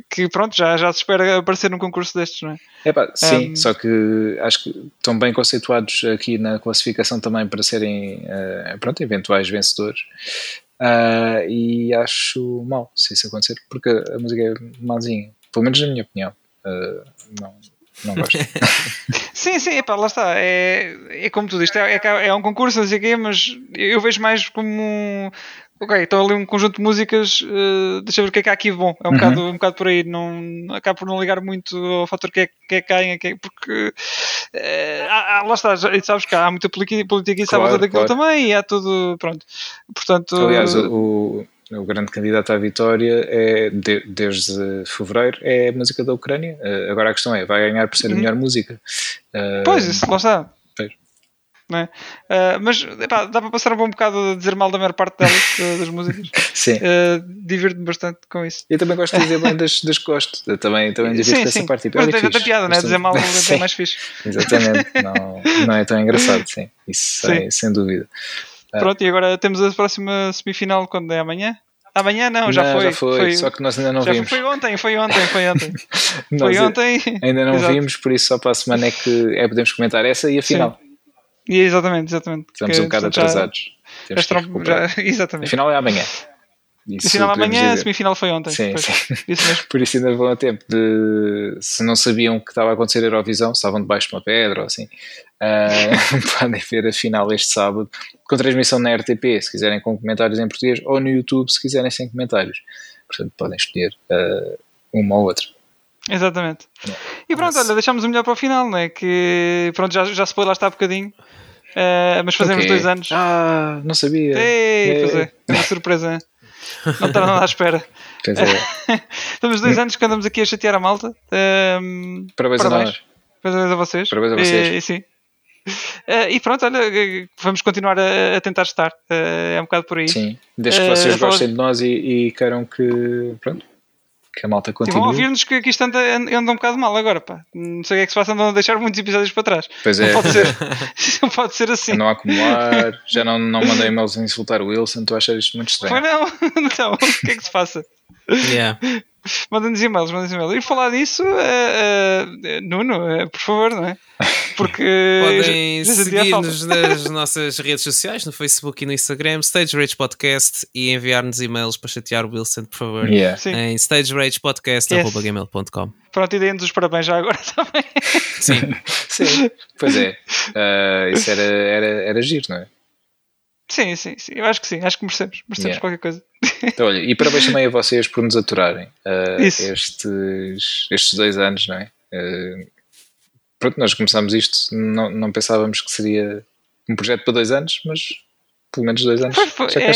que pronto, já, já se espera aparecer num concurso destes, não é? é pá, sim, um, só que acho que estão bem conceituados aqui na classificação também para serem uh, pronto, eventuais vencedores. e acho mal se isso acontecer, porque a música é malzinha, pelo menos na minha opinião. não, não gosto. sim, sim, epá, lá está. É, é como tu dizes, é, é, é um concurso, não sei o quê, mas eu vejo mais como. Ok, então ali um conjunto de músicas, uh, deixa eu ver o que é que há aqui de bom. É um, uhum. bocado, um bocado por aí. Não, acabo por não ligar muito ao fator que é que é que é, porque uh, há, lá está, já, sabes que há muita política e claro, à daquilo claro. também e há tudo. Pronto. Portanto. Aliás, o o grande candidato à vitória é de, desde fevereiro é a música da Ucrânia. Uh, agora a questão é, vai ganhar por ser a uhum. melhor música? Uh, pois, isso lá está. É? Uh, mas epá, dá para passar um bom bocado a dizer mal da maior parte delas, das músicas. Sim. Uh, Divirto-me bastante com isso. Eu também gosto de dizer bem das, das que gosto. Eu também, também divirto dessa parte. Tipo, mas tem tanta piada, né? Dizer mal é mais fixe. Exatamente. Não, não é tão engraçado, sim. Isso sim. Sem, sem dúvida. Pronto, e agora temos a próxima semifinal quando é amanhã? Amanhã não, já, não, foi, já foi, foi, Só que nós ainda não vimos. Foi ontem, foi ontem, foi ontem. foi ontem. Ainda não Exato. vimos, por isso só para a semana é que é, podemos comentar essa e a final. E exatamente, exatamente. Estamos um bocado atrasados. Já, já, exatamente. A final é amanhã. Isso a final amanhã, a semifinal foi ontem. Sim, sim. Isso mesmo. Por isso ainda vão a tempo de. Se não sabiam que estava a acontecer a Eurovisão, estavam debaixo de uma pedra ou assim, uh, podem ver a final este sábado, com transmissão na RTP, se quiserem com comentários em português, ou no YouTube, se quiserem sem comentários. Portanto, podem escolher uh, uma ou outra. Exatamente. E pronto, mas... olha, deixamos o melhor para o final, não é? Que pronto, já, já se pôde lá estar um bocadinho. Uh, mas fazemos okay. dois anos. Ah, não sabia. Ei, é. pois é, é uma surpresa. Não está nada à espera. Estamos dois anos que andamos aqui a chatear a malta. Um, Parabéns, a nós. Parabéns a vocês. Parabéns a vocês. E, e sim. Uh, e pronto, olha, vamos continuar a, a tentar estar. Uh, é um bocado por aí. Sim, desde que vocês uh, gostem de nós e, e queiram que. Pronto, que a malta continue. E vão ouvir-nos que, que isto anda, anda um bocado mal agora, pá. Não sei o que é que se passa, andam a deixar muitos episódios para trás. Pois é. Não pode ser, não pode ser assim. Não acumular, já não, não mandei e-mails a insultar o Wilson, tu achas isto muito estranho. Pois não, então, o que é que se passa? Yeah. Mandem-nos e-mails, mandem-nos e-mails. E falar disso, uh, uh, Nuno, uh, por favor, não é? Porque. Podem seguir-nos nas nossas redes sociais, no Facebook e no Instagram, Stage Rage Podcast, e enviar-nos e-mails para chatear o Wilson, por favor, yeah. em stageragepodcast.gmail.com. Yes. Pronto, e deem-nos os parabéns já agora também. Sim. Sim, pois é. isso era, era, era giro, não é? Sim, sim, sim. Eu acho que sim. Acho que merecemos. Merecemos yeah. qualquer coisa. Então, olha, e parabéns também a vocês por nos aturarem uh, estes, estes dois anos, não é? Uh, pronto, nós começámos isto, não, não pensávamos que seria um projeto para dois anos, mas pelo menos dois anos. Foi, foi, é,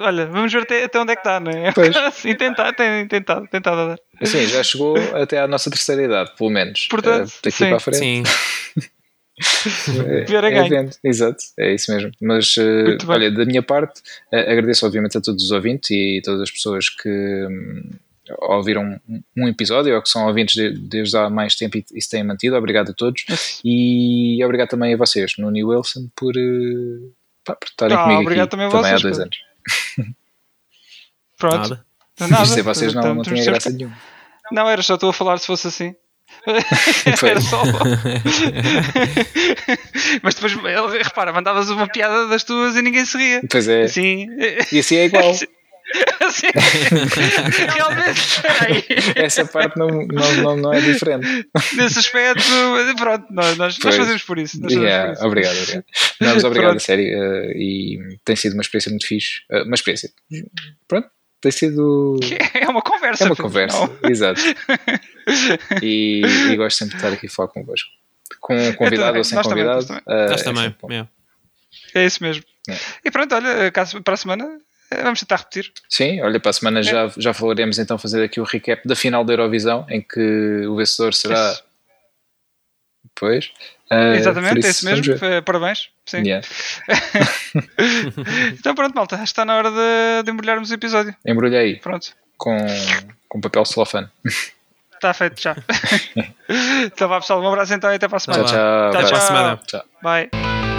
olha, vamos ver até, até onde é que está, não é? Pois. Sim, tentar, tem, tentado, tentado dar. Assim, já chegou até à nossa terceira idade, pelo menos. Portanto, uh, daqui sim. para a frente. Sim. é, Pior é ganho. evento. Exato, é isso mesmo. Mas uh, olha, da minha parte, uh, agradeço obviamente a todos os ouvintes e todas as pessoas que um, ouviram um episódio ou que são ouvintes de, desde há mais tempo e, e se têm mantido. Obrigado a todos e obrigado também a vocês, no New Wilson, por, uh, pá, por estarem Ah, comigo obrigado aqui também a também há vocês, dois anos. Pronto. Nada. Nada. Isto sem vocês não, não Estamos- tinha graça nenhuma. Não, era só tu a falar se fosse assim. Era só. Mas depois, ele- repara, mandavas uma piada das tuas e ninguém se ria. Pois é, Assim. e assim é igual. assim realmente, peraí. Essa parte não, não, não, não é diferente. Nesse aspecto, pronto, nós, nós, nós fazemos por isso. Nós fazemos Yeah, por isso. obrigado, obrigado. Não, mas obrigado, a sério. eh, e tem sido uma experiência muito fixe. Eh, uma experiência. Pronto, tem sido. É uma conversa. É uma conversa, não. exato. E, e gosto sempre de estar aqui a falar convosco. Com um convidado também, ou sem também, convidado. nós também. eh, Nós é também. yeah. É isso mesmo. É. E pronto, olha, para a semana eh, vamos tentar repetir. Sim, olha, para a É. semana já, já falaremos então fazer aqui o recap da final da Eurovisão, em que o vencedor será. Isso. Pois. Eh, Exatamente, é isso mesmo. ver. Parabéns. Sim. Yeah. Então pronto, malta, acho que está na hora de, de embrulharmos o episódio. Embrulha aí Pronto, com, com papel celofane. está feito já. então vá pessoal, um abraço então e até para a semana. Tchau, tchau. Até para a semana. Tchau. Bye.